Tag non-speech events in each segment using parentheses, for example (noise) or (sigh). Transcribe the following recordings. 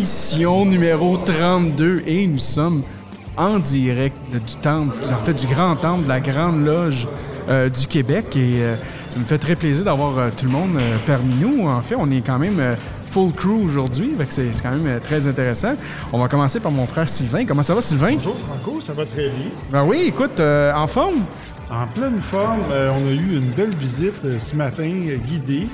Émission numéro 32 et nous sommes en direct du temple, en fait du grand temple de la Grande Loge euh, du Québec et euh, ça me fait très plaisir d'avoir euh, tout le monde parmi nous. En fait, on est quand même full crew aujourd'hui, c'est quand même très intéressant. On va commencer par mon frère Sylvain. Comment ça va Sylvain? Bonjour Franco, ça va très bien. Ben oui, écoute, en forme? En pleine forme, on a eu une belle visite ce matin guidée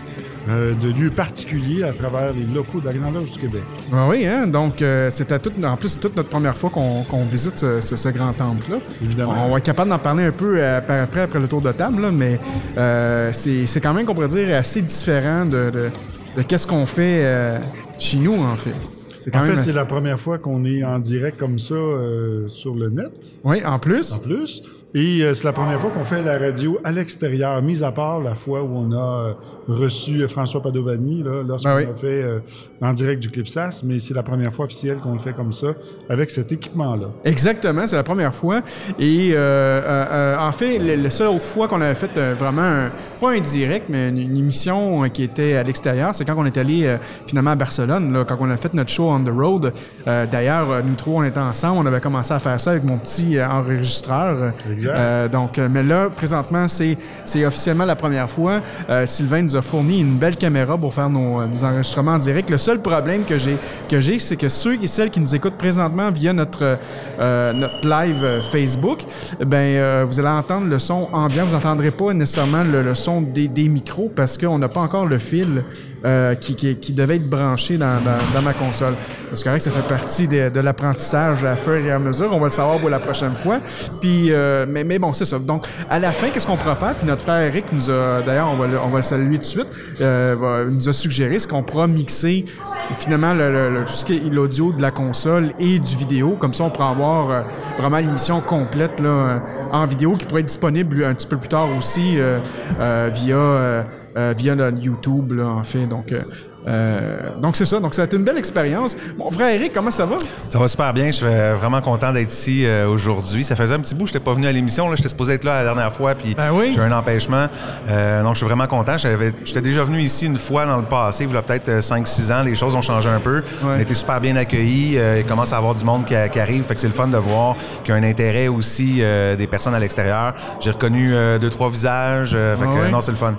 euh, de lieux particuliers à travers les locaux de la Grande Loge du Québec. Ben oui, hein? donc euh, c'était tout, en plus toute notre première fois qu'on qu'on visite ce, ce- ce grand temple-là. Évidemment. On va être capable d'en parler un peu euh, après, après le tour de table, là, mais euh, c'est c'est quand même, qu'on pourrait dire, assez différent de, de, de qu'est-ce qu'on fait euh, chez nous, en fait. En fait, c'est la première fois qu'on est en direct comme ça euh, sur le net, Oui, en plus. en plus. Et euh, c'est la première fois qu'on fait la radio à l'extérieur, mis à part la fois où on a euh, reçu euh, François Padovani, lorsqu'on Ben oui. a fait euh, en direct du Clipsas, mais c'est la première fois officielle qu'on le fait comme ça, avec cet équipement-là. Exactement, c'est la première fois. Et en fait, le, le seul autre fois qu'on avait fait vraiment, un- pas un direct, mais une, une émission qui était à l'extérieur, c'est quand on est allé finalement à Barcelone, là, quand on a fait notre show on the road. D'ailleurs, nous trois, on était ensemble, on avait commencé à faire ça avec mon petit enregistreur. Euh, donc, euh, mais là, présentement, c'est c'est officiellement la première fois. Euh, Sylvain nous a fourni une belle caméra pour faire nos, euh, nos enregistrements en direct. Le seul problème que j'ai, que j'ai, c'est que ceux et celles qui nous écoutent présentement via notre euh, notre live euh, Facebook, ben vous allez entendre le son ambiant. Vous n'entendrez pas nécessairement le, le son des, des micros parce qu'on n'a pas encore le fil. Euh, qui, devait être branché dans, dans, dans ma console. C'est correct, ça fait partie de, l'apprentissage à fur et à mesure. On va le savoir pour la prochaine fois. Puis, euh, mais, bon, c'est ça. Donc, à la fin, qu'est-ce qu'on pourra faire? Puis notre frère Eric nous a, d'ailleurs, on va, le, on va saluer tout de suite, euh, nous a suggéré ce qu'on pourra mixer finalement le, le- le- tout ce qui est l'audio de la console et du vidéo. Comme ça, on pourra avoir vraiment l'émission complète là, en vidéo qui pourrait être disponible un petit peu plus tard aussi via, via notre YouTube, là, en fait. Donc, euh, euh, donc c'est ça. Donc, ça a été une belle expérience. Mon frère Eric, comment ça va? Ça va super bien. Je suis euh, vraiment content d'être ici euh, aujourd'hui. Ça faisait un petit bout je n'étais pas venu à l'émission. là. J'étais supposé être là la dernière fois, puis Ben oui. j'ai eu un empêchement. Euh, donc, je suis vraiment content. J'avais- J'étais déjà venu ici une fois dans le passé, il y a peut-être euh, 5-6 ans. Les choses ont changé un peu. On a été super bien accueillis. Euh, il commence à y avoir du monde qui, qui arrive. Fait que c'est le fun de voir qu'il y a un intérêt aussi euh, des personnes à l'extérieur. J'ai reconnu euh, deux, trois visages. euh, fait Ah que ouais? non, c'est le fun.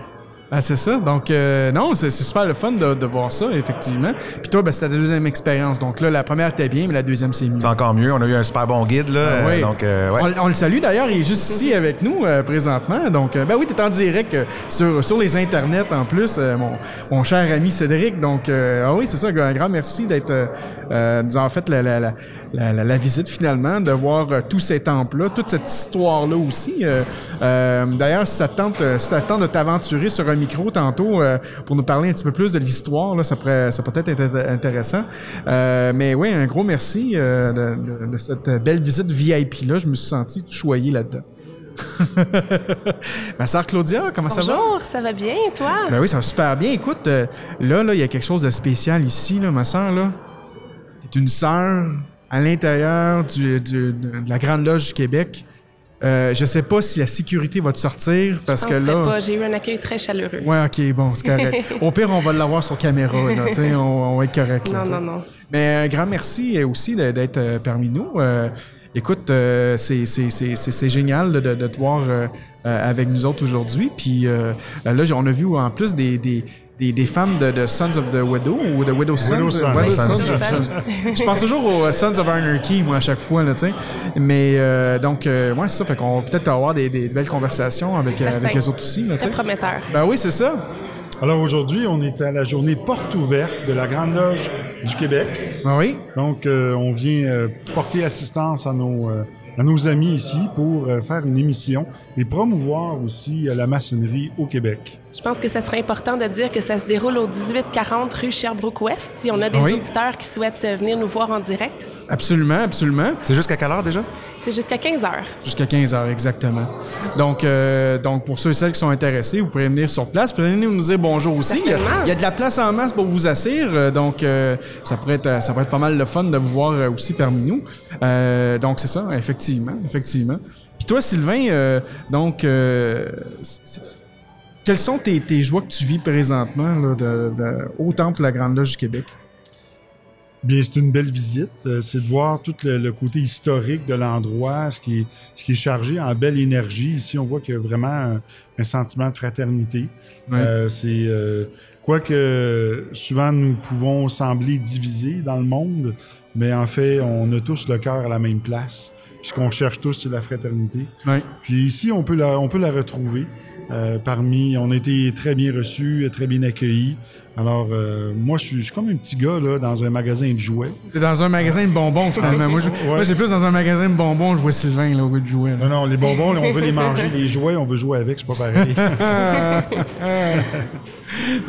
Ah, c'est ça. Donc, euh, non, c'est c'est super le fun de, de voir ça, effectivement. Puis toi, ben, c'était ta deuxième expérience. Donc là, la première était bien, mais la deuxième, c'est mieux. C'est encore mieux. On a eu un super bon guide. Là, Ah oui. Donc, euh, ouais. on, on le salue d'ailleurs, il est juste ici avec nous euh, présentement. Donc, euh, ben oui, tu es en direct euh, sur, sur les internets en plus, euh, mon, mon cher ami Cédric. Donc, euh, ah oui, c'est ça, un grand merci d'être euh, euh, nous avoir fait la, la, la, la, la- la visite finalement, de voir euh, tous ces temples-là, toute cette histoire-là aussi. Euh, euh, d'ailleurs, si ça te tente, si ça te tente de t'aventurer sur un micro tantôt pour nous parler un petit peu plus de l'histoire, là, ça pourrait, ça peut être int- intéressant. Mais oui, un gros merci de, de- de cette belle visite VIP-là. Je me suis senti tout choyé là-dedans. (laughs) Ma sœur Claudia, comment ça va? Bonjour, ça va bien, et toi? Ben oui, ça va super bien. Écoute, euh, là, là, il y a quelque chose de spécial ici, là, ma sœur, là. T'es une sœur à l'intérieur du- du- de, la Grande Loge du Québec. Euh, je sais pas si la sécurité va te sortir parce Je que penserais là. pas, j'ai eu un accueil très chaleureux. Ouais, ok, bon, c'est correct. (laughs) Au pire, on va l'avoir sur caméra, là, on, on va être correct. là, Non, non, non. Mais un grand merci euh, aussi d'être euh, parmi nous. Euh, écoute, euh, c'est- génial de, te voir avec nous autres aujourd'hui. Puis là, on a vu en plus des, des, des, des femmes de, de Sons of the Widow ou The Widow Sons? Widow Sons. Widow Sons. Sons. Je, je pense toujours aux Sons of Anarchy, moi, à chaque fois, là, tu sais. Mais, euh, donc, euh, ouais, c'est ça. Fait qu'on va peut-être avoir des, des belles conversations avec, euh, avec eux autres aussi, là, tu Très sais. prometteur. Ben oui, c'est ça. Alors aujourd'hui, on est à la journée porte ouverte de la Grande Loge du Québec. Ben oui. Donc, euh, on vient euh, porter assistance à nos, euh, à nos amis ici pour euh, faire une émission et promouvoir aussi euh, la maçonnerie au Québec. Je pense que ça serait important de dire que ça se déroule au 1840 rue Sherbrooke-Ouest. Si on a des Oui. auditeurs qui souhaitent euh, venir nous voir en direct, Absolument, absolument. C'est jusqu'à quelle heure déjà? c'est jusqu'à 15 heures. Jusqu'à 15 heures, exactement. Donc, euh, donc, pour ceux et celles qui sont intéressés, vous pourrez venir sur place. Vous pouvez venir nous dire bonjour aussi. Il y, a, Certainement. il y a de la place en masse pour vous assire. euh, Donc, euh, ça, pourrait être, ça pourrait être pas mal de fun de vous voir aussi parmi nous. Euh, donc, c'est ça, effectivement. effectivement. Puis toi, Sylvain, donc, quelles sont tes, tes joies que tu vis présentement là, de, de- au Temple de la Grande Loge du Québec? Bien, c'est une belle visite. Euh, c'est de voir tout le, le côté historique de l'endroit, ce qui, est, ce qui est chargé en belle énergie. Ici, on voit qu'il y a vraiment un, un sentiment de fraternité. Euh, c'est euh, quoique souvent nous pouvons sembler divisés dans le monde, mais en fait, on a tous le cœur à la même place. Puis ce qu'on cherche tous, c'est la fraternité. Puis ici, on peut la, on peut la retrouver. Euh, parmi, on a été très bien reçus, très bien accueillis. Alors, euh, moi, je suis, je suis comme un petit gars là, dans un magasin de jouets. T'es dans un magasin de bonbons, finalement. moi, je- moi, j'ai plus dans un magasin de bonbons, je vois Sylvain là, au lieu de jouer. là. Non, non, les bonbons, là, on veut les manger. Les jouets, on veut jouer avec, c'est pas pareil. (laughs) (laughs)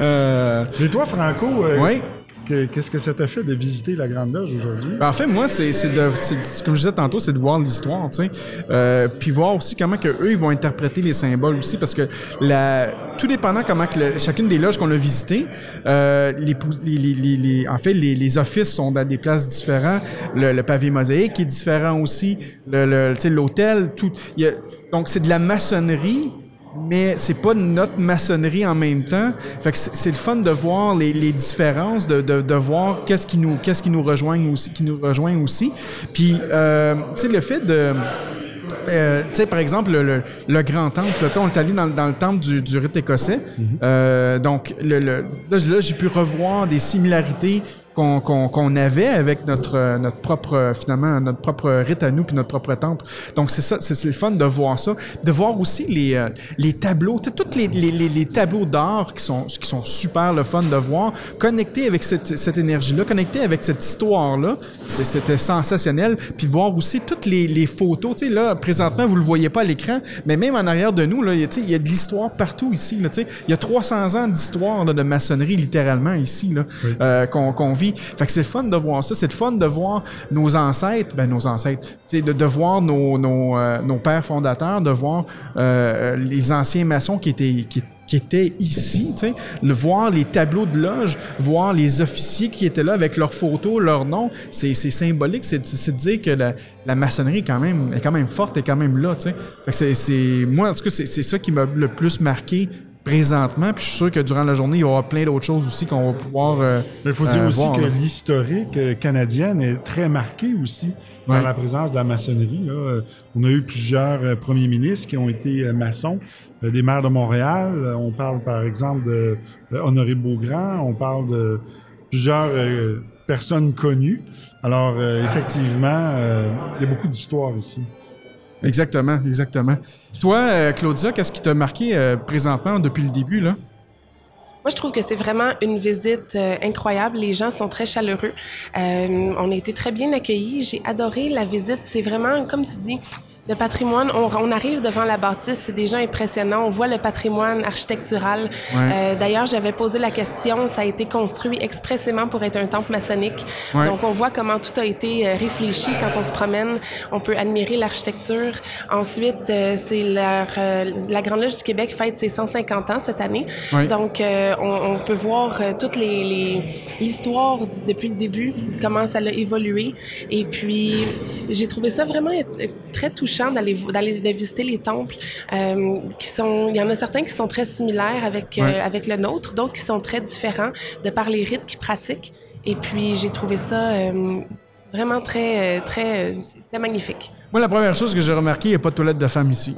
Euh, Mais toi, Franco, euh, Oui. Que- qu'est-ce que ça t'a fait de visiter la Grande Loge aujourd'hui? Ben, en fait, moi, c'est de, comme je disais tantôt, c'est de voir l'histoire, tu sais, euh, puis voir aussi comment que eux ils vont interpréter les symboles aussi, parce que tout dépendant comment que chacune des loges qu'on a visitées, euh, les, en fait, les, offices sont dans des places différentes, le, pavé mosaïque est différent aussi, le, le- l'hôtel, tout, donc c'est de la maçonnerie. Mais c'est pas notre maçonnerie en même temps. Fait que c'est le fun de voir les, les différences, de, de, de voir qu'est-ce qui nous qu'est-ce qui nous rejoint aussi, qui nous rejoint aussi. Puis euh, tu sais le fait de euh, tu sais, par exemple, le, le- le grand temple, là, on est allé dans, dans le temple du, du rite écossais. Euh, donc, le, là, j'ai pu revoir des similarités qu'on avait avec notre, euh, notre propre, euh, finalement, notre propre rite à nous puis notre propre temple. Donc, c'est ça, c'est le fun de voir ça. De voir aussi les, euh, les tableaux, tu sais, tous les, les, les, tableaux d'art qui sont, qui sont super le fun de voir, connectés avec cette, cette énergie-là, connectés avec cette histoire-là. C'était sensationnel. Puis voir aussi toutes les, les photos. Tu sais, là, présentement, vous le voyez pas à l'écran, mais même en arrière de nous, là, il y a, tu sais, il y a de l'histoire partout ici. Là, tu sais. il y a 300 ans d'histoire de maçonnerie, littéralement, ici, là, euh, qu'on qu'on vit. Fait que c'est fun de voir ça. C'est le fun de voir nos ancêtres, ben nos ancêtres, de, voir nos, nos, euh, nos pères fondateurs, de voir euh, les anciens maçons qui étaient... Qui, étaient ici, le voir les tableaux de loge, voir les officiers qui étaient là avec leurs photos, leurs noms, c'est symbolique, c'est de dire que la, la maçonnerie est quand même est quand même forte, est quand même là. Fait que c'est moi en tout cas c'est ça qui m'a le plus marqué présentement, puis je suis sûr que durant la journée il y aura plein d'autres choses aussi qu'on va pouvoir. euh, il faut dire euh, aussi voir, que l'historique euh, canadienne est très marquée aussi Ouais. dans la présence de la maçonnerie. là. Euh, On a eu plusieurs premiers ministres qui ont été maçons, des maires de Montréal. On parle par exemple de, de Honoré Beaugrand. On parle de plusieurs euh, personnes connues. Alors effectivement, il y a beaucoup d'histoires ici. Exactement, exactement. Toi, euh, Claudia, qu'est-ce qui t'a marqué euh, présentement depuis le début là? Moi, je trouve que c'est vraiment une visite euh, incroyable. Les gens sont très chaleureux. On a été très bien accueillis. J'ai adoré la visite. C'est vraiment, comme tu dis, le patrimoine. On, on arrive devant la bâtisse, c'est déjà impressionnant. On voit le patrimoine architectural. Ouais. Euh, D'ailleurs, j'avais posé la question. Ça a été construit expressément pour être un temple maçonnique. Ouais. Donc, on voit comment tout a été euh, réfléchi quand on se promène. On peut admirer l'architecture. Ensuite, euh, c'est leur, euh, la Grande Loge du Québec fête ses 150 ans cette année. Oui. Donc, euh, on, on peut voir euh, toute les, les- l'histoire du- depuis le début, comment ça a évolué. Et puis, j'ai trouvé ça vraiment très touchant d'aller, vo- d'aller de visiter les temples euh, qui sont... Il y en a certains qui sont très similaires avec, euh, avec le nôtre, d'autres qui sont très différents de par les rites qu'ils pratiquent. Et puis, j'ai trouvé ça euh, vraiment très... très c'était magnifique. Moi, la première chose que j'ai remarqué, il n'y a pas de toilette de femme ici.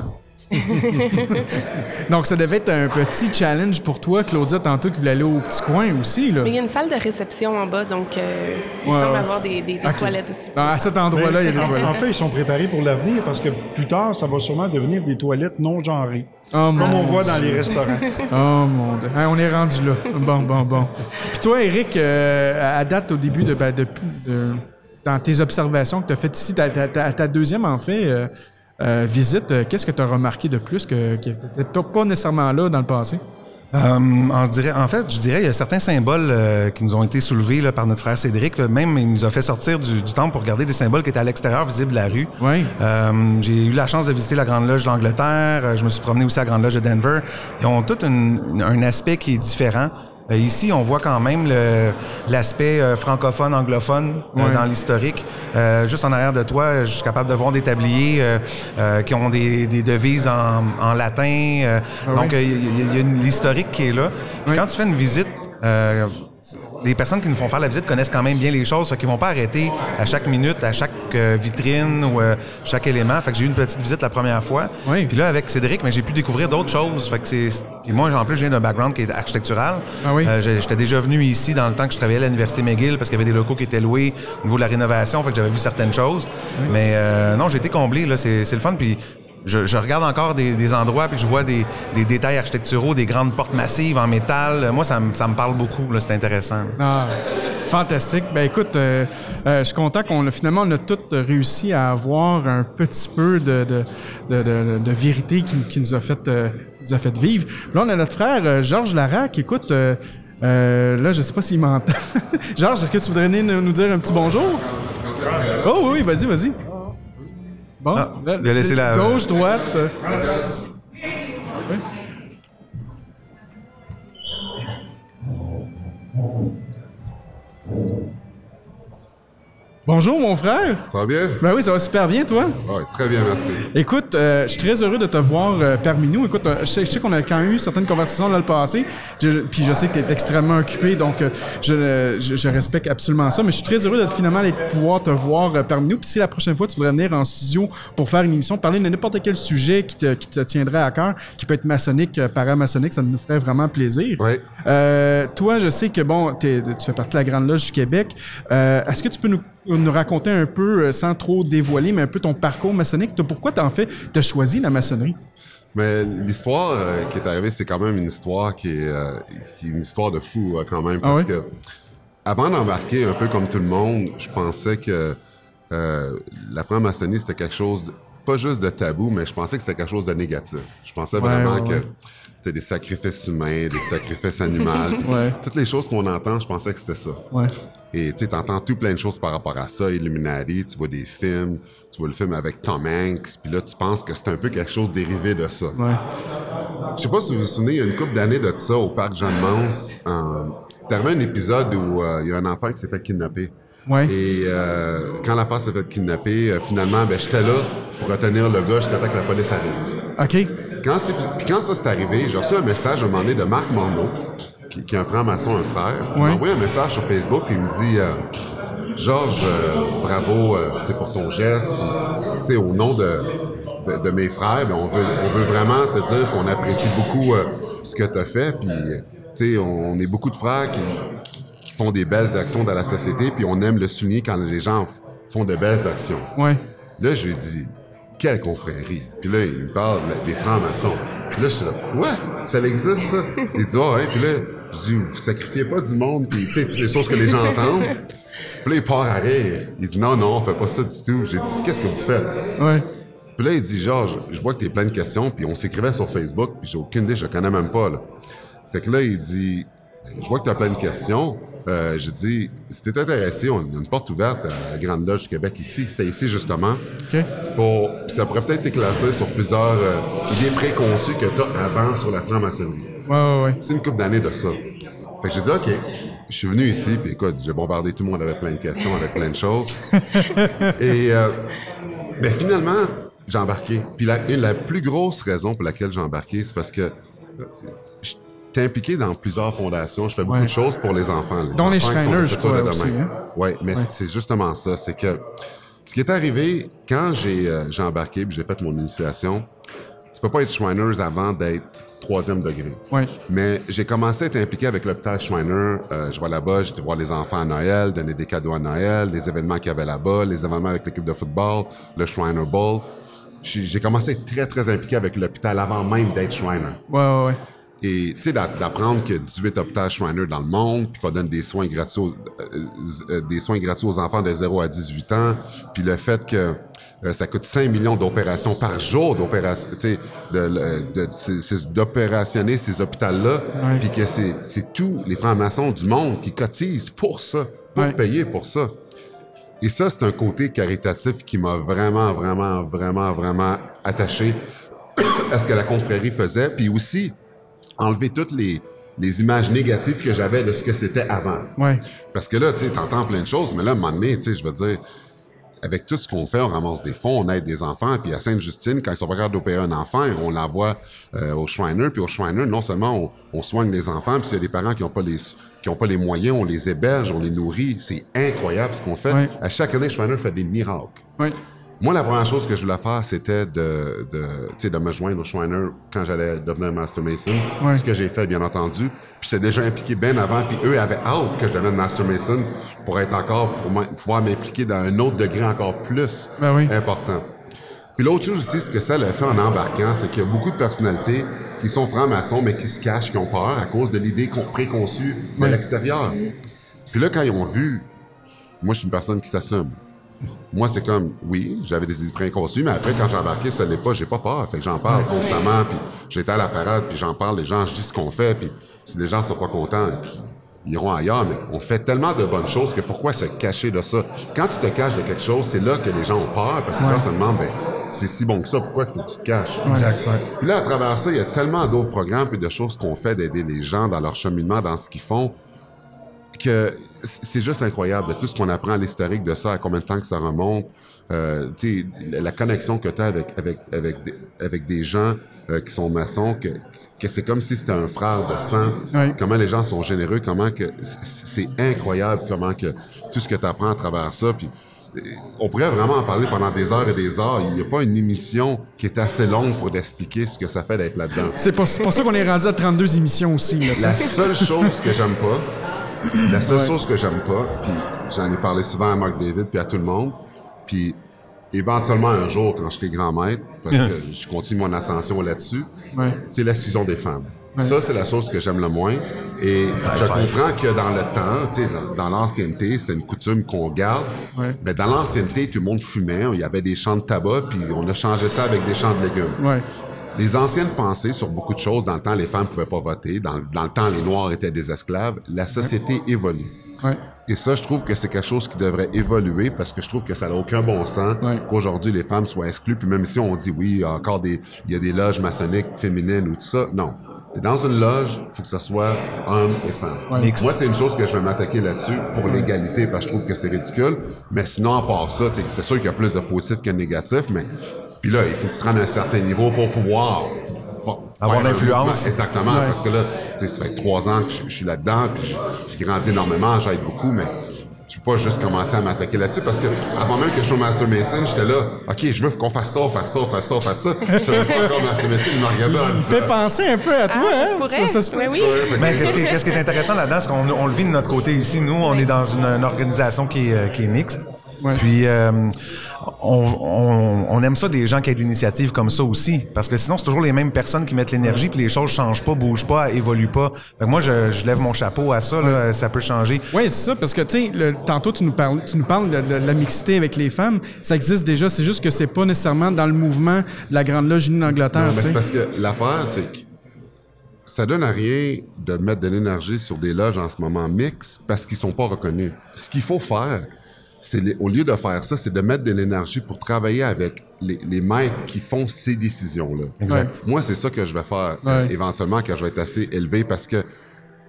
(laughs) Donc, ça devait être un petit challenge pour toi, Claudia, tantôt, qui voulait aller au petit coin aussi. Là. Mais il y a une salle de réception en bas, donc euh, il Ouais, semble ouais. avoir des, des- toilettes aussi. Ah, À cet endroit-là, il y a des en, toilettes. en fait, ils sont préparés pour l'avenir parce que plus tard, ça va sûrement devenir des toilettes non genrées. Oh, Comme on voit dans les restaurants. (laughs) Oh mon dieu. Hein, on est rendu là. Bon, bon, bon. Puis toi, Eric, euh, à date, au début de, ben, de- de- dans tes observations que tu as faites ici, ta, ta- ta- ta deuxième, en fait, euh, euh, visite, euh, qu'est-ce que tu as remarqué de plus que, qui n'était pas- nécessairement là dans le passé? Euh, on se dirait, en fait, je dirais, il y a certains symboles euh, qui nous ont été soulevés là, par notre frère Cédric. là. Même, il nous a fait sortir du, du temple pour regarder des symboles qui étaient à l'extérieur, visibles de la rue. Oui. Euh, j'ai eu la chance de visiter la Grande Loge d'Angleterre. Je me suis promené aussi à la Grande Loge de Denver. Ils ont tout un aspect qui est différent. Euh, ici, on voit quand même l'aspect euh, francophone, anglophone euh, dans l'historique. Euh, juste en arrière de toi, je suis capable de voir des tabliers euh, euh, qui ont des, des devises en, en latin. euh, Ah donc, oui. il y, a- y a une- l'historique qui est là. Puis Oui. Quand tu fais une visite, euh, les personnes qui nous font faire la visite connaissent quand même bien les choses, fait qu'ils vont pas arrêter à chaque minute, à chaque euh, vitrine ou euh, chaque élément. Fait que j'ai eu une petite visite la première fois. Oui. Puis là, avec Cédric, mais j'ai pu découvrir d'autres choses. Fait que c'est. Puis moi, en plus, je viens d'un background qui est architectural. Ah oui. Euh, J'étais déjà venu ici dans le temps que je travaillais à l'université McGill parce qu'il y avait des locaux qui étaient loués au niveau de la rénovation. Fait que j'avais vu certaines choses. Mais non, j'ai été comblé. Là, c'est c'est le fun. Puis je, je regarde encore des, des endroits puis je vois des, des détails architecturaux, des grandes portes massives en métal. Moi, ça, me- ça me parle beaucoup. là. C'est intéressant. Ah, fantastique. Ben écoute, euh, euh, je suis content qu'on a finalement on a tous réussi à avoir un petit peu de, de, de, de- de vérité qui, qui nous a fait euh, nous a fait vivre. Là, on a notre frère euh, Georges Larac. Écoute, euh, euh, là, je sais pas s'il m'entend. (laughs) Georges, est-ce que tu voudrais venir nous nous dire un petit bonjour? Oh oui, vas-y, vas-y. Bon, Ah, là, il a laissé la- gauche, droite. Oui. Bonjour, mon frère. Ça va bien? Ben oui, ça va super bien, toi. Ouais, très bien, merci. Écoute, euh, je suis très heureux de te voir euh, parmi nous. Écoute, euh, je sais, qu'on a quand même eu certaines conversations dans le passé, je- puis je sais que tu es extrêmement occupé, donc euh, je, je, je respecte absolument ça, mais je suis très heureux de finalement de pouvoir te voir parmi nous. Puis si la prochaine fois tu voudrais venir en studio pour faire une émission, parler de n'importe quel sujet qui te, qui te tiendrait à cœur, qui peut être maçonnique, paramaçonnique, ça nous ferait vraiment plaisir. Euh, toi, je sais que bon, tu fais partie de la Grande Loge du Québec. Est-ce que tu peux nous, nous raconter un peu, euh, sans trop dévoiler, mais un peu ton parcours maçonnique? Pourquoi t'as en fait t'as choisi la maçonnerie? Mais l'histoire euh, qui est arrivée, c'est quand même une histoire qui est, euh, qui est une histoire de fou euh, quand même. Ah Parce ouais? que avant d'embarquer un peu comme tout le monde, je pensais que la franc-maçonnerie, c'était quelque chose, de- pas juste de tabou, mais je pensais que c'était quelque chose de négatif. Je pensais Ouais, vraiment ouais, que c'était des sacrifices humains, des sacrifices animaux. (laughs) Toutes les choses qu'on entend, je pensais que c'était ça. Et tu entends tout plein de choses par rapport à ça, Illuminati, tu vois des films, tu vois le film avec Tom Hanks, puis là tu penses que c'est un peu quelque chose dérivé de ça. Ouais. Je sais pas si vous vous souvenez, il y a une couple d'années de ça au parc Jeanne Mance, euh, arrivé un épisode où euh, il y a un enfant qui s'est fait kidnapper. Ouais. Et euh, quand l'enfant s'est fait kidnapper, euh, finalement, ben, j'étais là pour retenir le gars jusqu'à temps que la police arrive. OK. Quand, quand ça s'est arrivé, j'ai reçu un message à un moment donné de Marc Morneau, qui, qui est un franc-maçon, un frère. Il Ouais. m'a envoyé un message sur Facebook, puis il me dit euh, Georges, euh, bravo euh, pour ton geste. Puis, au nom de, de, de mes frères, ben, on, veut, on veut vraiment te dire qu'on apprécie beaucoup ce que tu as fait. Puis, on, on est beaucoup de frères qui, qui font des belles actions dans la société, puis on aime le souligner quand les gens font de belles actions. Ouais. Là, je lui ai dit, quelle confrérie? Puis là, il me parle des francs-maçons. Puis là, je suis là, quoi? Ça existe, ça? Il dit, ah, ouais. Puis là, je dis, vous sacrifiez pas du monde, puis tu sais, toutes les choses que les gens (laughs) entendent. Puis là, il part à rire. Il dit, non, non, on fait pas ça du tout. J'ai dit, qu'est-ce que vous faites? Ouais. Puis là, il dit, Georges, je vois que tu plein de questions, puis on s'écrivait sur Facebook, puis j'ai aucune idée, je le connais même pas, là. Fait que là, il dit, je vois que tu as plein de questions. Euh, j'ai dit, si t'es intéressé, on a une porte ouverte à la Grande Loge du Québec ici. C'était ici, justement. OK. Pour, puis ça pourrait peut-être t'éclaircir sur plusieurs euh, idées préconçues que tu as avant sur la franc-maçonnerie. Ouais, ouais, ouais. C'est une couple d'années de ça. Fait que j'ai dit, OK. Je suis venu ici, puis écoute, j'ai bombardé tout le monde avec plein de questions, avec plein de choses. (laughs) Et euh, ben, finalement, j'ai embarqué. Puis la, une- la plus grosse raison pour laquelle j'ai embarqué, c'est parce que t'ai impliqué dans plusieurs fondations. Je fais beaucoup Ouais. de choses pour les enfants. Les Dont les enfants Shriners, je crois, de aussi, hein? Ouais, mais c'est- c'est justement ça. C'est que ce qui est arrivé quand j'ai euh, embarqué puis j'ai fait mon initiation, tu peux pas être Shriners avant d'être troisième degré. Ouais. Mais j'ai commencé à être impliqué avec l'hôpital Schreiner. Euh, je vais là-bas, j'étais voir les enfants à Noël, donner des cadeaux à Noël, les événements qu'il y avait là-bas, les événements avec l'équipe de football, le Schreiner Bowl. J'ai j'ai commencé à être très, très impliqué avec l'hôpital avant même d'être Schreiner. Ouais, ouais, ouais. Et tu sais, d'a- d'apprendre qu'il y a 18 hôpitaux Schreiner dans le monde, puis qu'on donne des soins gratuits aux, euh, euh, des soins gratuits aux enfants de 0 à 18 ans, puis le fait que euh, ça coûte 5 millions d'opérations par jour tu sais, de, de, de- c'est- c'est d'opérationner ces hôpitaux-là, puis que c'est tous les francs-maçons du monde qui cotisent pour ça, pour payer pour ça. Et ça, c'est un côté caritatif qui m'a vraiment, vraiment, vraiment, vraiment attaché à ce que la confrérie faisait, puis aussi enlever toutes les, les images négatives que j'avais de ce que c'était avant. Ouais. Parce que là, tu sais, t'entends plein de choses, mais là, à un moment donné, tu sais, je veux dire, avec tout ce qu'on fait, on ramasse des fonds, on aide des enfants, puis à Sainte-Justine, quand ils sont pas capables d'opérer un enfant, on l'envoie euh, au Shriner, puis au Shriner, non seulement on, on soigne les enfants, puis s'il y a des parents qui n'ont pas les qui ont pas les moyens, on les héberge, on les nourrit, c'est incroyable ce qu'on fait. Ouais. À chaque année, Shriner fait des miracles. Ouais. Moi, la première chose que je voulais faire, c'était de, de, tu sais, de me joindre au Shriner quand j'allais devenir Master Mason. Ouais. Ce que j'ai fait, bien entendu. Puis j'étais déjà impliqué bien avant. Puis eux avaient hâte que je devienne Master Mason pour être encore, pour pouvoir m'impliquer dans un autre degré encore plus Ben oui. important. Puis l'autre chose aussi, ce que ça le fait en embarquant, c'est qu'il y a beaucoup de personnalités qui sont francs-maçons, mais qui se cachent, qui ont peur à cause de l'idée con- préconçue de l'extérieur. Puis là, quand ils ont vu, moi, je suis une personne qui s'assume. Moi, c'est comme, oui, j'avais des idées préconçues, mais après, quand j'ai embarqué, ça l'est pas, j'ai pas peur. Fait que j'en parle constamment, puis j'étais à la parade, puis j'en parle, les gens, je dis ce qu'on fait, puis si les gens sont pas contents, puis ils iront ailleurs, mais on fait tellement de bonnes choses que pourquoi se cacher de ça? Quand tu te caches de quelque chose, c'est là que les gens ont peur, parce que les gens se demandent, ben, c'est si bon que ça, pourquoi il faut que tu te caches? Exact. ouais. Puis là, à travers ça, il y a tellement d'autres programmes et de choses qu'on fait d'aider les gens dans leur cheminement, dans ce qu'ils font, que c'est juste incroyable. Tout ce qu'on apprend à l'historique de ça, à combien de temps que ça remonte, euh, tu sais, la connexion que tu as avec, avec, avec, des, avec des gens euh, qui sont maçons, que, que c'est comme si c'était un frère de sang. Oui. Comment les gens sont généreux, comment que c'est incroyable, comment que tout ce que tu apprends à travers ça. Puis, euh, on pourrait vraiment en parler pendant des heures et des heures. Il n'y a pas une émission qui est assez longue pour t'expliquer ce que ça fait d'être là-dedans. C'est pour, pour ça qu'on est rendu à 32 émissions aussi. Là. La seule chose que j'aime pas, la seule chose que j'aime pas, puis j'en ai parlé souvent à Mark David puis à tout le monde, puis éventuellement un jour quand je serai grand maître, parce que (laughs) je continue mon ascension là-dessus, Ouais. c'est l'exclusion des femmes. Ça, c'est la chose que j'aime le moins. Et je comprends que dans le temps, tu sais, dans, dans l'ancienneté, c'était une coutume qu'on garde. Ouais. Mais dans l'ancienneté, tout le monde fumait. Il y avait des champs de tabac, puis on a changé ça avec des champs de légumes. Ouais. Les anciennes pensées sur beaucoup de choses, dans le temps, les femmes pouvaient pas voter, dans, dans le temps, les Noirs étaient des esclaves, la société évolue. Ouais. Et ça, je trouve que c'est quelque chose qui devrait évoluer parce que je trouve que ça n'a aucun bon sens Ouais. qu'aujourd'hui les femmes soient exclues. Puis même si on dit oui, il y a encore des, il y a des loges maçonniques féminines ou tout ça, non. T'es dans une loge, il faut que ce soit homme et femme. Ouais. Moi, c'est une chose que je vais m'attaquer là-dessus pour l'égalité parce que je trouve que c'est ridicule. Mais sinon, à part ça, c'est sûr qu'il y a plus de positifs que de négatifs, mais puis là, il faut que tu te rendes à un certain niveau pour pouvoir Avoir l'influence. Exactement, parce que là, tu sais, ça fait trois ans que je, je suis là-dedans, puis je- j'ai grandi énormément, j'aide beaucoup, mais tu peux pas juste commencer à m'attaquer là-dessus parce que avant même que je sois Master Mason, j'étais là, ok, je veux qu'on fasse ça, fasse ça, fasse ça, fasse ça. Je savais pas encore Master Mason, il m'a regardé en Ça me disant, fait penser un peu à toi, Ah, ça hein? se pourrait. Ça, ça se. Ouais, oui. Mais qu'est-ce qui, est- qu'est-ce qui est intéressant là-dedans, c'est qu'on on le vit de notre côté ici. Nous, on est dans une, une organisation qui est, euh, qui est mixte. Ouais. Puis, euh, on, on- on aime ça des gens qui aient de l'initiative comme ça aussi. Parce que sinon, c'est toujours les mêmes personnes qui mettent l'énergie, puis les choses changent pas, bougent pas, évoluent pas. Fait que moi, je, je lève mon chapeau à ça. Là, ça peut changer. Oui, c'est ça, parce que, tu sais, le- tantôt, tu nous, parles, tu nous parles de, de la mixité avec les femmes. Ça existe déjà, c'est juste que c'est pas nécessairement dans le mouvement de la Grande Loge unie d'Angleterre, c'est parce que l'affaire, c'est que ça donne à rien de mettre de l'énergie sur des loges en ce moment mixtes parce qu'ils sont pas reconnus. Ce qu'il faut faire, les- au lieu de faire ça, c'est de mettre de l'énergie pour travailler avec les, les qui font ces décisions-là. Exact. Moi, c'est ça que je vais faire euh, éventuellement quand je vais être assez élevé parce que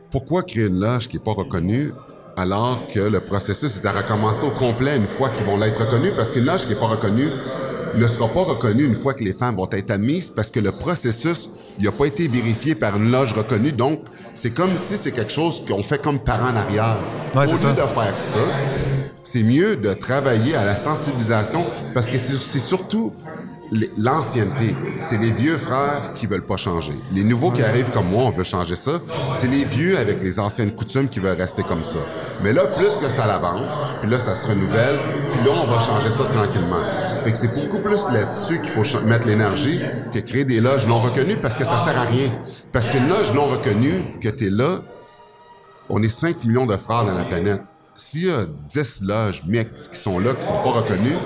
pourquoi créer une loge qui est pas reconnue alors que le processus est à recommencer au complet une fois qu'ils vont l'être reconnus? Parce qu'une loge qui est pas reconnue ne sera pas reconnue une fois que les femmes vont être admises parce que le processus n'a pas été vérifié par une loge reconnue donc c'est comme si c'est quelque chose qu'on fait comme parent en arrière. Ouais, au lieu ça. de faire ça, c'est mieux de travailler à la sensibilisation parce que c'est surtout l'ancienneté. C'est les vieux frères qui veulent pas changer. Les nouveaux qui arrivent comme moi, on veut changer ça. C'est les vieux avec les anciennes coutumes qui veulent rester comme ça. Mais là, plus que ça l'avance, puis là, ça se renouvelle, puis là, on va changer ça tranquillement. Fait que c'est beaucoup plus là-dessus qu'il faut mettre l'énergie que créer des loges non reconnues parce que ça sert à rien. Parce qu'une loge non reconnue, que t'es là, on est 5 millions de frères dans la planète. S'il y a 10 loges mixtes qui sont là, qui sont pas reconnues,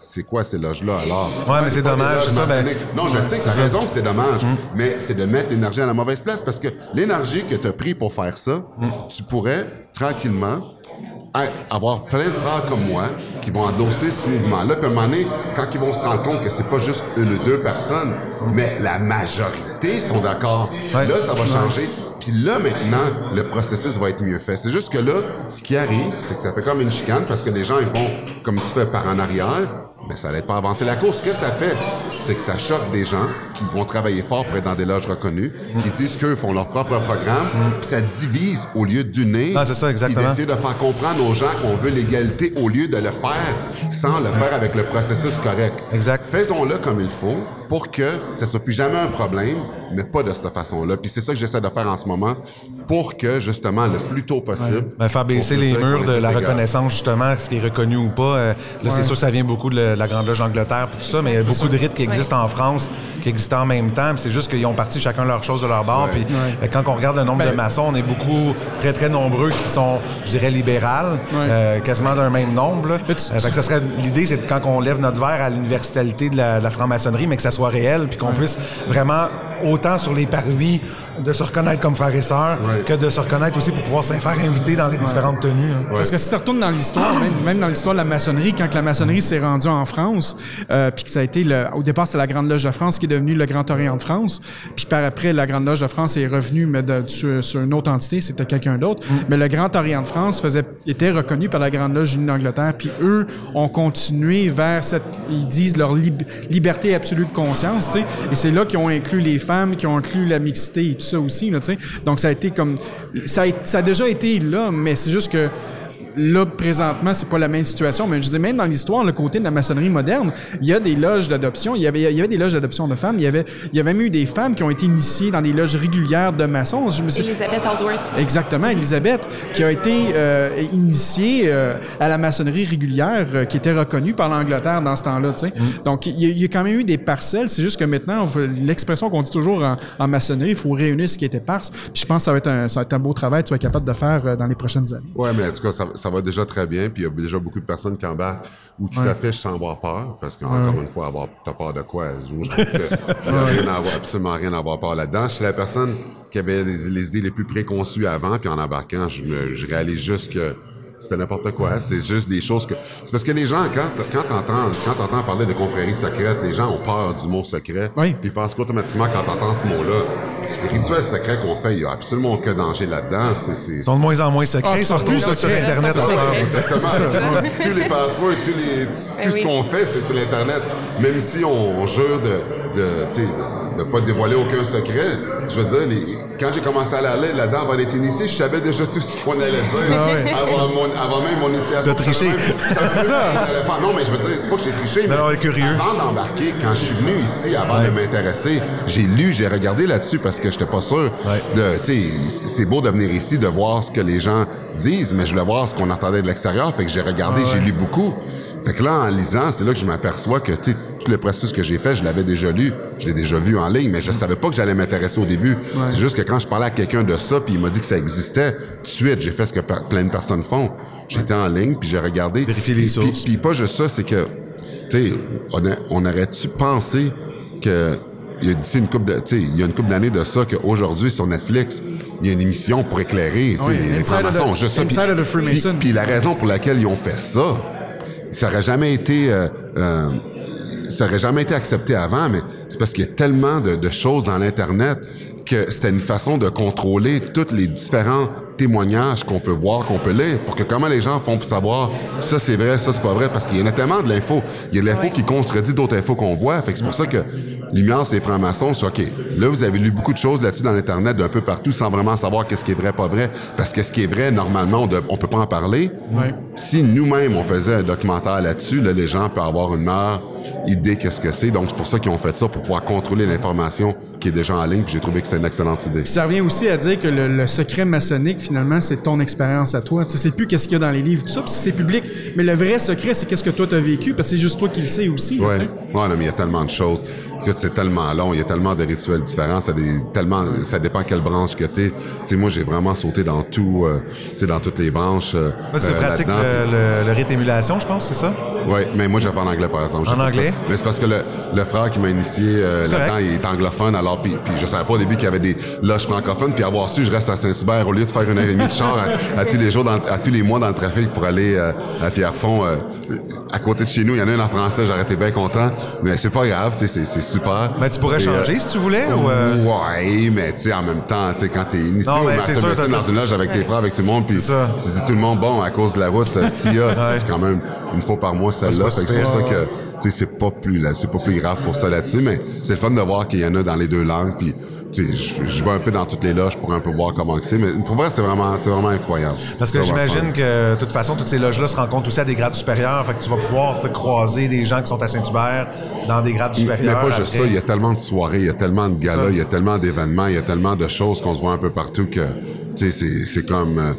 c'est quoi ces loges-là alors? Ouais, mais c'est dommage, ça, ben- non, je sais que t'as raison que c'est dommage, Hum. mais c'est de mettre l'énergie à la mauvaise place parce que l'énergie que tu as pris pour faire ça, Hum. tu pourrais tranquillement avoir plein de frères comme moi qui vont endosser ce mouvement-là. Puis à un moment donné, quand ils vont se rendre compte que c'est pas juste une ou deux personnes, mais la majorité sont d'accord, Ouais. là, ça va changer. Puis là, maintenant, le processus va être mieux fait. C'est juste que là, ce qui arrive, c'est que ça fait comme une chicane parce que les gens, ils vont, comme tu fais, par en arrière, mais ça n'aide pas à avancer la course. Ce que ça fait, c'est que ça choque des gens qui vont travailler fort pour être dans des loges reconnues, qui disent qu'eux font leur propre programme, puis ça divise au lieu d'unir. Ah, c'est ça, exactement. d'essayer de faire comprendre aux gens qu'on veut l'égalité au lieu de le faire sans le faire avec le processus correct. Exact. Faisons-le comme il faut pour que ça soit plus jamais un problème, mais pas de cette façon-là. Puis c'est ça que j'essaie de faire en ce moment pour que, justement, le plus tôt possible... Ben, faire baisser les murs de la reconnaissance, justement, ce qui est reconnu ou pas. Euh, là, c'est sûr que ça vient beaucoup de la, de la Grande Loge d'Angleterre et tout ça, mais il y a beaucoup de rites qui existent en France, qui existent en même temps. puis C'est juste qu'ils ont parti chacun leur chose de leur bord. Puis euh, quand on regarde le nombre Ben- de maçons, on est beaucoup, très, très nombreux qui sont, je dirais, libérales, Ouais. euh, quasiment d'un même nombre. là. Mais tu- Euh, fait que ça serait, l'idée, c'est quand on lève notre verre à l'universalité de la, de la franc-maçonnerie, mais que ça soit réel, puis qu'on puisse vraiment, autant sur les parvis, de se reconnaître comme frères et sœurs, que de se reconnaître aussi pour pouvoir se faire inviter dans les différentes tenues. hein. Parce que si tu retournes dans l'histoire, même, même dans l'histoire de la maçonnerie, quand que la maçonnerie s'est rendue en France, euh, puis que ça a été le, au départ c'était la Grande Loge de France qui est devenue le Grand Orient de France, puis par après la Grande Loge de France est revenue mais de- sur, sur une autre entité, c'était quelqu'un d'autre, mais le Grand Orient de France faisait était reconnu par la Grande Loge d'Angleterre, puis eux ont continué vers cette, ils disent leur lib- liberté absolue de conscience, et c'est là qu'ils ont inclus les femmes, qui ont inclus la mixité et tout ça aussi. Donc ça a été comme, ça a déjà été là, mais c'est juste que Là, présentement, c'est pas la même situation, mais je disais, même dans l'histoire, le côté de la maçonnerie moderne, il y a des loges d'adoption. Il y avait, il y avait des loges d'adoption de femmes. Il y avait, il y avait même eu des femmes qui ont été initiées dans des loges régulières de maçons. Je me suis- Elisabeth Aldworth. Exactement, Elisabeth, qui a été euh, initiée euh, à la maçonnerie régulière, euh, qui était reconnue par l'Angleterre dans ce temps-là. tu sais. Donc, il y, a- il y a quand même eu des parcelles. C'est juste que maintenant, l'expression qu'on dit toujours en, en maçonnerie, il faut réunir ce qui était parse. Puis je pense que ça va être un, ça va être un beau travail que tu vas être capable de faire euh, dans les prochaines années. Ouais, mais en tout cas, ça, ça va déjà très bien, puis il y a déjà beaucoup de personnes qui embarquent ou qui s'affichent sans avoir peur, parce qu'encore une fois, avoir t'as peur de quoi? Moi, je trouve que il y a rien à avoir, absolument rien à avoir peur là-dedans. Je suis la personne qui avait les, les idées les plus préconçues avant, puis en embarquant, je, me, je réalise juste que c'était n'importe quoi. C'est juste des choses que... C'est parce que les gens, quand, quand t'entends, quand t'entends parler de confréries secrètes, les gens ont peur du mot secret. Oui. Puis ils pensent qu'automatiquement, quand t'entends ce mot-là, les rituels secrets qu'on fait, il y a absolument aucun danger là-dedans. C'est, c'est, Ils sont de moins en moins secrets, Ah, ils sont surtout tous sur. Internet. Ce. Exactement. tous les passwords, tous les, tout Eh ce oui. qu'on fait, c'est sur l'Internet. Même si on, on jure de de, de, de pas dévoiler aucun secret, je veux dire, les, quand j'ai commencé à aller là-dedans avant d'être initié, je savais déjà tout ce qu'on allait dire Ah ouais. avant, mon- avant même mon initiation. De tricher. Je je (laughs) C'est ça. ce. Non, mais je veux dire, c'est pas que j'ai triché, mais Non, curieux. avant d'embarquer, quand je suis venu ici, avant de m'intéresser, j'ai lu, j'ai regardé là-dessus parce que j'étais pas sûr Ouais. de, tu sais, c'est beau de venir ici, de voir ce que les gens disent, mais je voulais voir ce qu'on entendait de l'extérieur, fait que j'ai regardé, j'ai lu beaucoup. Fait que là, en lisant, c'est là que je m'aperçois que, tu tout le processus que j'ai fait, je l'avais déjà lu, je l'ai déjà vu en ligne, mais je savais pas que j'allais m'intéresser au début. C'est juste que quand je parlais à quelqu'un de ça, puis il m'a dit que ça existait, tout de suite, j'ai fait ce que plein de personnes font. J'étais en ligne, puis j'ai regardé. Vérifier les sources. Puis pas juste ça, c'est que, tu sais, on, aurait-tu pensé que il y a d'ici une couple de, tu sais, il y a une couple d'années de ça qu'aujourd'hui sur Netflix, il y a une émission pour éclairer, tu sais, Oui, les, les francs-maçons, juste ça. Puis la raison pour laquelle ils ont fait ça, ça aurait jamais été, euh, euh, ça aurait jamais été accepté avant, mais c'est parce qu'il y a tellement de, de choses dans l'internet que c'était une façon de contrôler tous les différents témoignages qu'on peut voir, qu'on peut lire, pour que comment les gens font pour savoir ça c'est vrai, ça c'est pas vrai, parce qu'il y en a tellement de l'info. Il y a de l'info qui contredit d'autres infos qu'on voit. Fait que c'est pour ça que l'immense des francs-maçons, c'est OK. Là, vous avez lu beaucoup de choses là-dessus dans l'Internet d'un peu partout sans vraiment savoir qu'est-ce qui est vrai, pas vrai. Parce que ce qui est vrai, normalement, on, de- on peut pas en parler. Ouais. Si nous-mêmes, on faisait un documentaire là-dessus, là, les gens peuvent avoir une meilleure idée qu'est-ce que c'est. Donc, c'est pour ça qu'ils ont fait ça, pour pouvoir contrôler l'information qui est déjà en ligne. Puis j'ai trouvé que c'est une excellente idée. Puis ça revient aussi à dire que le, le secret maçonnique, finalement, c'est ton expérience à toi. Tu sais, c'est plus qu'est-ce qu'il y a dans les livres, tout ça, puis c'est public. Mais le vrai secret, c'est qu'est-ce que toi t'as vécu, parce que c'est juste toi qui le sais aussi. là, Ouais. tu sais. Ouais, non, mais il y a tellement de choses. Écoute, c'est tellement long, il y a tellement de rituels différents, ça, tellement, ça dépend quelle branche que t'es. Tu sais, moi, j'ai vraiment sauté dans tout, euh, tu sais, dans toutes les branches. euh, tu euh, pratiques là-dedans. le, le, le rite émulation, je pense, c'est ça? Oui, mais moi, j'ai fait en anglais, par exemple. En anglais? Mais c'est parce que le, le frère qui m'a initié euh, C'est là-dedans, il est anglophone, alors, puis, puis je savais pas au début qu'il y avait des loges francophones, puis avoir su, je reste à Saint-Hubert au lieu de faire une heure et demie de char à, à tous les jours, dans, à tous les mois dans le trafic pour aller euh, à Pierrefonds. euh, à côté de chez nous, il y en a un en français, j'aurais été bien content, mais c'est pas grave, tu sais, c'est- super. Ben, tu pourrais Et, euh, changer si tu voulais, ou... euh, Ouais, mais tu sais, en même temps, tu sais, quand t'es initié Non, au mais Master dans une loge avec tes frères, avec tout le monde, puis tu dis tout le monde, bon, à cause de la route, a, Ouais. c'est quand même une fois par mois celle-là, c'est pas fait que c'est pour ça que, tu sais, c'est pas plus, là, c'est pas plus grave pour ça là-dessus, mais c'est le fun de voir qu'il y en a dans les deux langues, puis je- je vais un peu dans toutes les loges pour un peu voir comment c'est, mais pour vrai, c'est vraiment, c'est vraiment incroyable. Parce que j'imagine que, de toute façon, toutes ces loges-là se rencontrent aussi à des grades supérieurs. Fait que tu vas pouvoir te croiser des gens qui sont à Saint-Hubert dans des grades Mais supérieurs. pas juste ça, il y a tellement de soirées, il y a tellement de galas, il y a tellement d'événements, il y a tellement de choses qu'on se voit un peu partout que, tu sais, c'est, c'est comme... euh,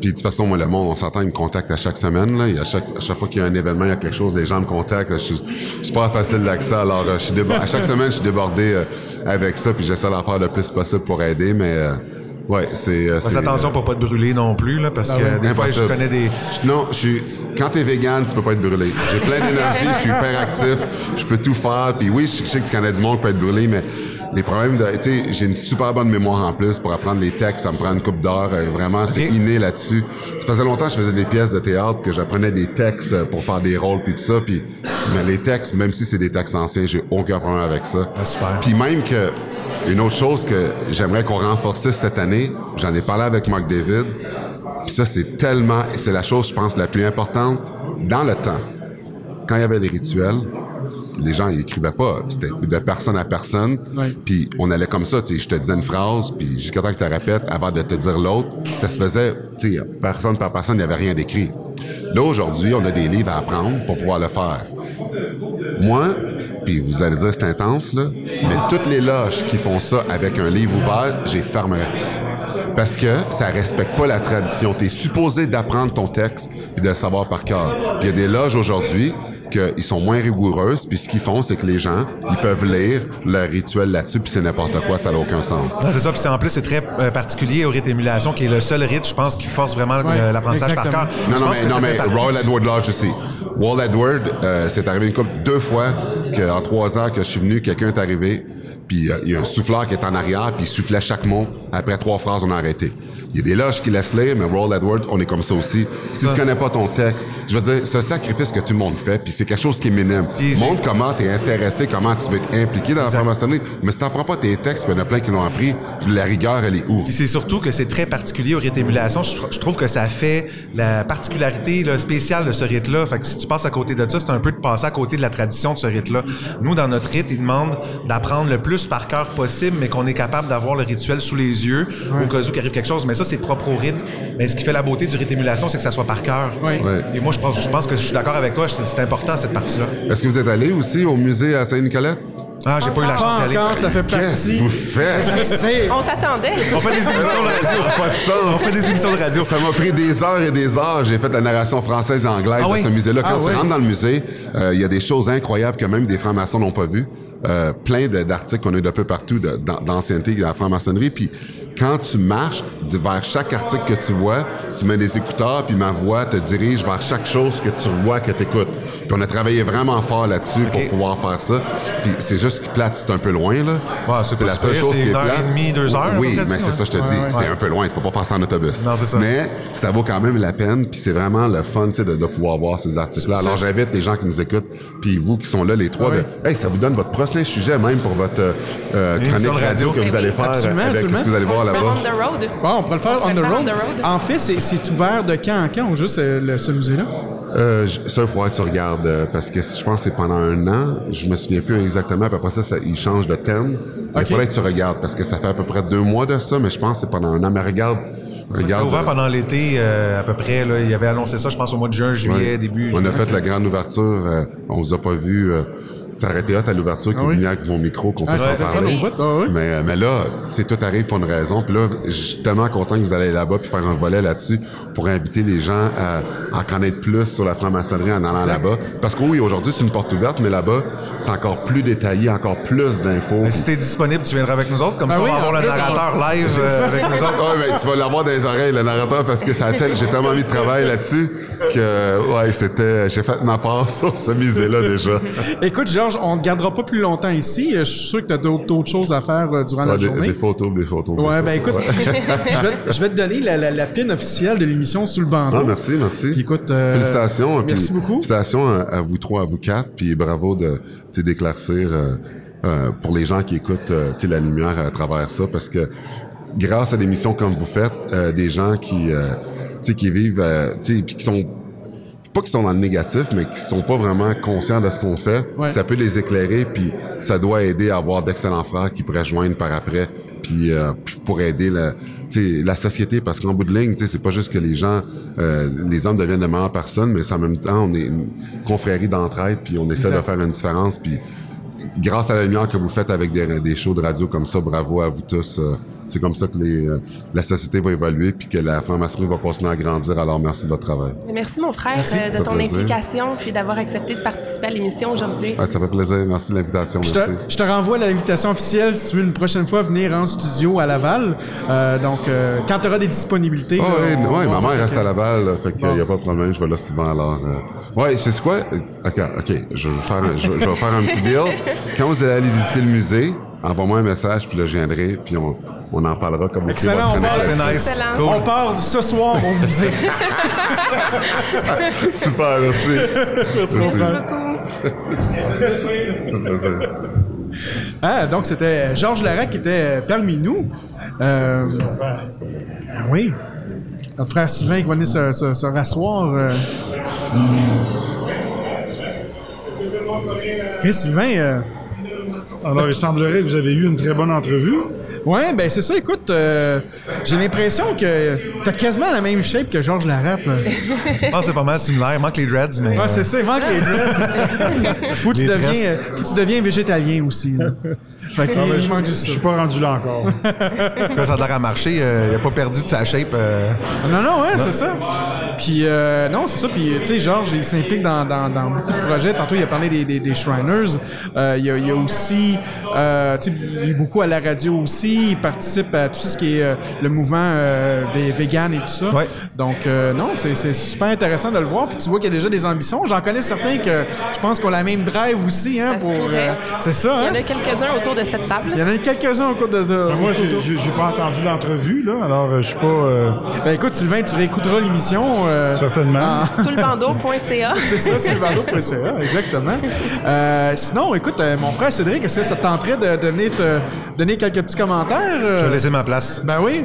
puis de toute façon, moi, le monde, on s'entend, il me contacte à chaque semaine. Là. A chaque, à chaque fois qu'il y a un événement, il y a quelque chose, les gens me contactent. Je suis, je suis pas facile d'accès, alors euh, je suis à chaque (laughs) semaine, je suis débordé euh, avec ça, puis j'essaie d'en faire le plus possible pour aider, mais euh, ouais, c'est... euh, Fais attention pour pas te brûler non plus, là, parce que des fois, je Impossible. connais des... Non, je suis. Quand t'es vegan, tu peux pas être brûlé. J'ai plein d'énergie, je suis hyper actif, je peux tout faire. Puis oui, je sais que tu connais du monde qui peut être brûlé, mais les problèmes de. Tu sais, j'ai une super bonne mémoire en plus pour apprendre les textes, ça me prend une coupe d'heure. euh, Vraiment, c'est inné là-dessus. Ça faisait longtemps que je faisais des pièces de théâtre, que j'apprenais des textes euh, pour faire des rôles puis tout ça. Puis mais les textes, même si c'est des textes anciens, j'ai aucun problème avec ça. Ah, super. Puis même que une autre chose que j'aimerais qu'on renforcisse cette année, j'en ai parlé avec Marc David. Puis ça, c'est tellement, c'est la chose, je pense, la plus importante dans le temps. Quand il y avait les rituels, les gens ils écrivaient pas, c'était de personne à personne. Puis on allait comme ça, tu sais, je te disais une phrase, puis jusqu'à temps que tu la répètes avant de te dire l'autre, ça se faisait, tu sais, personne par personne, il n'y avait rien d'écrit. Là aujourd'hui, on a des livres à apprendre pour pouvoir le faire. Moi, puis vous allez dire c'est intense là, mais toutes les loges qui font ça avec un livre ouvert, j'ai fermerai. Parce que ça respecte pas la tradition. Tu es supposé d'apprendre ton texte et de le savoir par cœur. Il y a des loges aujourd'hui qu'ils sont moins rigoureuses, puis ce qu'ils font, c'est que les gens, ils peuvent lire leur rituel là-dessus, puis c'est n'importe quoi, ça n'a aucun sens. Non, c'est ça. Puis c'est- en plus, c'est très euh, particulier au rite émulation, qui est le seul rite, je pense, qui force vraiment Ouais, l'apprentissage par cœur. Non, Je non, mais, non, mais Royal Edward Lodge aussi. Wall Edward, euh, c'est arrivé une couple, deux fois qu'en trois ans que je suis venu, quelqu'un est arrivé, puis euh, il y a un souffleur qui est en arrière, puis il soufflait chaque mot. Après trois phrases, on a arrêté. Il y a des loges qui laissent lire, mais Royal Edward, on est comme ça aussi. Si tu connais pas ton texte, je veux dire, c'est un sacrifice que tout le monde fait, puis c'est quelque chose qui est minime. Montre comment tu es intéressé, comment tu veux être impliqué dans la franc-maçonnerie. Mais si t'apprends pas tes textes, puis il y en a plein qui l'ont appris, la rigueur, elle est où? Puis c'est surtout que c'est très particulier au rite émulation. Je, je trouve que ça fait la particularité là, spéciale de ce rite-là. Fait que si tu passes à côté de ça, c'est un peu de passer à côté de la tradition de ce rite-là. Nous, dans notre rite, ils demandent d'apprendre le plus par cœur possible, mais qu'on est capable d'avoir le rituel sous les yeux au cas où il arrive quelque chose. Mais ça, c'est propre au rite. Mais ce qui fait la beauté du rite émulation, c'est que ça soit par cœur. Ouais. Ouais. Et moi, je pense, je pense que je suis d'accord avec toi. C'est c'est important, cette partie-là. Est-ce que vous êtes allé aussi au musée à Saint-Nicolas? Ah, j'ai pas eu la chance d'y aller. ça fait Qu'est-ce partie. que vous faites? Je sais. On t'attendait. On fait des émissions de radio. Pas de sens. On fait des émissions de radio. Ça m'a pris des heures et des heures. J'ai fait la narration française et anglaise Ah de oui? ce musée-là. Quand Ah tu oui? rentres dans le musée, euh, il y a des choses incroyables que même des francs-maçons n'ont pas vues. Euh, plein de- d'articles qu'on a de peu partout de- d'an- d'ancienneté de la franc-maçonnerie. Puis quand tu marches de- vers chaque article que tu vois, tu mets des écouteurs, puis ma voix te dirige vers chaque chose que tu vois, que tu écoutes. Puis on a travaillé vraiment fort là-dessus pour pouvoir faire ça. Puis c'est juste que plate, c'est un peu loin, là. Ouais, c'est la seule chose c'est qui est une heure plate. et demie, deux heures, Oui, mais c'est ça, je te dis. C'est un peu loin, tu peux pas faire ça en autobus. Non, c'est ça. Mais ça vaut quand même la peine, puis c'est vraiment le fun, tu sais, de, de pouvoir voir ces articles-là. Alors c'est- j'invite les gens qui nous écoutent, puis vous qui sont là, les trois, Ouais. de, hey, ça vous donne votre prochain sujet même pour votre euh, euh, chronique radio, radio. que vous allez faire Absolument, avec absolument. ce que vous allez voir On là-bas. on the road. Bon, on pourrait le faire On on the road. faire on the road. En fait, c'est c'est ouvert de quand en quand, juste euh, ce musée-là? Euh, ça, il faudrait que tu regardes, euh, parce que je pense que c'est pendant un an, je me souviens plus exactement, puis après ça, ça il change de thème. Il faudrait que tu regardes, parce que ça fait à peu près deux mois de ça, mais je pense que c'est pendant un an. Mais regarde, regarde. ouvert pendant l'été, euh, à peu près. Là, il avait annoncé ça, je pense, au mois de juin, juillet, Ouais. début. On a fait la grande ouverture. euh, on vous a pas vu. Euh, ça aurait été hot à l'ouverture que Ah vous oui? veniez avec mon micro, qu'on Ah, puisse ça en a été parler. bout, ah oui? mais, euh, mais là, c'est tout arrive pour une raison. Puis là, je suis tellement content que vous allez là-bas puis faire un volet là-dessus pour inviter les gens à en connaître plus sur la franc-maçonnerie en allant là-bas. Parce que oui, aujourd'hui, c'est une porte ouverte, mais là-bas, c'est encore plus détaillé, encore plus d'infos. Mais si t'es disponible, tu viendras avec nous autres. Comme Ah ça, oui, on va avoir le narrateur live euh, avec nous autres. (laughs) Ah ouais, ben, tu vas l'avoir dans les oreilles, le narrateur, parce que ça j'ai tellement mis de travail là-dessus que, ouais, c'était, j'ai fait ma part (laughs) sur ce musée-là déjà. Écoute, On ne te gardera pas plus longtemps ici. Je suis sûr que tu as d'autres choses à faire euh, durant Ouais, la des, journée. des photos, des photos. des Ouais, ben écoute, (laughs) je, vais, je vais te donner la, la, la pin officielle de l'émission sous le bandeau. Ah, merci, merci. Puis écoute, euh, félicitations. merci puis beaucoup. Félicitations à, à vous trois, à vous quatre, puis bravo de d'éclaircir euh, euh, pour les gens qui écoutent euh, la lumière à travers ça, parce que grâce à des missions comme vous faites, euh, des gens qui euh, qui vivent, euh, tu sais, puis qui sont pas qui sont dans le négatif, mais qui sont pas vraiment conscients de ce qu'on fait, Ouais. ça peut les éclairer, puis ça doit aider à avoir d'excellents frères qui pourraient joindre par après, puis euh, pour aider la, société, parce qu'en bout de ligne, c'est pas juste que les gens, euh, les hommes deviennent de meilleures personnes, mais c'est en même temps, on est une confrérie d'entraide, puis on essaie Exact. de faire une différence, puis grâce à la lumière que vous faites avec des, des shows de radio comme ça, bravo à vous tous. euh, c'est comme ça que les, euh, la société va évoluer, puis que la franc-maçonnerie va continuer à grandir. Alors, merci de votre travail. Merci, mon frère, Merci. euh, de ton plaisir. implication puis d'avoir accepté de participer à l'émission aujourd'hui. Ouais, ça fait plaisir. Merci de l'invitation. Je te, Merci. je te renvoie l'invitation officielle si tu veux une prochaine fois venir en studio à Laval. Euh, donc, euh, quand tu auras des disponibilités. Ah là, oui, on- ouais, on ma va- mère reste à Laval, là, fait qu'il Bon. n'y a pas de problème, je vais là souvent alors. euh. Ouais, c'est quoi? Ok, ok, je vais faire, un- je, vais- je vais faire un petit deal. (laughs) Quand vous allez aller visiter le musée, envoie-moi un message, puis là, je viendrai, puis on, on en parlera comme Excellent, on parle- C'est nice. Cool. On part ce soir au musée. (laughs) Super, merci. Merci, plaisir. Ah, donc c'était Georges Larac qui était parmi nous. Euh, ah oui. Notre frère Sylvain qui va venir se, se, se rasseoir. euh. Chris Sylvain, euh, Alors, il semblerait que vous avez eu une très bonne entrevue. ouais, ben c'est ça. Écoute, euh, j'ai l'impression que t'as quasiment la même shape que Georges Larac. là. Je pense que c'est pas mal similaire. Il manque les dreads, mais. Ouais, euh, c'est ça, il manque les dreads. (laughs) faut, que tu deviens, tresses. euh, faut que tu deviens végétalien aussi. Là. Fait que, Ah, je, je suis pas rendu là encore. (laughs) ça, a l'air à marcher. euh, il a pas perdu de sa shape. euh. Non, non, ouais, c'est ça. Puis, euh, non, c'est ça. Puis, tu sais, Georges, il s'implique dans, dans, dans beaucoup de projets. Tantôt, il a parlé des, des, des Shriners. Euh, il, y a, il y a aussi, euh, tu sais, il est beaucoup à la radio aussi. Il participe à tout ce qui est euh, le mouvement euh, vegan et tout ça. Ouais. Donc, euh, non, c'est c'est super intéressant de le voir. Puis, tu vois qu'il y a déjà des ambitions. J'en connais certains que je pense qu'on a la même drive aussi. Hein, Ça se pour, pourrait. euh, c'est ça, Il y hein? en a quelques-uns autour de cette table. Il y en a quelques-uns au cours de. de- Ben, Moi, j'ai- pas entendu l'entrevue, là, alors euh, je suis pas... euh, Ben, écoute, Sylvain, tu réécouteras l'émission. euh, certainement. en- (laughs) Sous le bandeau.ca. (laughs) C'est ça, sylvano.ca, exactement. Euh, sinon, écoute, euh, mon frère Cédric, est-ce que ça te tenterait de donner, te donner quelques petits commentaires? euh? Je vais laisser ma place. Ben oui.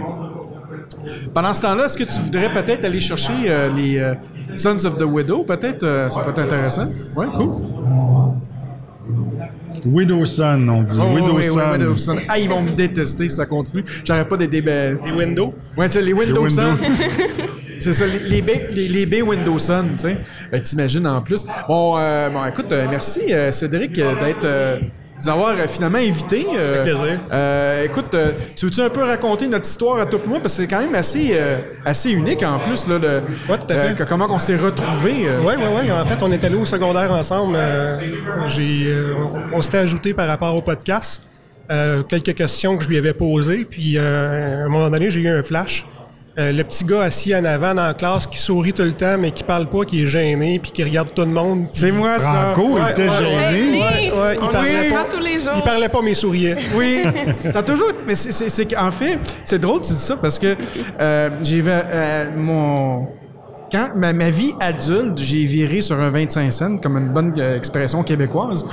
Pendant ce temps-là, est-ce que tu voudrais peut-être aller chercher euh, les euh, Sons of the Widow? Peut-être, euh, ça peut être intéressant. Ouais, cool. Widow Son, on dit. Oh, Widow oui, oui, Son. Windows Sun. Ah, ils vont me détester si ça continue. J'arrête pas des. Les Windows? Ouais, c'est les Windows Les Sun. Windows. (laughs) c'est ça, les, les, baies- les, les baies Windows Sun, tu sais. Ben, t'imagines en plus. Bon, euh, bon écoute, euh, merci euh, Cédric d'être... nous avoir euh, finalement invité. Euh, plaisir. euh, écoute, euh, tu veux-tu un peu raconter notre histoire à toi et moi? Parce que c'est quand même assez, assez unique en plus, là, de, Ouais, tout à fait. que- comment on s'est retrouvés. Oui, oui, oui. En fait, on est allé au secondaire ensemble. J'ai, on on s'était ajouté par rapport au podcast. Quelques questions que je lui avais posées. Puis, à un moment donné, j'ai eu un flash. Euh, le petit gars assis en avant dans la classe qui sourit tout le temps, mais qui parle pas, qui est gêné, puis qui regarde tout le monde. C'est moi, ça. Franco, il était ouais, gêné. Gêné. Ouais, ouais, il parlait pas. tous les jours. Il parlait pas, mais il souriait. Oui, (laughs) ça a toujours. Mais c'est- c'est c'est qu'en fait, c'est drôle que tu dis ça parce que euh, j'ai vu euh, mon quand ma, ma vie adulte, j'ai viré sur un 25 cents, comme une bonne euh, expression québécoise.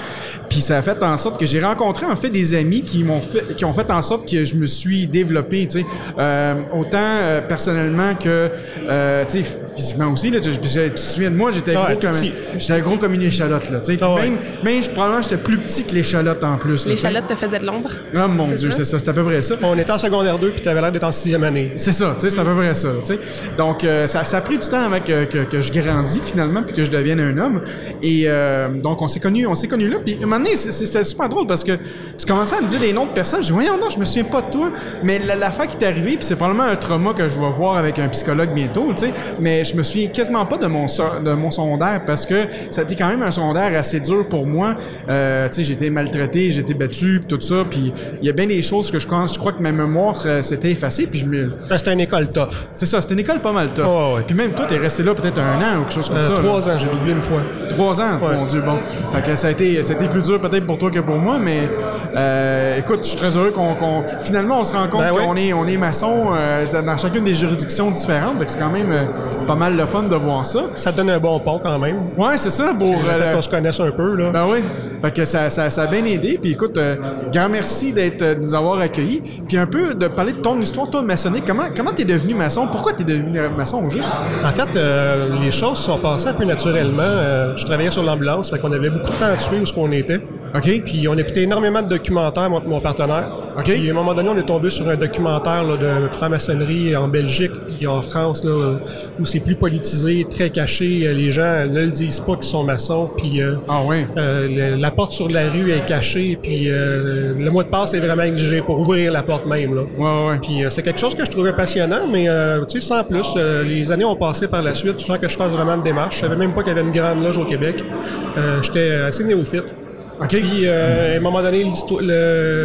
Puis ça a fait en sorte que j'ai rencontré en fait des amis qui m'ont fait, qui ont fait en sorte que je me suis développé, tu sais, euh, autant euh, personnellement que, euh, tu sais, physiquement aussi. Là, tu te souviens de moi, j'étais Ah ouais, gros comme, j'étais gros comme une échalote là, tu sais. Ah ouais. Même, probablement j'étais plus petit que l'échalote en plus. L'échalote te faisait de l'ombre? Oh mon C'est dieu, ça? c'est ça, c'est à peu près ça. On était en secondaire 2 puis t'avais l'air d'être en sixième année. C'est ça, tu sais, c'est à peu près ça, tu sais. Donc, euh, ça, ça a pris du temps avant que, que, que je grandisse finalement, puis que je devienne un homme. Et euh, donc, on s'est connus, on s'est connus là. Puis, un moment donné, c'était super drôle parce que tu commençais à me dire des noms de personnes. Je dis, voyons, non, je me souviens pas de toi. Mais la- l'affaire qui t'est arrivée, puis c'est probablement un trauma que je vais voir avec un psychologue bientôt, tu sais. Mais je me souviens quasiment pas de mon, so- de mon secondaire parce que ça a été quand même un secondaire assez dur pour moi. Euh, tu sais, j'ai été maltraité, j'ai été battu, puis tout ça. Puis, il y a bien des choses que je pense, je crois que ma mémoire euh, s'était effacée. Puis, je me. C'était une école tough. C'est ça, c'était une école pas mal tough. Oh, ouais. Puis même toi, t'es resté là peut-être un an ou quelque chose comme Euh, ça. là. trois ans, j'ai doublé une fois. Trois ans, Ouais. mon Dieu, bon. Fait que ça a été, ça a été plus dur peut-être pour toi que pour moi, mais euh, écoute, je suis très heureux qu'on, qu'on- finalement on se rend compte Ben oui. qu'on est, on est maçon euh, dans chacune des juridictions différentes. Fait que c'est quand même pas mal le fun de voir ça. Ça te donne un bon pont quand même. Ouais, c'est ça pour. Fait qu'on se connaisse un peu, là. ben oui. Fait que ça, ça, ça a bien aidé. Puis écoute, grand merci d'être, de nous avoir accueillis. Puis un peu de parler de ton histoire, toi, maçonnique. Comment, comment t'es devenu maçon? Pourquoi t'es devenu maçon, au juste? En fait, euh, les choses sont passées un peu naturellement. Euh, je travaillais sur l'ambulance, fait qu'on avait beaucoup de temps à tuer où ce qu'on était. OK. Puis on écoutait énormément de documentaires, mon, mon partenaire. OK. Puis à un moment donné, on est tombé sur un documentaire là, de franc-maçonnerie en Belgique et en France, là, où c'est plus politisé, très caché. Euh, Les gens ne le disent pas qu'ils sont maçons. Puis euh, Ah ouais. euh, le- la porte sur la rue est cachée. Puis euh, le mot de passe est vraiment exigé pour ouvrir la porte même. Là. Ouais, ouais. Puis euh, c'est quelque chose que je trouvais passionnant, mais euh, tu sais, sans plus, euh, les années ont passé par la suite sans que je fasse vraiment de démarche. Je savais même pas qu'il y avait une grande loge au Québec. Euh, J'étais assez néophyte. OK. Puis euh, à un moment donné,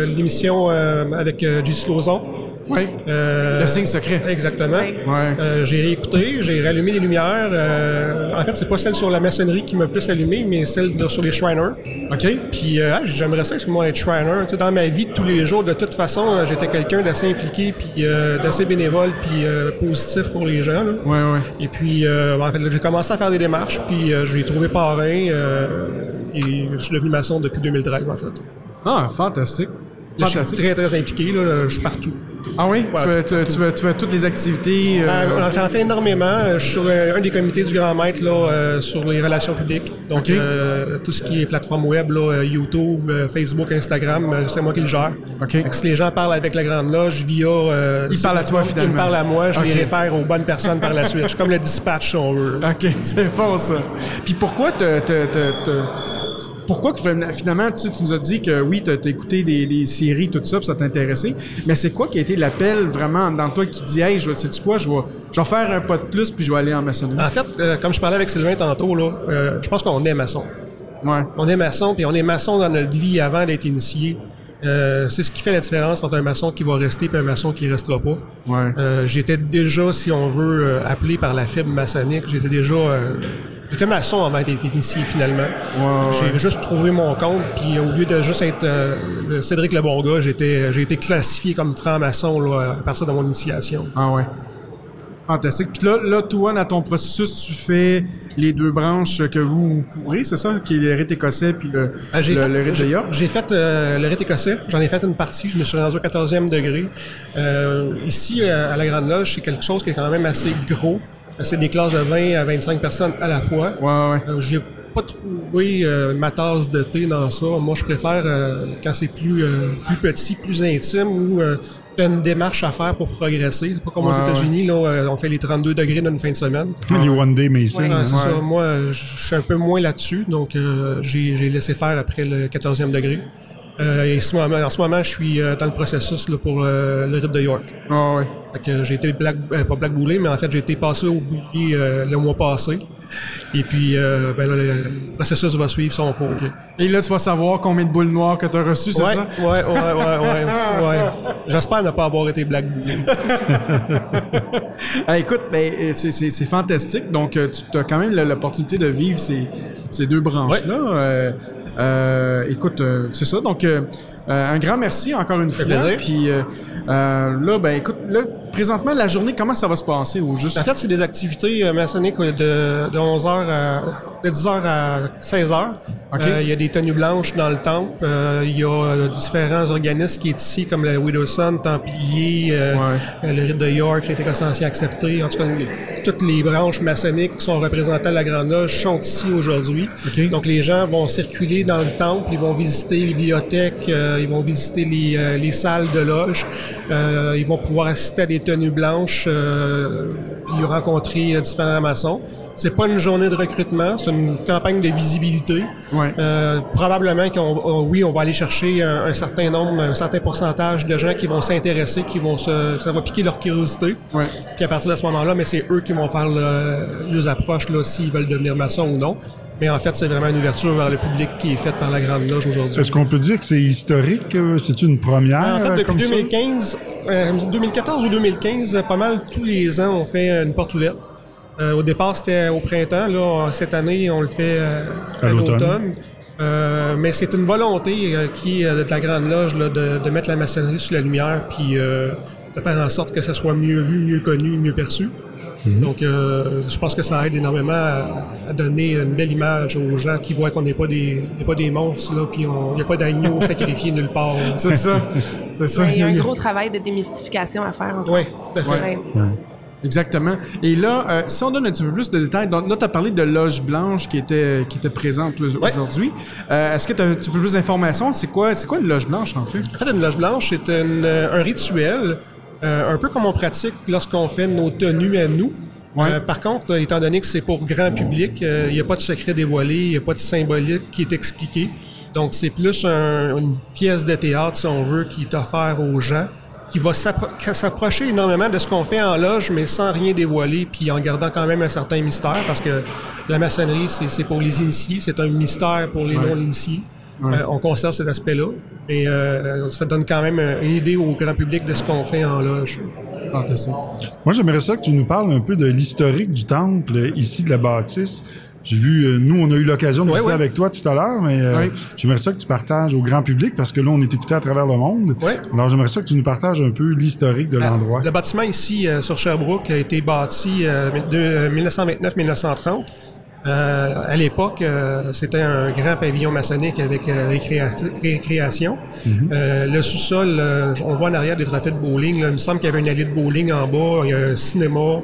l'émission euh, avec euh, J.C. Lauzon. Ouais. euh, Le signe secret. Exactement. Ouais. Euh, j'ai réécouté, j'ai rallumé les lumières. euh, en fait, c'est pas celle sur la maçonnerie qui m'a plus allumé, mais celle de- sur les Shriners. OK. Puis euh, ah, j'aimerais ça, moi, être Shriner. Tu sais, dans ma vie de tous les jours, de toute façon, j'étais quelqu'un d'assez impliqué, puis euh, d'assez bénévole, puis euh, positif pour les gens. là. Ouais, ouais. Et puis, euh, en fait, j'ai commencé à faire des démarches, puis euh, j'ai trouvé parrain, euh, et je suis devenu maçon depuis 2013, en fait. Ah, fantastique. Là, je suis très, très impliqué, là, je suis partout. Ah oui? tu, fais, tu, tu tu toutes les activités. euh, J'en fais énormément. Je suis sur euh, un des comités du Grand Maître là, euh, sur les relations publiques. Donc, euh, tout ce qui est plateforme web, là, YouTube, Facebook, Instagram, c'est moi qui le gère. OK. Fait que si les gens parlent avec la Grande Loge via... Ils parlent à toi, Ils finalement. me parlent à moi, je les OK. réfère aux bonnes personnes par la suite. Je suis comme le dispatch, si on veut. (laughs) OK, c'est bon ça. Puis pourquoi te- pourquoi que fin- finalement tu, sais, tu nous as dit que oui, tu as écouté des, des séries, tout ça, puis ça t'intéressait, mais c'est quoi qui a été l'appel vraiment dans toi qui dit Hey, je sais tu quoi, je vais, je vais faire un pas de plus puis je vais aller en maçonnerie? En fait, euh, comme je parlais avec Sylvain tantôt, là, euh, je pense qu'on est maçon. Ouais. On est maçon, puis on est maçon dans notre vie avant d'être initié. Euh, c'est ce qui fait la différence entre un maçon qui va rester et un maçon qui restera pas. Ouais. Euh, j'étais déjà, si on veut, euh, appelé par la fibre maçonnique. J'étais déjà... j'étais maçon avant d'être initié, finalement. J'ai ouais. juste trouvé mon compte, puis au lieu de juste être euh, le Cédric le bon gars, j'étais, j'ai été classifié comme franc-maçon à partir de mon initiation. Ah ouais. Fantastique. Puis là, là, toi, dans ton processus, tu fais les deux branches que vous couvrez, c'est ça? Qui est le rite écossais puis le, j'ai le, fait, le rite de j'ai- York? J'ai fait euh, le rite écossais. J'en ai fait une partie. Je me suis rendu au 14e degré. Euh, ici, à la Grande Loge, c'est quelque chose qui est quand même assez gros. C'est des classes de 20 à 25 personnes à la fois. Ouais, ouais. Euh, j'ai pas trouvé euh, ma tasse de thé dans ça. Moi, je préfère euh, quand c'est plus, euh, plus petit, plus intime, où euh, tu as une démarche à faire pour progresser. C'est pas comme aux Ouais, États-Unis, là, euh, on fait les 32 degrés d'une fin de semaine. (laughs) Les One Day Mason. Ouais, c'est Ouais. ça. Moi, je je suis un peu moins là-dessus, donc euh, j'ai j'ai laissé faire après le 14e degré. Euh, et ce moment- en ce moment, je suis euh, dans le processus là, pour euh, le rite de York. Ah ouais. Fait que j'ai été black, pas blackboulé, mais en fait, j'ai été passé au boulier le mois passé. Et puis, ben là, le, processus va suivre son cours. Et là, tu vas savoir combien de boules noires que tu as reçues, c'est Ouais, ça? ouais, ouais, ouais, ouais, ouais. J'espère ne pas avoir été blackboulé. Ah, (laughs) écoute, ben, c'est- c'est c'est fantastique. Donc, tu as quand même l'opportunité de vivre ces, ces deux branches-là. Euh, écoute, euh, c'est ça. Donc, euh, euh, un grand merci encore une fois. plaisir. Puis euh, euh, là, ben, écoute, là, présentement, la journée, comment ça va se passer au juste? En fait, c'est des activités euh, maçonniques de, de 11h à, de 10h à 16h. OK. Euh, il y a des tenues blanches dans le temple. Euh, il y a différents organismes qui sont ici, comme le Widowson, Templier, euh, le Rite de York, Rite ancien accepté. En tout cas, toutes les branches maçonniques qui sont représentées à la Grande Loge sont ici aujourd'hui. OK. Donc, les gens vont circuler dans le temple, ils vont visiter les bibliothèques, ils vont visiter les, les salles de loge, ils vont pouvoir assister à des tenues blanches, euh, ils rencontrer euh, différents maçons. C'est pas une journée de recrutement, c'est une campagne de visibilité. Ouais. Euh, probablement qu'on, on- oui, on va aller chercher un, un certain nombre, un certain pourcentage de gens qui vont s'intéresser, qui vont se, ça va piquer leur curiosité. Ouais. Puis à partir de ce moment-là, mais c'est eux qui vont faire le, les approches là, s'ils veulent devenir maçons ou non. Mais en fait, c'est vraiment une ouverture vers le public qui est faite par la Grande Loge aujourd'hui. Est-ce qu'on peut dire que c'est historique? euh, C'est une première? En fait, depuis comme ça? 2015, euh, 2014 ou 2015, euh, pas mal tous les ans, on fait une porte ouverte. Euh, au départ, c'était au printemps. Là, cette année, on le fait euh, À à, l'automne. Euh, mais c'est une volonté euh, qui de la Grande Loge là, de, de mettre la maçonnerie sur la lumière, puis euh, de faire en sorte que ça soit mieux vu, mieux connu, mieux perçu. Mhm. Donc, euh, je pense que ça aide énormément à, à donner une belle image aux gens qui voient qu'on n'est pas des, pas des monstres, là, puis on- il n'y a pas d'agneau (laughs) sacrifié nulle part. C'est ça. C'est ça. Il y a un gros travail de démystification à faire. Oui, tout à fait. Ouais. Exactement. Et là, euh, si on donne un petit peu plus de détails, donc là, tu as parlé de loge blanche qui était, qui était présente Ouais. aujourd'hui. Euh, Est-ce que tu as un petit peu plus d'informations? C'est quoi, c'est quoi une loge blanche, en fait? En fait, une loge blanche, c'est un rituel, euh, un peu comme on pratique lorsqu'on fait nos tenues à nous. Ouais. Euh, par contre, euh, étant donné que c'est pour grand public, euh, il n'y a pas de secret dévoilé, il n'y a pas de symbolique qui est expliqué. Donc, c'est plus un- une pièce de théâtre, si on veut, qui est offerte aux gens, qui va s'appro- s'approcher énormément de ce qu'on fait en loge, mais sans rien dévoiler, puis en gardant quand même un certain mystère, parce que la maçonnerie, c'est c'est pour les initiés, c'est un mystère pour les non-initiés. Euh, on conserve cet aspect-là, mais euh, ça donne quand même euh, une idée au grand public de ce qu'on fait en loge. Fantastique. Moi, j'aimerais ça que tu nous parles un peu de l'historique du temple ici de la bâtisse. J'ai vu, nous, on a eu l'occasion de visiter ouais. avec toi tout à l'heure, mais euh, Oui. j'aimerais ça que tu partages au grand public parce que là, on est écouté à travers le monde. Ouais. Alors, j'aimerais ça que tu nous partages un peu l'historique de l'endroit. Le bâtiment ici euh, sur Sherbrooke a été bâti euh, de euh, 1929-1930. Euh, à l'époque, euh, c'était un grand pavillon maçonnique avec euh, récréati- récréation. Euh, le sous-sol, on voit en arrière des trophées de bowling. là. il me semble qu'il y avait une allée de bowling en bas. Il y a un cinéma.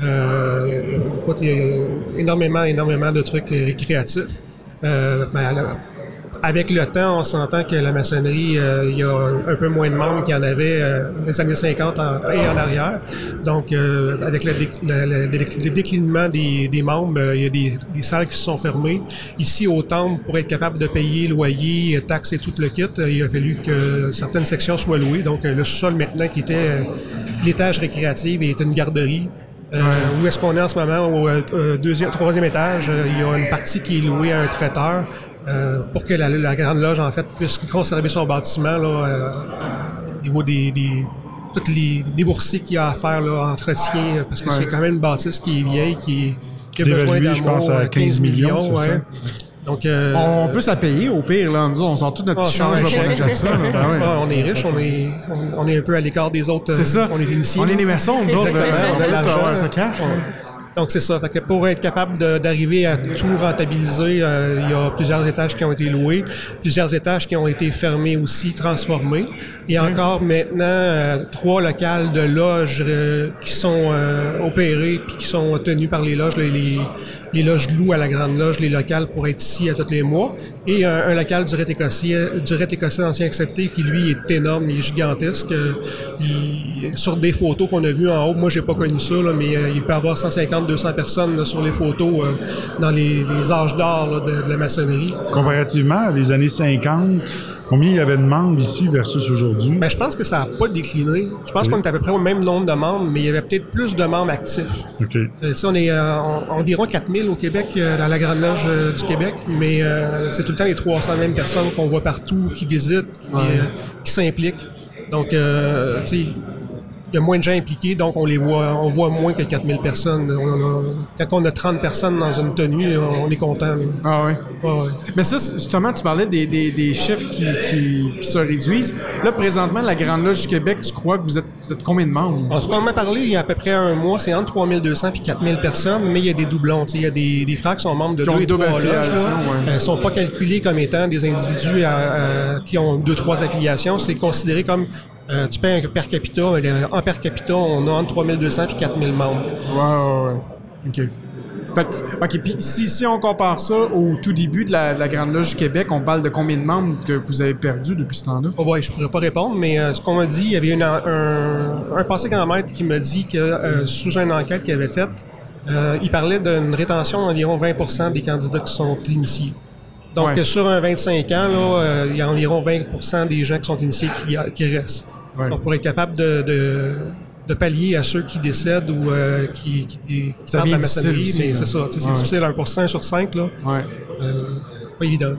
Écoute, il y a énormément, énormément de trucs récréatifs. Ben, avec le temps, on s'entend que la maçonnerie, euh, il y a un peu moins de membres qu'il y en avait euh, les années 50 en- et en arrière. Donc, euh, avec le, dé- le- le- le déclinement des, membres, euh, il y a des, salles qui se sont fermées. Ici, au temple, pour être capable de payer loyer, taxes et tout le kit, euh, il a fallu que certaines sections soient louées. Donc, euh, le sous-sol maintenant, qui était euh, l'étage récréatif, est une garderie. Euh, Où est-ce qu'on est en ce moment? Au euh, euh, deuxième, troisième étage, euh, il y a une partie qui est louée à un traiteur euh, pour que la, la Grande Loge, en fait, puisse conserver son bâtiment là, euh, au niveau des, des, toutes les, des boursiers qu'il y a à faire là, entretien, euh, parce que Ouais. c'est quand même une bâtisse qui est vieille, qui, est- qui a besoin d'amour, je pense, à euh, 15 millions, c'est ça? Donc, euh, On peut se la payer au pire, là. Nous, on sort tout notre Ah, petit change ouais. pour acheter ça. là. (laughs) Ben ah, on est riche, on est, on, on est un peu à l'écart des autres. C'est ça. On est initiés. On est des maçons, nous autres. Exactement, on a l'argent. ça cash. Donc c'est ça. Fait que pour être capable d'arriver à tout rentabiliser, euh, il y a plusieurs étages qui ont été loués, plusieurs étages qui ont été fermés aussi, transformés. Et encore maintenant, euh, trois locales de loges euh, qui sont euh, opérés puis qui sont tenus par les loges, les, les, les loges louent à la grande loge, les locales pour être ici à tous les mois. Et un, un local du rite écossais, du rite écossais ancien accepté qui lui est énorme, il est gigantesque. Euh, sur des photos qu'on a vues en haut, moi j'ai pas connu ça, mais euh, il peut y avoir 150-200 personnes là, sur les photos euh, dans les, âges d'or de, de la maçonnerie. Comparativement à les années 50, combien il y avait de membres ici versus aujourd'hui? Ben, je pense que ça n'a pas décliné. Je pense qu'on est à peu près au même nombre de membres, mais il y avait peut-être plus de membres actifs. OK. Euh, on est euh, en- environ 4000 au Québec, euh, dans la Grande Loge euh, du Québec, mais c'est tout le temps les 300 mêmes personnes qu'on voit partout, qui visitent, qui, qui s'impliquent. Donc, tu sais, y a moins de gens impliqués, donc on les voit, on voit moins que 4000 personnes. quand on a 30 personnes dans une tenue, on est content. Ah oui. Ouais, ouais. Mais ça, justement, tu parlais des, des, des chiffres qui, qui, qui se réduisent. Là, présentement, la Grande Loge du Québec, tu crois que vous êtes, vous êtes combien de membres? On s'en a parlé il y a à peu près un mois, c'est entre 3200 et 4000 personnes, mais il y a des doublons. tu sais, Il y a des, des frères qui sont membres de deux et trois loges. là. ouais. Euh, sont pas calculés comme étant des individus à- à- qui ont deux, trois affiliations. C'est considéré comme euh, tu payes un per capita. En per capita, on a entre 3200 et 4000 membres. Ouais. OK. Fait OK, puis si, si on compare ça au tout début de la, de la Grande Loge du Québec, on parle de combien de membres que vous avez perdu depuis ce temps-là? Oh boy, je pourrais pas répondre, mais euh, ce qu'on m'a dit, il y avait une- un, un passé grand maître qui m'a dit que euh, sous une enquête qu'il avait faite, euh, il parlait d'une rétention d'environ 20% des candidats qui sont initiés. Donc Ouais. sur un 25 ans, là, il y a environ 20% des gens qui sont initiés qui, qui restent. Ouais. Donc pour être capable de, de, de pallier à ceux qui décèdent ou euh, qui, qui, qui Ça la maçonnerie, aussi, mais là. c'est ça, c'est Ouais. difficile, 1 sur 5, là, Ouais. euh, pas évident.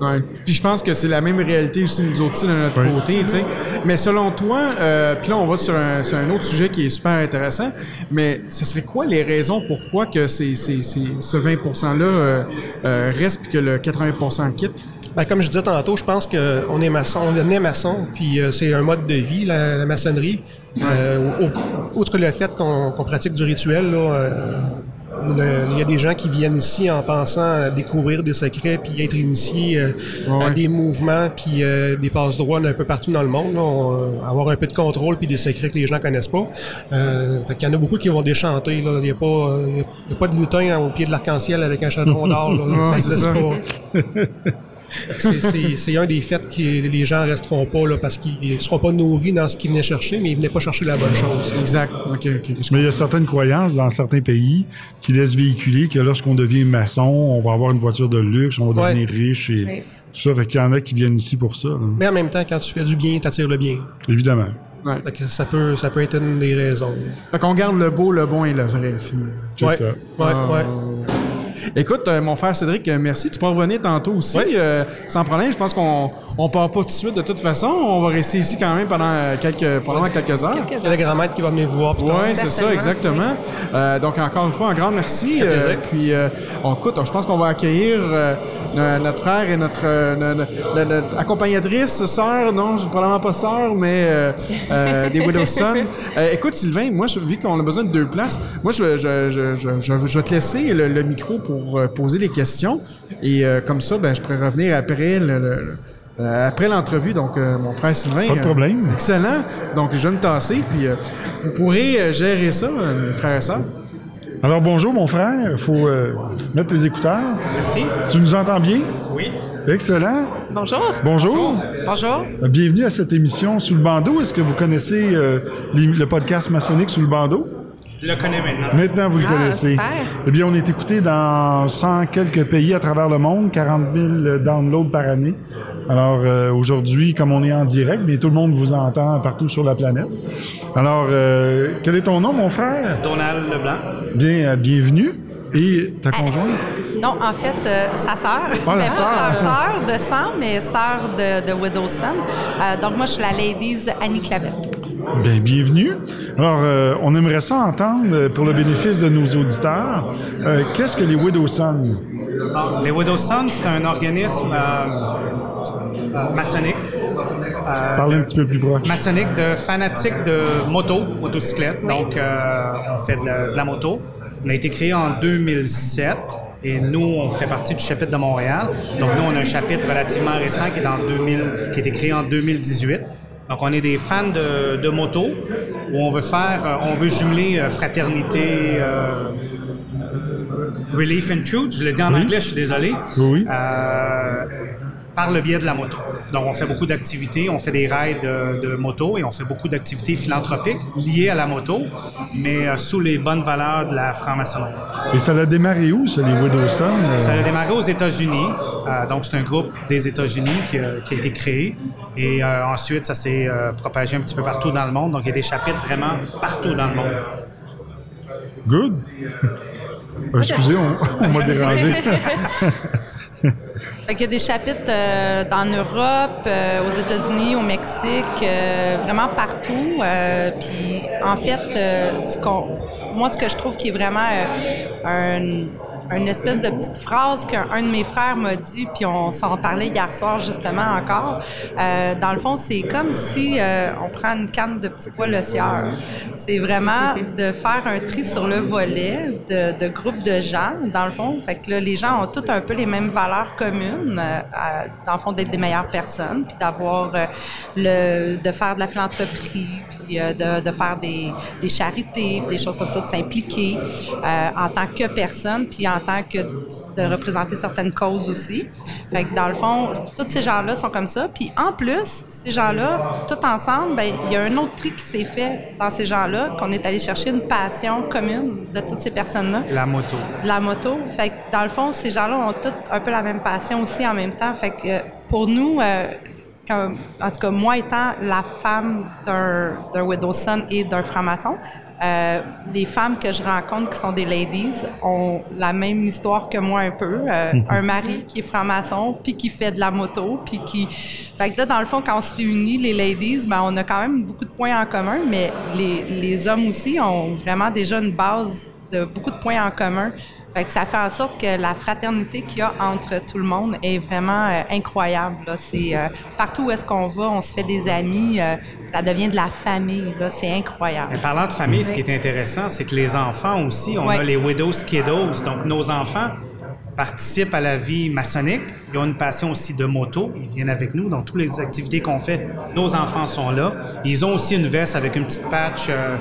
Ouais. Puis je pense que c'est la même réalité aussi nous autres ici de notre Oui. côté, tu sais. Mais selon toi, euh, puis là on va sur un, sur un autre sujet qui est super intéressant, mais ce serait quoi les raisons pourquoi que ce 20%-là euh, euh, reste puis que le 80% quitte? Ben, comme je disais tantôt, je pense qu'on est maçon, on est né maçon, puis euh, c'est un mode de vie, la, la maçonnerie. Euh, au- outre le fait qu'on pratique du rituel, là, euh, il y a des gens qui viennent ici en pensant découvrir des secrets, puis être initiés euh, Ouais. à des mouvements, puis euh, des passe-droits un peu partout dans le monde. là. On, euh, avoir un peu de contrôle, puis des secrets que les gens connaissent pas. Euh, fait qu'il y en a beaucoup qui vont déchanter. Là. Il n'y a, pas, il y a pas de lutin au pied de l'arc-en-ciel avec un chaudron d'or. n'existe (laughs) ça. pas. (laughs) (laughs) C'est- un des faits que les gens resteront pas là, parce qu'ils ne seront pas nourris dans ce qu'ils venaient chercher, mais ils venaient pas chercher la bonne chose. Exact. OK, OK. Mais il y a certaines croyances dans certains pays qui laissent véhiculer que lorsqu'on devient maçon, on va avoir une voiture de luxe, on va Ouais. devenir riche et tout ça. Fait qu'il y en a qui viennent ici pour ça, là. Mais en même temps, quand tu fais du bien, tu attires le bien. évidemment. Ouais. Fait que ça, peut, ça peut être une des raisons. Fait qu'on garde le beau, le bon et le vrai, finalement. C'est Ouais, ça. ouais, Euh, ouais. Écoute, euh, mon frère Cédric, euh, merci. Tu peux revenir tantôt aussi, Oui. euh, sans problème. Je pense qu'on on part pas tout de suite de toute façon. On va rester ici quand même pendant euh, quelques, pendant quelques heures. Il y a le grand maître qui va venir vous voir plus tard. Oui, c'est ça, exactement. Euh, donc, encore une fois, un grand merci. Plaisir. puis, euh, on, écoute, je pense qu'on va accueillir euh, no- notre frère et notre, euh, no- no- no- notre accompagnatrice, sœur, non, probablement pas sœur, mais euh, euh, (laughs) des Widow Son. Euh, écoute, Sylvain, moi, je, vu qu'on a besoin de deux places, moi, je, je, je, je, je- je vais te laisser le, le micro pour euh, poser les questions. Et euh, comme ça, ben, je pourrais revenir après le- le- euh, après l'entrevue, donc euh, mon frère Sylvain. Pas de euh, problème. excellent. Donc je vais me tasser, puis euh, vous pourrez euh, gérer ça, euh, mes frères et sœurs. Alors bonjour mon frère, il faut euh, mettre tes écouteurs. Merci. Tu nous entends bien? Oui. Excellent. Bonjour. Bonjour. Bonjour. Bienvenue à cette émission Sous le bandeau. Est-ce que vous connaissez euh, les- le podcast maçonnique Sous le bandeau? Je le connais maintenant. Maintenant, vous le Ah, connaissez. super. Eh bien, on est écouté dans 100 quelques pays à travers le monde, 40 000 downloads par année. Alors, euh, aujourd'hui, comme on est en direct, bien, tout le monde vous entend partout sur la planète. Alors, euh, quel est ton nom, mon frère? Donald Leblanc. Bien, euh, bienvenue. Et ta conjointe? Non, en fait, euh, sa sœur. Ah, la sœur. pas sœur, sœur de sang, mais sœur de, de Widow's Son. Euh, donc, moi, je suis la ladies Annie Clavette. Bien, bienvenue. Alors, euh, on aimerait ça entendre, euh, pour le bénéfice de nos auditeurs, euh, qu'est-ce que les Widow Sons? Bon, les Widow Sons, c'est un organisme euh, euh, maçonnique. euh, Parlez un petit peu plus proche. maçonnique de fanatiques de moto, motocyclette. Donc, euh, on fait de la, de la moto. On a été créé en 2007 et nous, on fait partie du chapitre de Montréal. Donc, nous, on a un chapitre relativement récent qui, est en 2000, qui a été créé en 2018. Donc, on est des fans de, de moto où on veut faire, euh, on veut jumeler euh, fraternité, euh, relief and truth. Je le dis en Oui. anglais, je suis désolé. Oui. Euh, par le biais de la moto. Donc, on fait beaucoup d'activités, on fait des rides de, de moto et on fait beaucoup d'activités philanthropiques liées à la moto, mais euh, sous les bonnes valeurs de la franc-maçonnerie. Et ça a démarré où, ça, les Widow Sons? Euh, Ça a démarré aux États-Unis. Euh, donc, c'est un groupe des États-Unis qui, a- qui a été créé. Et euh, ensuite, ça s'est euh, propagé un petit peu partout dans le monde. Donc, il y a des chapitres vraiment partout dans le monde. Good. (laughs) Euh, excusez, on, on m'a dérangé. (laughs) (laughs) qu'il y a des chapitres euh, en Europe, euh, aux États-Unis, au Mexique, euh, vraiment partout. Euh, Puis en fait, euh, ce moi, ce que je trouve qui est vraiment euh, un une espèce de petite phrase qu'un de mes frères m'a dit, puis on s'en parlait hier soir justement encore. Euh, dans le fond, c'est comme si euh, on prend une canne de petits pois sieur. C'est vraiment de faire un tri sur le volet de, de groupes de gens, dans le fond. Fait que là, les gens ont toutes un peu les mêmes valeurs communes, euh, dans le fond, d'être des meilleures personnes, puis d'avoir euh, le, de faire de la philanthropie, euh, de, de faire des, des charités, puis des choses comme ça, de s'impliquer euh, en tant que personne, puis en tant que de représenter certaines causes aussi. Fait que dans le fond, tous ces gens-là sont comme ça. Puis en plus, ces gens-là, tout ensemble, ben il y a un autre tri qui s'est fait dans ces gens-là, qu'on est allé chercher une passion commune de toutes ces personnes-là La moto. la moto. Fait que dans le fond, ces gens-là ont tous un peu la même passion aussi en même temps. Fait que euh, pour nous, euh, comme- en tout cas, moi étant la femme d'un d'un widow son et d'un franc-maçon, euh, les femmes que je rencontre qui sont des ladies ont la même histoire que moi un peu. Euh, un mari qui est franc-maçon, puis qui fait de la moto, puis qui... Fait que là, dans le fond, quand on se réunit, les ladies, ben, on a quand même beaucoup de points en commun, mais les, les hommes aussi ont vraiment déjà une base de beaucoup de points en commun. Fait que ça fait en sorte que la fraternité qu'il y a entre tout le monde est vraiment euh, incroyable. là. C'est euh, partout où est-ce qu'on va, on se fait des amis, euh, ça devient de la famille. Là, c'est incroyable. Mais parlant de famille, ce qui est intéressant, c'est que les enfants aussi, on a les Widows Kiddos. Donc, nos enfants participent à la vie maçonnique. Ils ont une passion aussi de moto. Ils viennent avec nous. Donc, toutes les activités qu'on fait, nos enfants sont là. Ils ont aussi une veste avec une petite patch euh,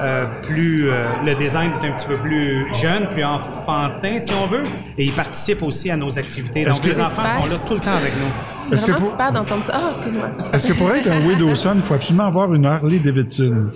euh, plus... euh, le design est un petit peu plus jeune, plus enfantin, si on veut. Et ils participent aussi à nos activités. Donc, que- les enfants super? sont là tout le temps avec nous. C'est que vraiment pour- super d'entendre ça. Ah, excuse-moi. Est-ce que pour être un widow son, il faut absolument avoir une Harley Davidson?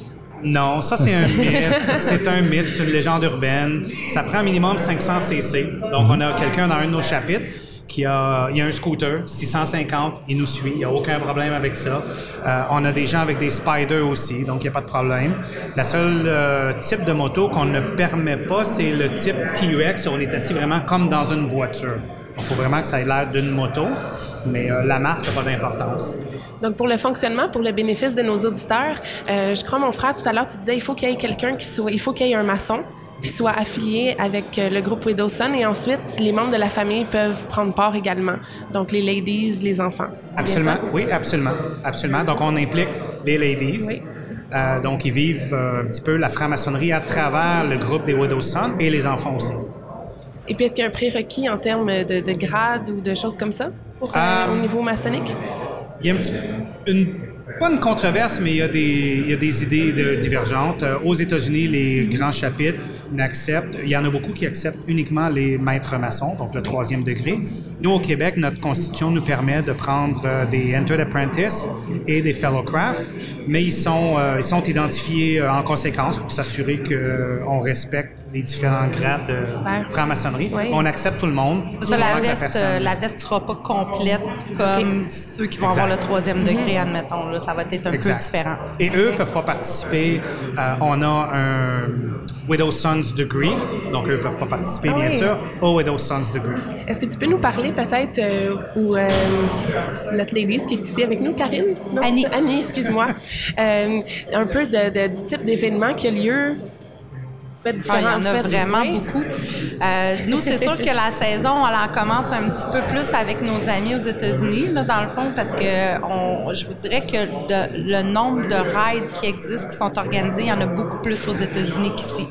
Non, ça c'est un mythe. C'est un mythe, c'est une légende urbaine. Ça prend minimum 500 cc. Donc on a quelqu'un dans un de nos chapitres qui a, il a un scooter 650, il nous suit, il n'y a aucun problème avec ça. Euh, on a des gens avec des spiders aussi, donc il n'y a pas de problème. La seule euh, type de moto qu'on ne permet pas, c'est le type TUX. On est assis vraiment comme dans une voiture. Il faut vraiment que ça ait l'air d'une moto, mais euh, la marque n'a pas d'importance. Donc, pour le fonctionnement, pour le bénéfice de nos auditeurs, euh, je crois, mon frère, tout à l'heure, tu disais, il faut qu'il y ait quelqu'un qui soit, il faut qu'il y ait un maçon qui soit affilié avec euh, le groupe Widowson et ensuite, les membres de la famille peuvent prendre part également. Donc, les ladies, les enfants. Absolument, oui, absolument, absolument. Donc, on implique les ladies. Oui. Euh, donc, ils vivent euh, un petit peu la franc-maçonnerie à travers le groupe des Widow Sons et les enfants aussi. Et puis, est-ce qu'il y a un prérequis en termes de, de grade ou de choses comme ça? Pour, euh, Euh, au niveau maçonnique? Il y a un petit, une, pas une controverse, mais il y a des, il y a des idées de- divergentes. Euh, aux États-Unis, les grands chapitres n'acceptent, il y en a beaucoup qui acceptent uniquement les maîtres maçons, donc le troisième degré. Nous, au Québec, notre constitution nous permet de prendre euh, des Entered Apprentice et des Fellow Craft, mais ils sont, euh, ils sont identifiés en conséquence pour s'assurer qu'on respecte les différents grades de franc-maçonnerie. Oui. On accepte tout le monde. Ça, la veste, personne- euh, la veste sera pas complète comme ceux qui vont Exact. avoir le troisième degré, admettons. Là, ça va être un Exact. peu différent. Et eux peuvent pas participer. Euh, on a un Widow Sons Degree, donc eux peuvent pas participer, Ah bien oui. sûr, au Widow Sons Degree. Est-ce que tu peux nous parler peut-être, euh, ou euh, notre ladies qui est ici avec nous, Karine? Non, Annie. Annie, excuse-moi. (laughs) Euh, un peu de, de- du type d'événement qui a lieu. Faites Ah, il y en a vraiment oui. beaucoup. Euh, nous, c'est sûr que la saison, elle en commence un petit peu plus avec nos amis aux États-Unis, là, dans le fond, parce que on, je vous dirais que de- le nombre de rides qui existent, qui sont organisés, il y en a beaucoup plus aux États-Unis qu'ici.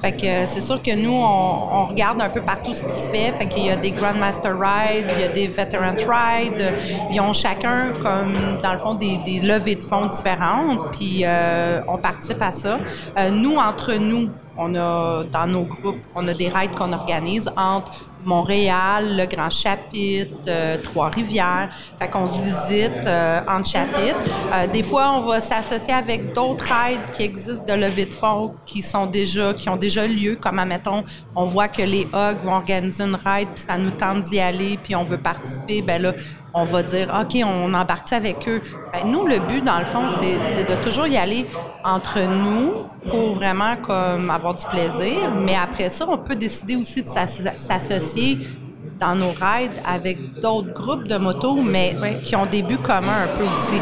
Fait que euh, c'est sûr que nous, on, on regarde un peu partout ce qui se fait. Fait qu'il y a des Grandmaster Rides, il y a des Veteran Rides. Ils ont chacun, comme dans le fond, des, des levées de fonds différentes. Puis euh, on participe à ça. Euh, nous, entre nous, on a dans nos groupes, on a des rides qu'on organise entre Montréal, le Grand Chapitre, euh, Trois-Rivières. Fait qu'on se visite euh, entre. Euh, des fois, on va s'associer avec d'autres rides qui existent de levée de fonds qui sont déjà, qui ont déjà lieu. Comme admettons, on voit que les Hugs vont organiser une ride, puis ça nous tente d'y aller, puis on veut participer. Ben là, on va dire, OK, on embarque avec eux. Ben, nous, le but, dans le fond, c'est de toujours y aller entre nous pour vraiment comme avoir du plaisir. Mais après ça, on peut décider aussi de s'asso- s'associer dans nos rides avec d'autres groupes de motos, mais qui ont des buts communs un peu aussi.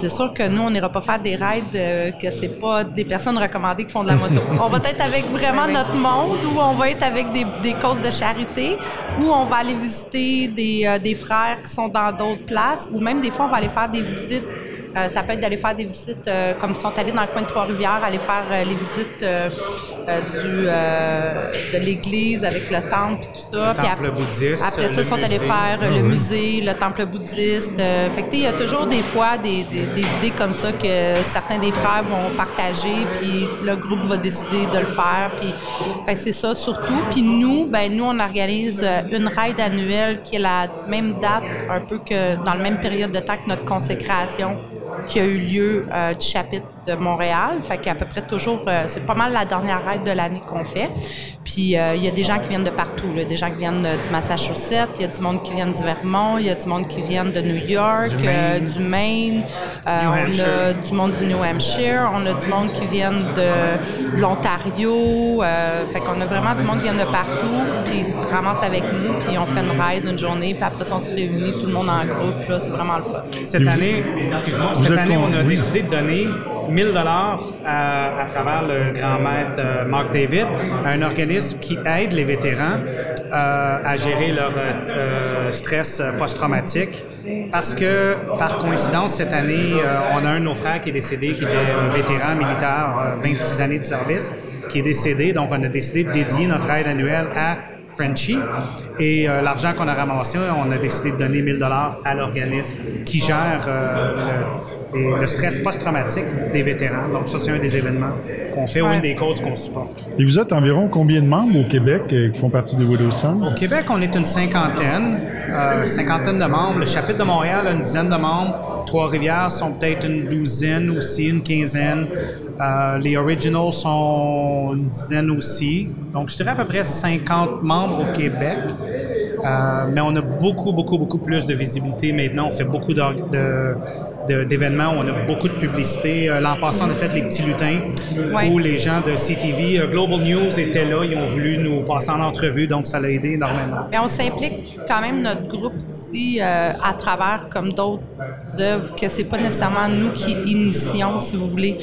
C'est sûr que nous, on n'ira pas faire des rides euh, que c'est pas des personnes recommandées qui font de la moto. (laughs) on va être avec vraiment notre monde, ou on va être avec des, des causes de charité, ou on va aller visiter des, euh, des frères qui sont dans d'autres places, ou même des fois, on va aller faire des visites euh, ça peut être d'aller faire des visites, euh, comme ils sont allés dans le coin de Trois-Rivières, aller faire euh, les visites du, de l'église avec le temple et tout ça. Le temple bouddhiste. Après ça, ils sont allés faire le ah musée, le temple bouddhiste. fait que, il y a toujours des fois des, des, idées comme ça que certains des frères vont partager, puis le groupe va décider de le faire. Puis, fait c'est ça surtout. Puis nous, ben nous, on organise une ride annuelle qui est la même date, un peu que dans la même période de temps que notre consécration qui a eu lieu euh, du chapitre de Montréal. Fait qu'à peu près toujours, euh, c'est pas mal la dernière raid de l'année qu'on fait. Puis euh, il y a des gens qui viennent de partout, là. des gens qui viennent du Massachusetts, il y a du monde qui vient du Vermont, il y a du monde qui vient de New York, du Maine, on a du monde du New Hampshire, on a du monde qui vient de, l'Ontario. fait qu'on a vraiment du monde qui vient de partout, puis ils se ramassent avec nous, puis on fait une ride une journée, puis après ça, on se réunit tout le monde en groupe. Là, c'est vraiment le fun. Cette année, excuse-moi, cette année, on a décidé de donner 1000 dollars à, travers le grand maître euh, Mark David, un organisme qui aide les vétérans euh, à gérer leur euh, stress post-traumatique. Parce que, par coïncidence, cette année, on a un de nos frères qui est décédé, qui était un vétéran militaire, 26 années de service, qui est décédé. Donc, on a décidé de dédier notre aide annuelle à Frenchy. Et l'argent qu'on a ramassé, on a décidé de donner 1000 dollars à l'organisme qui gère le et le stress post-traumatique des vétérans. Donc, ça, c'est un des événements qu'on fait ou une des causes qu'on supporte. Et vous êtes environ combien de membres au Québec euh, qui font partie de Widow Au Québec, on est une cinquantaine, euh, cinquantaine de membres. Le chapitre de Montréal a une dizaine de membres. Trois-Rivières sont peut-être une douzaine aussi, une quinzaine. Euh, les Originals sont une dizaine aussi. Donc, je dirais à peu près 50 membres au Québec. Euh, mais on a beaucoup, beaucoup, beaucoup plus de visibilité maintenant. On fait beaucoup d'événements, on a beaucoup de publicité. Euh, l'an passé, on a fait les petits lutins où les gens de CTV, euh, Global News étaient là, ils ont voulu nous passer en entrevue, donc ça l'a aidé énormément. Mais on s'implique quand même notre groupe aussi à travers comme d'autres œuvres que c'est pas nécessairement nous qui initions, si vous voulez.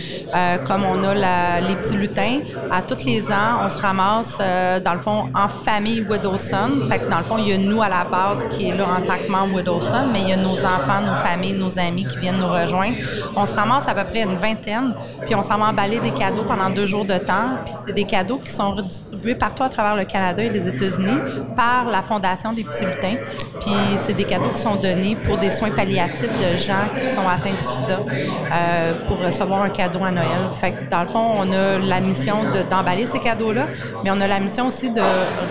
comme on a les petits lutins, à tous les ans, on se ramasse dans le fond en famille Widowson. Fait que dans le fond, il y a nous à la base qui est là en tant que membre Widowson, mais il y a nos enfants, nos familles, nos amis qui viennent nous rejoindre. On se ramasse à peu près une vingtaine, puis on s'en va emballer des cadeaux pendant deux jours de temps. Puis c'est des cadeaux qui sont redistribués partout à travers le Canada et les États-Unis par la Fondation des petits lutins. Puis c'est des cadeaux qui sont donnés pour des soins palliatifs de gens qui sont atteints du sida euh, pour recevoir un cadeau à Noël. Fait que dans le fond, on a la mission d'emballer ces cadeaux-là, mais on a la mission aussi de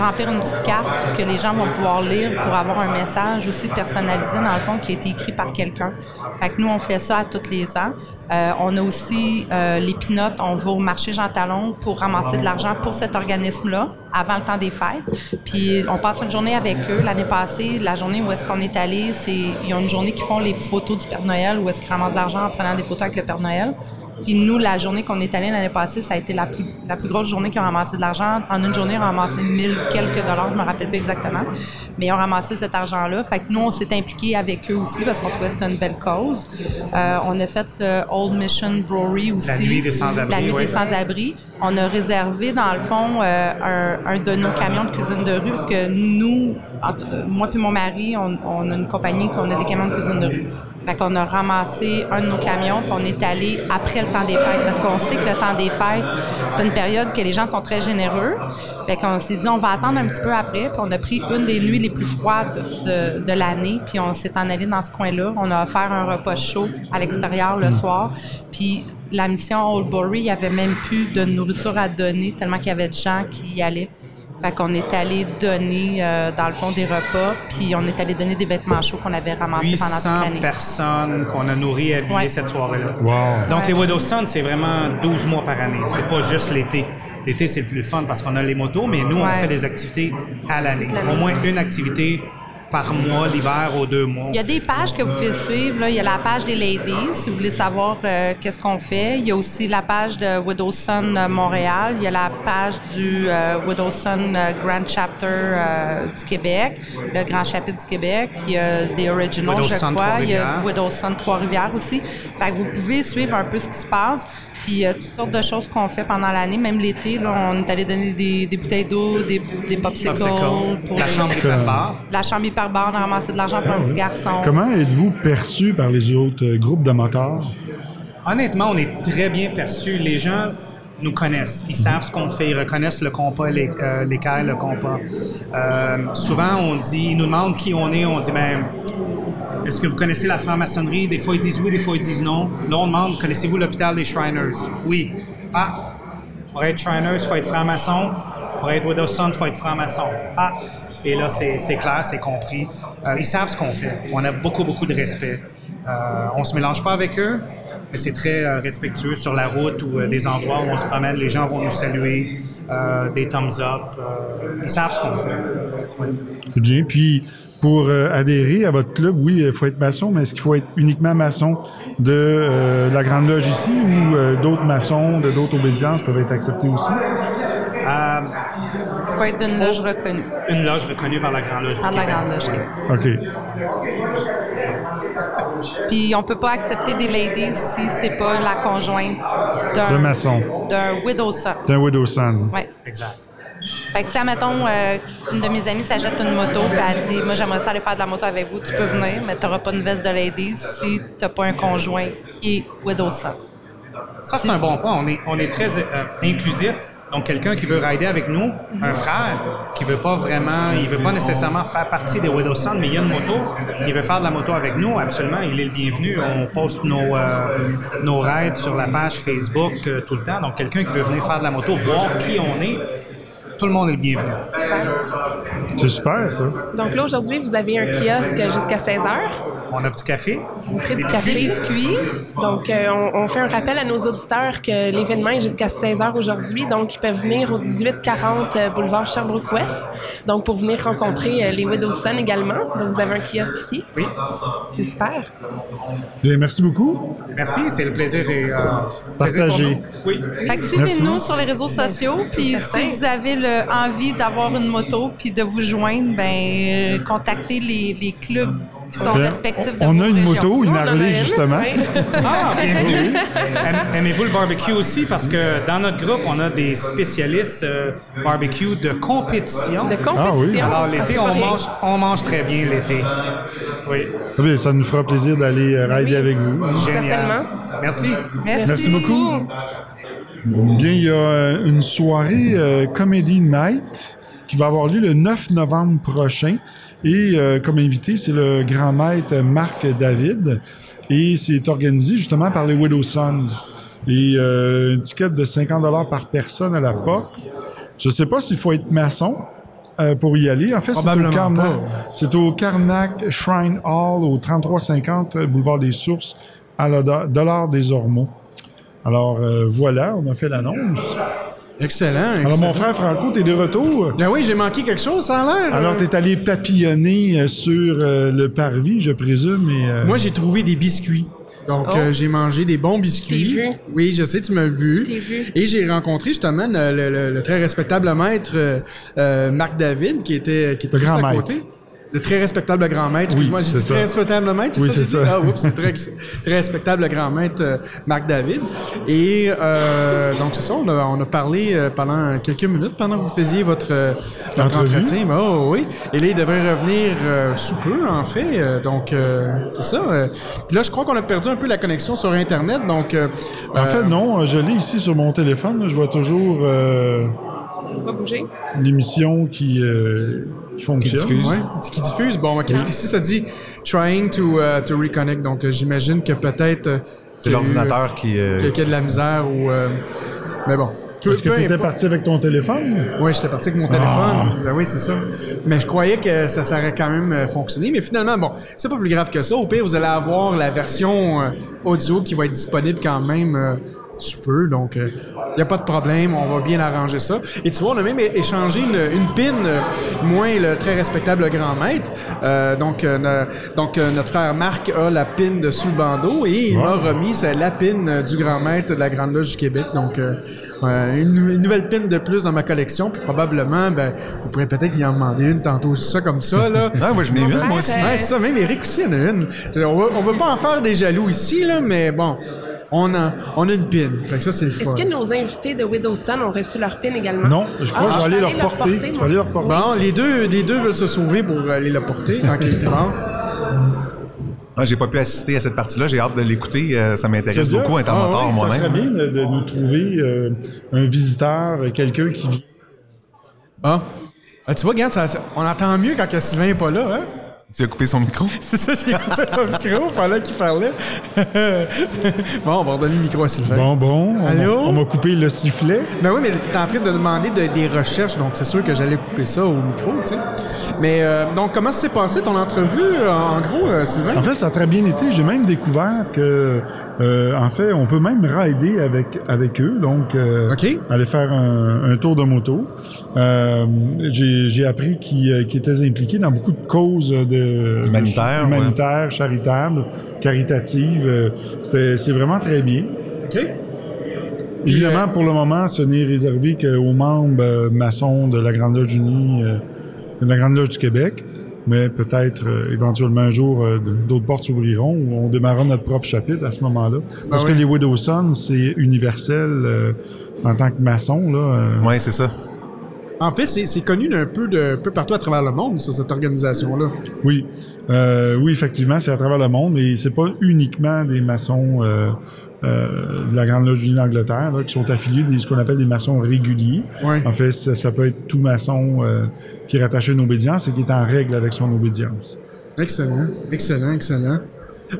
remplir une petite carte que les gens vont pouvoir lire pour avoir un message aussi personnalisé, dans le fond, qui a été écrit par quelqu'un. Fait que nous, on fait ça à tous les ans. Euh, on a aussi euh, les pinottes. On va au marché Jean Talon pour ramasser de l'argent pour cet organisme-là avant le temps des fêtes. Puis on passe une journée avec eux. L'année passée, la journée où est-ce qu'on est allé, c'est ils ont une journée qui font les photos du Père Noël, où est-ce qu'ils ramassent de l'argent en prenant des photos avec le Père Noël. Puis nous, la journée qu'on est allé l'année passée, ça a été la plus, la plus grosse journée qu'ils ont ramassé de l'argent. En une journée, ils ont ramassé 1000 quelques dollars, je me rappelle plus exactement. Mais ils ont ramassé cet argent-là. Fait que nous, on s'est impliqués avec eux aussi parce qu'on trouvait que c'était une belle cause. Euh, on a fait euh, Old Mission Brewery aussi. La nuit des sans-abri. La nuit des sans-abri. On a réservé, dans le fond, euh, un, de nos camions de cuisine de rue parce que nous, moi et mon mari, on, on a une compagnie qu'on a des camions de cuisine de rue. Fait qu'on a ramassé un de nos camions, puis on est allé après le temps des fêtes, parce qu'on sait que le temps des fêtes, c'est une période que les gens sont très généreux. Fait qu'on s'est dit, on va attendre un petit peu après, puis on a pris une des nuits les plus froides de, de l'année, puis on s'est en allé dans ce coin-là. On a offert un repas chaud à l'extérieur le soir, puis la mission Oldbury, il n'y avait même plus de nourriture à donner, tellement qu'il y avait de gens qui y allaient. Fait qu'on est allé donner, euh, dans le fond, des repas, puis on est allé donner des vêtements chauds qu'on avait ramassés pendant toute l'année. personnes qu'on a nourries et habillées cette soirée-là. Donc, les Widow Sun, c'est vraiment 12 mois par année. C'est pas juste l'été. L'été, c'est le plus fun parce qu'on a les motos, mais nous, on fait des activités à l'année. Au moins une activité par mois, l'hiver, aux deux mois. Il y a des pages que vous pouvez suivre. Là. Il y a la page des ladies, si vous voulez savoir euh, qu'est-ce qu'on fait. Il y a aussi la page de Widowson euh, Montréal. Il y a la page du euh, Widowson euh, Grand Chapter euh, du Québec, le Grand Chapitre du Québec. Il y a des Originals, je crois. Il y a. Widowson Trois-Rivières aussi. Fait que vous pouvez suivre un peu ce qui se passe. Puis il y a toutes sortes de choses qu'on fait pendant l'année. Même l'été, là, on est allé donner des, des bouteilles d'eau, des, des popsicles. Popsicle, pour la les- chambre hyperbar. la chambre hyperbar, on a ramassé de l'argent pour un petit garçon. Comment êtes-vous perçu par les autres euh, groupes de motards? Honnêtement, on est très bien perçus. Les gens nous connaissent. Ils savent ce qu'on fait. Ils reconnaissent le compas, les- euh, l'équerre, le compas. Euh, souvent, on dit, ils nous demandent qui on est. On dit, ben, est-ce que vous connaissez la franc-maçonnerie? Des fois, ils disent oui, des fois, ils disent non. Là, on demande, connaissez-vous l'hôpital des Shriners? Oui. Ah, pour être Shriners, il faut être franc-maçon. Pour être Widowson, il faut être franc-maçon. Ah, et là, c'est clair, c'est compris. Euh, ils savent ce qu'on fait. On a beaucoup, beaucoup de respect. Euh, on se mélange pas avec eux, c'est très euh, respectueux sur la route ou euh, des endroits où on se promène. Les gens vont nous saluer, euh, des thumbs up. euh, ils savent ce qu'on fait. C'est bien. Puis, pour euh, adhérer à votre club, oui, il faut être maçon, mais est-ce qu'il faut être uniquement maçon de euh, la Grande Loge ici ou euh, d'autres maçons de d'autres obédiences peuvent être acceptés aussi? Il faut être d'une loge reconnue. une loge reconnue par la Grande Loge. du Par la. Grande Loge. Oui. OK. Puis on peut pas accepter des ladies si c'est pas la conjointe d'un maçon. d'un widowson. D'un Widow Son. Ouais. Exact. Fait que si, admettons, euh, une de mes amies s'achète une moto, puis elle dit, moi, j'aimerais ça aller faire de la moto avec vous, tu peux venir, mais t'auras pas une veste de ladies si t'as pas un conjoint qui est widowson. Ça, c'est un bon point. On est, on est très euh, inclusif. Donc, quelqu'un qui veut rider avec nous, un frère, qui veut pas vraiment, il veut pas nécessairement faire partie des Widowson, mais il y a une moto, il veut faire de la moto avec nous, absolument, il est le bienvenu. On poste nos, euh, rides sur la page Facebook euh, tout le temps. Donc, quelqu'un qui veut venir faire de la moto, voir qui on est, tout le monde est le bienvenu. C'est super, ça. Donc là, aujourd'hui, vous avez un kiosque jusqu'à 16 heures. On offre du café. Vous ferez du café. Des biscuits. Donc, euh, on, on fait un rappel à nos auditeurs que l'événement est jusqu'à 16 h aujourd'hui. Donc, ils peuvent venir au 1840 euh, boulevard Sherbrooke-Ouest. Donc, pour venir rencontrer euh, les Widowson également. Donc, vous avez un kiosque ici. Oui. C'est super. Bien, merci beaucoup. Merci, c'est le plaisir et euh, nous. Oui. Fait que suivez-nous sur les réseaux sociaux, puis si vous avez le, envie d'avoir une moto puis de vous joindre, ben euh, contactez les, les clubs qui sont Ben, respectifs de on vos a une régions. moto, une Harley, justement. oui. (laughs) Ah, bienvenue. (laughs) Aim- Aimez-vous le barbecue aussi? Parce que dans notre groupe, on a des spécialistes euh, barbecue de compétition. De compétition. Alors, Ah, l'été, on mange, on mange très bien l'été. Oui, Ah bien, ça nous fera plaisir d'aller euh, rider avec vous. génial. Merci. Merci beaucoup. Bien, il y a euh, une soirée euh, Comedy Night qui va avoir lieu le 9 novembre prochain. Et euh, comme invité, c'est le grand maître Marc David. Et c'est organisé justement par les Widow Sons. Et euh, une ticket de 50 par personne à la porte. Je sais pas s'il faut être maçon euh, pour y aller. En fait, c'est au, Carnac, c'est au Carnac Shrine Hall au 3350 Boulevard des Sources à la do- Dollar des Ormeaux. Alors euh, voilà, on a fait l'annonce. Excellent. Alors excellent. mon frère Franco, t'es de retour? Ben oui, j'ai manqué quelque chose, ça a l'air. Alors t'es allé papillonner euh, sur euh, le parvis, je présume. Et, euh, Moi, j'ai trouvé des biscuits. Donc, Oh. euh, j'ai mangé des bons biscuits. Vu? Oui, je sais, tu m'as vu. t'ai vu. Et j'ai rencontré justement le, le- le- le très respectable maître Marc David, qui était, qui était Le juste grand à maître. Le très respectable grand maître. Excuse-moi, j'ai dit ça. très respectable maître. Oui, c'est dit? ça. Ah, oups, c'est très, très respectable grand maître euh, Marc David. Et euh, donc, c'est ça, on a, on a parlé euh, pendant quelques minutes, pendant que vous faisiez votre, euh, votre entretien. Ben, oh, oui. Et là, il devrait revenir euh, sous peu, en fait. Euh, donc, euh, c'est ça. euh. Puis là, je crois qu'on a perdu un peu la connexion sur Internet. Donc, euh, en fait, non, je l'ai ici sur mon téléphone. Je vois toujours euh, On va bouger? l'émission qui, euh, qui fonctionne. diffuse. Ouais, qui diffuse. Bon, ok, parce qu'ici, ça dit trying to, uh, to reconnect. Donc, euh, j'imagine que peut-être. euh, C'est l'ordinateur qui. euh, euh, qu'il y a de la misère ou. euh, mais bon. Est-ce que tu étais parti avec ton téléphone? Oui, j'étais parti avec mon téléphone. Ben oui, c'est ça. Mais je croyais que ça, ça aurait quand même euh, fonctionné. Mais finalement, bon, c'est pas plus grave que ça. Au pire, vous allez avoir la version euh, audio qui va être disponible quand même euh, tu peux. Donc, il n'y a pas de problème, on va bien arranger ça. Et tu vois, on a même échangé une, une pin, euh, moins le très respectable grand maître. Euh, donc, euh, no- donc euh, notre frère Marc a la pin de sous le bandeau et il m'a remis c'est la pin euh, du grand maître de la Grande Loge du Québec. Donc, euh, une, une nouvelle pin de plus dans ma collection. Puis probablement, ben, vous pourrez peut-être y en demander une tantôt, ça comme ça, là. (laughs) Ah, moi, je n'ai une, moi aussi. Ouais, c'est ça. Même Eric aussi en a une. On va, on veut pas en faire des jaloux ici, là, mais bon, on a, on a une pin. Fait que ça, c'est le fun. Est-ce que nos invités de Widow Sun ont reçu leur pin également? Non, je crois Ah, que je vais aller leur porter. Je vais moi. aller leur porter. Bon, les deux, les deux veulent se sauver pour aller la porter. OK, (laughs) bon. Ah, j'ai pas pu assister à cette partie-là. J'ai hâte de l'écouter. Euh, ça m'intéresse beaucoup, un temps Ah ouais, moi-même. Ça serait bien de, de nous trouver euh, un visiteur, quelqu'un qui vient. Ah. Ah, tu vois, regarde, ça, ça- on entend mieux quand que Sylvain n'est pas là, hein? Tu as coupé son micro? (laughs) C'est ça, j'ai coupé son micro pendant qu'il parlait. (laughs) bon, on va redonner le micro à Sylvain. Bon, bon, on, Allô? m'a- on m'a coupé le sifflet. Ben oui, mais t'es en train de demander de- des recherches, donc c'est sûr que j'allais couper ça au micro, tu sais. Mais euh, donc, comment s'est passé ton entrevue, euh, en gros, euh, Sylvain? En fait, ça a très bien été. J'ai même découvert que, euh, en fait, on peut même rider avec avec eux. Donc, euh, OK. aller faire un, un tour de moto. Euh, j'ai appris qu'ils qu'ils étaient impliqués dans beaucoup de causes de Humanitaires, de- humanitaires, charitables, caritatives. Euh, C'était c'est vraiment très bien. OK. Évidemment, pour le moment, ce n'est réservé qu'aux membres euh, maçons de la Grande Loge unie, euh, de la Grande Loge du Québec. Mais peut-être euh, éventuellement un jour, euh, d'autres portes s'ouvriront ou on démarrera notre propre chapitre à ce moment-là. Parce oui. que les Widow Sons, c'est universel euh, en tant que maçon. Là, euh, Oui, c'est ça. En fait, c'est connu d'un peu, de, peu partout à travers le monde, ça, cette organisation-là. Oui, Euh, oui, effectivement, c'est à travers le monde, mais c'est pas uniquement des maçons euh, euh, de la Grande Loge d'Angleterre qui sont affiliés des ce qu'on appelle des maçons réguliers. En fait, ça, ça peut être tout maçon qui est rattaché à une obédience et qui est en règle avec son obédience. Excellent, excellent, excellent.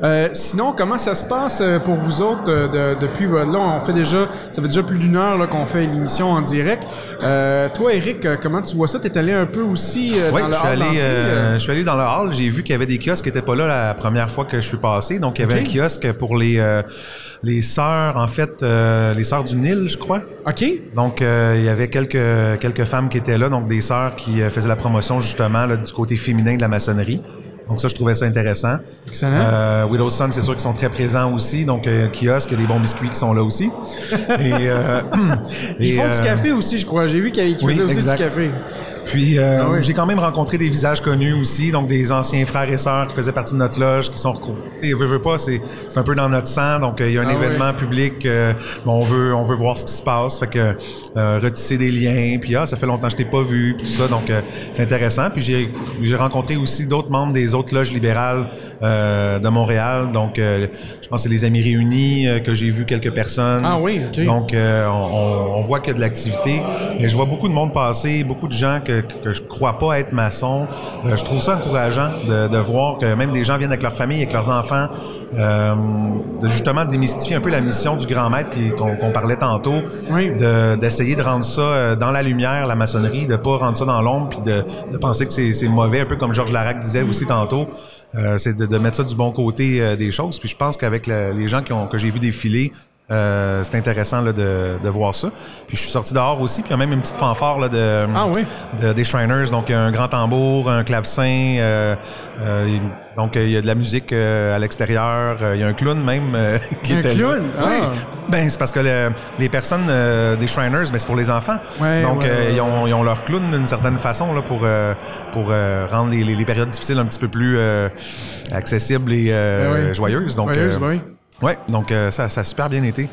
Euh, sinon, comment ça se passe euh, pour vous autres euh, de- depuis votre- là on fait déjà ça fait déjà plus d'une heure qu'on fait l'émission en direct. Euh, toi, Eric, comment tu vois ça? T'es allé un peu aussi euh, Oui, dans le je suis, hall allé, je suis allé dans le hall. J'ai vu qu'il y avait des kiosques qui n'étaient pas là la première fois que je suis passé. Donc, il y avait un kiosque pour les, les sœurs, en fait, les sœurs du Nil, je crois. Ok. Donc, il y avait quelques, quelques femmes qui étaient là, donc des sœurs qui faisaient la promotion justement là, du côté féminin de la maçonnerie. Donc ça, je trouvais ça intéressant. Excellent. Euh, Widow's Son, c'est sûr qu'ils sont très présents aussi. Donc, euh, kiosque, il y a des bons biscuits qui sont là aussi. (laughs) et, euh, (clears throat) Ils et, font du euh, café aussi, je crois. J'ai vu qu'ils oui, faisaient aussi exact. du café. Puis euh, Ah oui. j'ai quand même rencontré des visages connus aussi, donc des anciens frères et sœurs qui faisaient partie de notre loge, qui sont regroupés. Tu veux, veux pas, c'est c'est un peu dans notre sang, donc euh, il y a un Ah événement public, euh, bon, on veut on veut voir ce qui se passe, fait que euh, retisser des liens, puis ah ça fait longtemps que je t'ai pas vu, puis tout ça, donc euh, c'est intéressant. Puis j'ai j'ai rencontré aussi d'autres membres des autres loges libérales de Montréal, donc euh, je pense que c'est les Amis réunis euh, que j'ai vu quelques personnes. Ah oui, ok. Donc euh, on, on- voit qu'il y a de l'activité. Et je vois beaucoup de monde passer, beaucoup de gens que, que je crois pas être maçons. Euh, je trouve ça encourageant de, de voir que même des gens viennent avec leur famille, avec leurs enfants, euh, de justement démystifier un peu la mission du grand maître qu'on parlait tantôt, Oui. de- d'essayer de, rendre ça euh, dans la lumière, la maçonnerie, de pas rendre ça dans l'ombre, puis de, de penser que c'est c'est mauvais, un peu comme Georges Larac disait aussi tantôt. Euh, c'est de, de mettre ça du bon côté euh, des choses. Puis je pense qu'avec le- les gens qui ont, que j'ai vu défiler, euh, c'est intéressant là, de, de voir ça. Puis je suis sorti dehors aussi, puis il y a même une petite fanfare là, de, Ah oui? de- des Shriners. Donc il y a un grand tambour, un clavecin. euh, euh, donc euh, il y a de la musique euh, à l'extérieur. Euh, il y a un clown même euh, (laughs) qui Un était clown? là. Oui. Ah. Ben c'est parce que le- les personnes euh, des Shriners, ben, c'est pour les enfants. Ouais, donc ouais, euh, ouais, ils, ont, ils ont leur clown d'une certaine façon là, pour, euh, pour euh, rendre les, les- les périodes difficiles un petit peu plus euh, accessibles et euh, Ben joyeuses. Donc, Joyeuse, euh, ben oui. Ouais, donc euh, ça, ça a super bien été.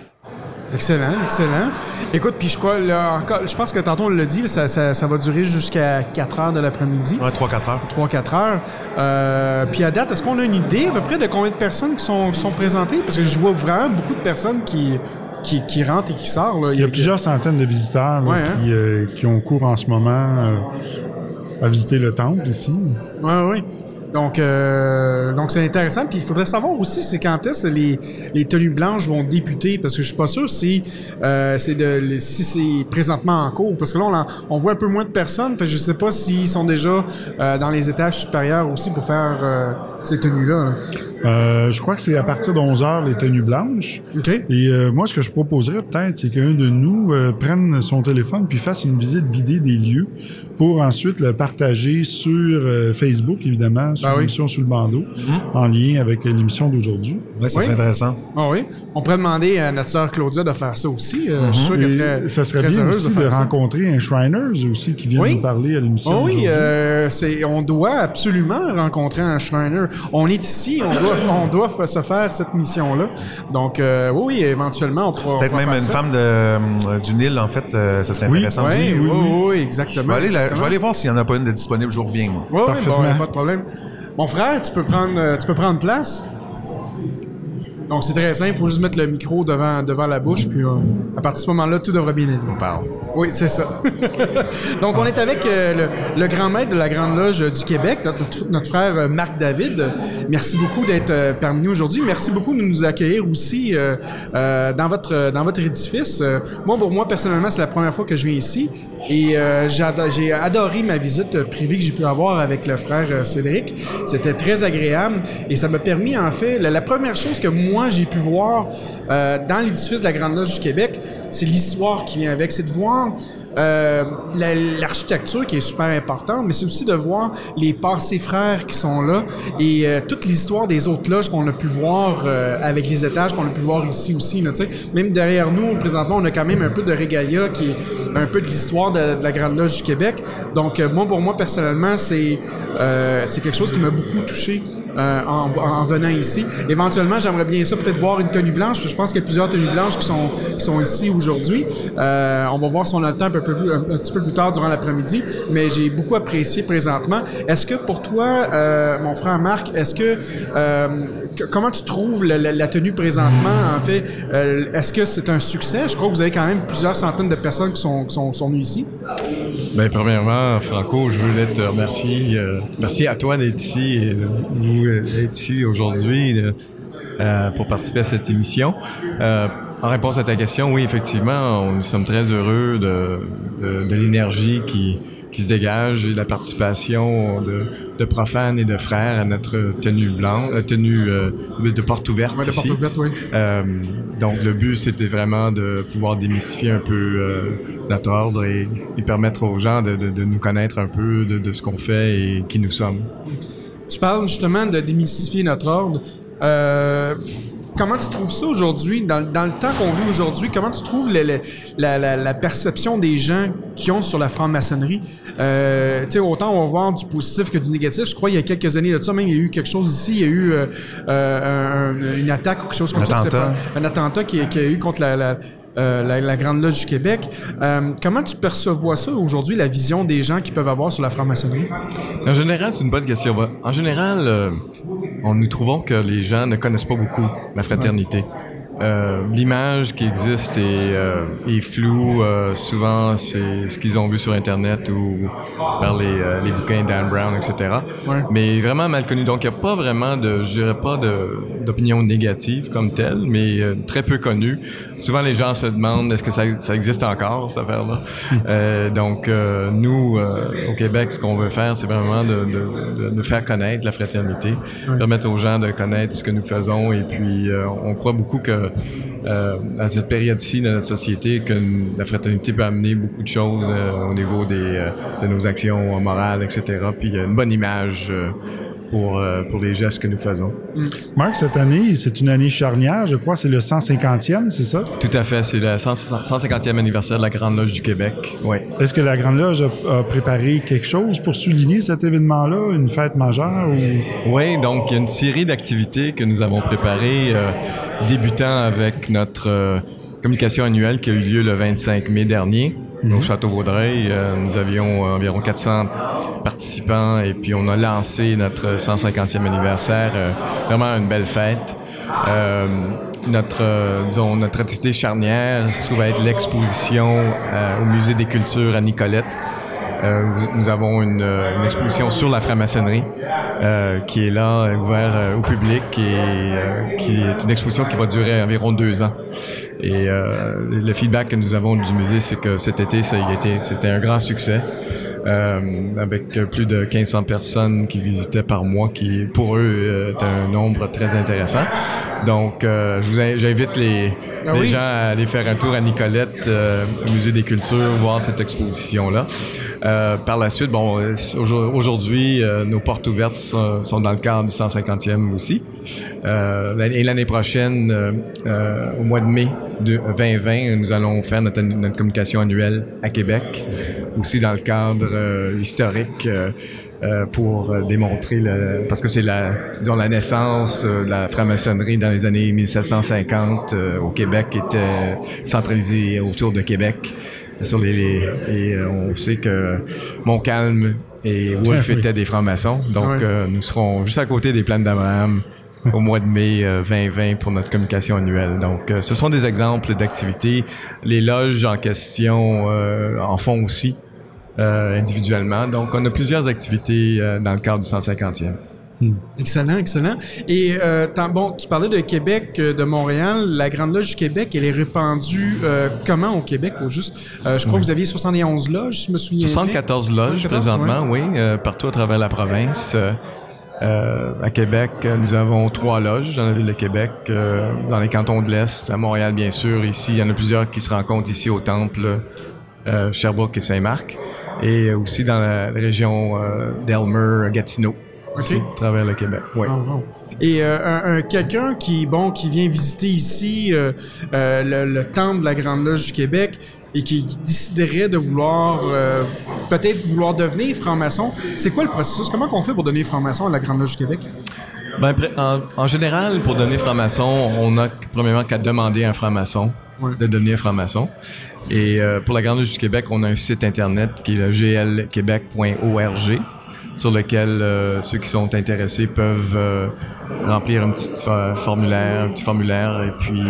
Excellent, excellent. Écoute, puis je crois, là, encore, je pense que tantôt on l'a dit, ça, ça, ça va durer jusqu'à 4 heures de l'après-midi. Ouais, 3-4 heures. 3-4 heures. Euh, puis à date, est-ce qu'on a une idée à peu près de combien de personnes qui sont, qui sont présentées? Parce que je vois vraiment beaucoup de personnes qui, qui, qui rentrent et qui sortent. Là. Il y a plusieurs centaines de visiteurs là, Ouais, hein? qui, euh, qui ont cours en ce moment euh, à visiter le temple ici. Oui, oui. Donc, euh, donc c'est intéressant. Puis il faudrait savoir aussi, c'est quand est-ce les, les tenues blanches vont débuter, parce que je suis pas sûr si euh, c'est de si c'est présentement en cours, parce que là on, on voit un peu moins de personnes. Fait je sais pas s'ils sont déjà euh, dans les étages supérieurs aussi pour faire euh, ces tenues-là? Euh, je crois que c'est à partir de 11 heures les tenues blanches. OK. Et euh, moi, ce que je proposerais peut-être, c'est qu'un de nous euh, prenne son téléphone puis fasse une visite guidée des lieux pour ensuite le partager sur euh, Facebook, évidemment, sur Ah oui. l'émission Sous le bandeau, en lien avec l'émission d'aujourd'hui. Ouais, ça Oui. serait intéressant. Ah oui. On pourrait demander à notre sœur Claudia de faire ça aussi. Euh, Je suis sûr qu'elle serait, ça serait très bien aussi de, rencontrer un Shriners aussi qui vient Oui. nous parler à l'émission. Oh oui, euh, c'est, on doit absolument rencontrer un Shriner. On est ici, on doit, on doit f- se faire cette mission-là. Donc, euh, oui, oui, éventuellement, on pourra. Peut-être même faire une ça. femme de, euh, du Nil, en fait, euh, ça serait Oui, intéressant Oui, aussi. oui, oui, oui, exactement. Je vais, aller la- je vais aller voir s'il n'y en a pas une de disponible, je vous reviens, moi. Oui, bon, pas de problème. Mon frère, tu peux prendre, euh, tu peux prendre place. Donc, c'est très simple. Il faut juste mettre le micro devant, devant la bouche. Puis, euh, à partir de ce moment-là, tout devrait bien aller. On parle. Oui, c'est ça. (laughs) Donc, on est avec euh, le, le grand maître de la Grande Loge du Québec, notre, notre frère euh, Marc David. Merci beaucoup d'être euh, parmi nous aujourd'hui. Merci beaucoup de nous accueillir aussi dans, votre, dans votre édifice. Moi, pour moi, personnellement, c'est la première fois que je viens ici. Et euh, j'ai ado- j'ai adoré ma visite privée que j'ai pu avoir avec le frère euh, Cédric. C'était très agréable et ça m'a permis, en fait, la, la première chose que moi j'ai pu voir euh, dans l'édifice de la Grande Loge du Québec, c'est l'histoire qui vient avec. C'est de voir euh, la- l'architecture qui est super importante, mais c'est aussi de voir les passés frères qui sont là et euh, toute l'histoire des autres loges qu'on a pu voir euh, avec les étages qu'on a pu voir ici aussi. Même derrière nous, présentement, on a quand même un peu de régalia qui est un peu de l'histoire de, la Grande Loge du Québec. Donc, euh, moi, pour moi, personnellement, c'est c'est quelque chose qui m'a beaucoup touché euh, en, en venant ici. Éventuellement, j'aimerais bien ça, peut-être voir une tenue blanche. parce que Je pense qu'il y a plusieurs tenues blanches qui sont, qui sont ici aujourd'hui. Euh, on va voir si on a le temps un, petit peu plus tard durant l'après-midi, mais j'ai beaucoup apprécié présentement. Est-ce que pour toi, euh, mon frère Marc, est-ce que comment tu trouves la, tenue présentement En fait, est-ce que c'est un succès? Je crois que vous avez quand même plusieurs centaines de personnes qui sont, qui sont, venues ici. Ben, premièrement, Franco, je voulais te remercier. merci à toi d'être ici euh, être ici aujourd'hui euh, euh, pour participer à cette émission. Euh, en réponse à ta question, oui, effectivement, on- nous sommes très heureux de, de, de l'énergie qui, qui se dégage et de la participation de, de profanes et de frères à notre tenue blanche, la tenue euh, de porte ouverte Ouais, de ici. porte ouverte, oui. Euh, donc le but c'était vraiment de pouvoir démystifier un peu euh, notre ordre et, et permettre aux gens de, de- de nous connaître un peu de ce qu'on fait et qui nous sommes. Tu parles justement de démystifier notre ordre. Euh, comment tu trouves ça aujourd'hui, dans, dans le temps qu'on vit aujourd'hui, comment tu trouves le- le- la, la- la perception des gens qui ont sur la franc-maçonnerie? Euh, tu sais, autant on va voir du positif que du négatif. Je crois il y a quelques années de ça, même il y a eu quelque chose ici, il y a eu euh, euh, un- une attaque ou quelque chose comme Un ça. Attentat. Un attentat qui, qui a eu contre la... la euh, la, Grande Loge du Québec. Euh, comment tu perçois ça aujourd'hui, la vision des gens qui peuvent avoir sur la franc-maçonnerie? En général, c'est une bonne question. En général, euh, on, nous trouvons que les gens ne connaissent pas beaucoup la fraternité. Euh, L'image qui existe est, euh, est floue. euh, souvent, c'est ce qu'ils ont vu sur Internet ou par les, euh, les bouquins d'Anne Brown, etc. Ouais. Mais vraiment mal connu. Donc, il n'y a pas vraiment de, je dirais pas d'opinion négative comme telle, mais euh, très peu connue. Souvent, les gens se demandent est-ce que ça, ça existe encore, cette affaire-là? Euh, donc, euh, nous, euh, au Québec, ce qu'on veut faire, c'est vraiment de, de- de- faire connaître la fraternité, permettre aux gens de connaître ce que nous faisons. Et puis, euh, on croit beaucoup que à cette période-ci de notre société, que la fraternité peut amener beaucoup de choses euh, au niveau des, euh, de nos actions morales, etc. Puis, il y a une bonne image euh, pour, euh, pour les gestes que nous faisons. Marc, cette année, c'est une année charnière. Je crois que c'est le 150e, c'est ça? Tout à fait, c'est le 100 150e anniversaire de la Grande Loge du Québec. Oui. Est-ce que la Grande Loge a, a préparé quelque chose pour souligner cet événement-là, une fête majeure? Ou... Oui, donc il y a une série d'activités que nous avons préparées, euh, débutant avec notre euh, communication annuelle qui a eu lieu le 25 mai dernier au Château Vaudreuil. Euh, nous avions euh, environ 400 participants et puis on a lancé notre 150e anniversaire. euh, vraiment une belle fête. Euh, notre, euh, disons, notre activité charnière se trouve à être l'exposition euh, au Musée des Cultures à Nicolette. Euh, nous- avons une, une exposition sur la franc-maçonnerie euh, qui est là, ouverte euh, au public, et, euh, qui est une exposition qui va durer environ deux ans. Et le feedback que nous avons du musée, c'est que cet été, ça c'était un grand succès. Euh, avec plus de 1500 personnes qui visitaient par mois, qui pour eux euh, est un nombre très intéressant. Donc, euh, je vous j'invite les, ah les gens à aller faire un tour à Nicolette, au Musée des Cultures, voir cette exposition-là. Par la suite, bon, aujourd'hui, nos portes ouvertes sont, dans le cadre du 150e aussi. et l'année prochaine, au mois de mai de 2020, nous allons faire notre, communication annuelle à Québec, aussi dans le cadre euh, historique euh, euh, pour démontrer le, parce que c'est la disons la naissance de la franc-maçonnerie dans les années 1750 au Québec était centralisée autour de Québec sur les, et on sait que Montcalm et Wolfe étaient des francs-maçons donc nous serons juste à côté des plaines d'Abraham au mois de mai 2020 pour notre communication annuelle. Donc, ce sont des exemples d'activités. Les loges en question en font aussi. Euh, individuellement. Donc, on a plusieurs activités euh, dans le cadre du 150e. Hmm. Excellent, excellent. Et euh, bon, tu parlais de Québec, de Montréal. La Grande Loge du Québec, elle est répandue comment au Québec? Au juste, je crois que vous aviez 71 loges, si je me souviens 74 loges présentement, oui, partout à travers la province. à Québec, nous avons trois loges dans la ville de Québec, dans les cantons de l'Est, à Montréal bien sûr. Ici, il y en a plusieurs qui se rencontrent ici au Temple, Sherbrooke et Saint-Marc et aussi dans la région euh, d'Elmer, Gatineau. À travers le Québec. Ouais. Ah, et euh, un, quelqu'un qui bon qui vient visiter ici euh, le, temple de la Grande Loge du Québec et qui déciderait de vouloir peut-être vouloir devenir franc-maçon, c'est quoi le processus? Comment on fait pour devenir franc-maçon à la Grande Loge du Québec? Ben, en, en, général, pour devenir franc-maçon, on a premièrement qu'à demander à un franc-maçon de devenir franc-maçon. Et euh, pour la Grande Loge du Québec, on a un site internet qui est le glquebec.org sur lequel euh, ceux qui sont intéressés peuvent euh, remplir un petit formulaire, un petit formulaire, et puis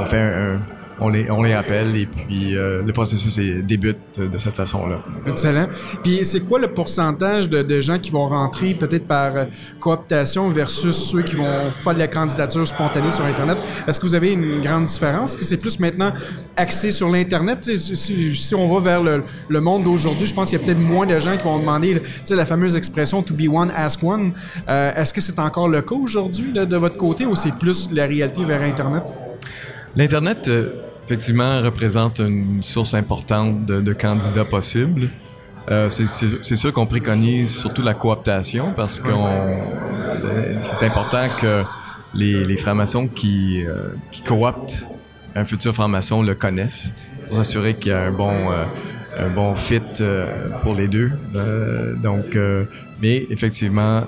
on fait un, on les, on les appelle et puis euh, le processus débute de cette façon-là. Excellent. Puis c'est quoi le pourcentage de, gens qui vont rentrer peut-être par euh, cooptation versus ceux qui vont faire de la candidature spontanée sur Internet? Est-ce que vous avez une grande différence? Est-ce que c'est plus maintenant axé sur l'Internet? Si, on va vers le, monde d'aujourd'hui, je pense qu'il y a peut-être moins de gens qui vont demander la fameuse expression « to be one, ask one euh, Est-ce que c'est encore le cas aujourd'hui de, de, votre côté ou c'est plus la réalité vers Internet? L'Internet effectivement, représente une source importante de, candidats possibles. Euh, c'est sûr qu'on préconise surtout la cooptation parce que c'est important que les, les francs-maçons qui, euh, qui, cooptent un futur franc-maçon le connaissent pour s'assurer qu'il y a un bon, euh, un bon fit pour les deux. donc, mais effectivement,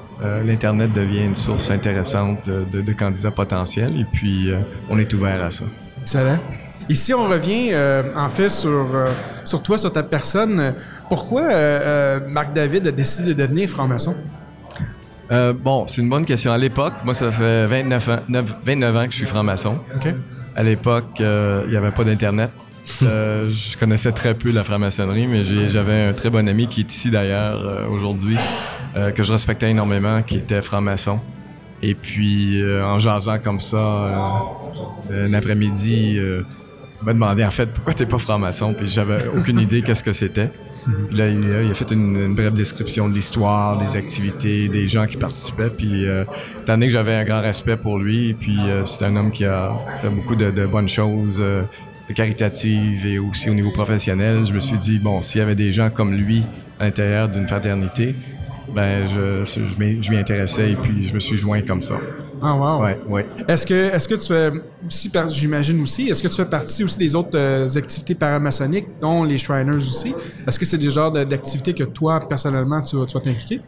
l'Internet devient une source intéressante de, de candidats potentiels et puis on est ouvert à ça. Excellent. Ici, on revient euh, en fait sur, euh, sur toi, sur ta personne. Pourquoi euh, Marc David a décidé de devenir franc-maçon? bon, c'est une bonne question. À l'époque, moi, ça fait 29 ans, 29 ans que je suis franc-maçon. À l'époque, il n'y avait pas d'Internet. Je connaissais très peu la franc-maçonnerie, mais j'avais un très bon ami qui est ici d'ailleurs aujourd'hui, que je respectais énormément, qui était franc-maçon. Et puis, en jasant comme ça, un après-midi, m'a demandé en fait pourquoi t'es pas franc-maçon, puis j'avais aucune idée qu'est-ce que c'était. Là, il, a fait une, brève description de l'histoire, des activités, des gens qui participaient. Puis, euh, étant donné que j'avais un grand respect pour lui, puis euh, c'est un homme qui a fait beaucoup de, bonnes choses, euh, caritatives et aussi au niveau professionnel, je me suis dit, bon, s'il y avait des gens comme lui à l'intérieur d'une fraternité, ben, je, je, je m'y intéressais et puis je me suis joint comme ça. Ah, wow. Ouais, ouais. Est-ce que, est-ce que tu fais aussi, j'imagine aussi, est-ce que tu fais partie aussi des autres euh, activités paramaçonniques, dont les Shriners aussi? Est-ce que c'est des genres d'activités que toi, personnellement, tu, tu vas t'impliquer?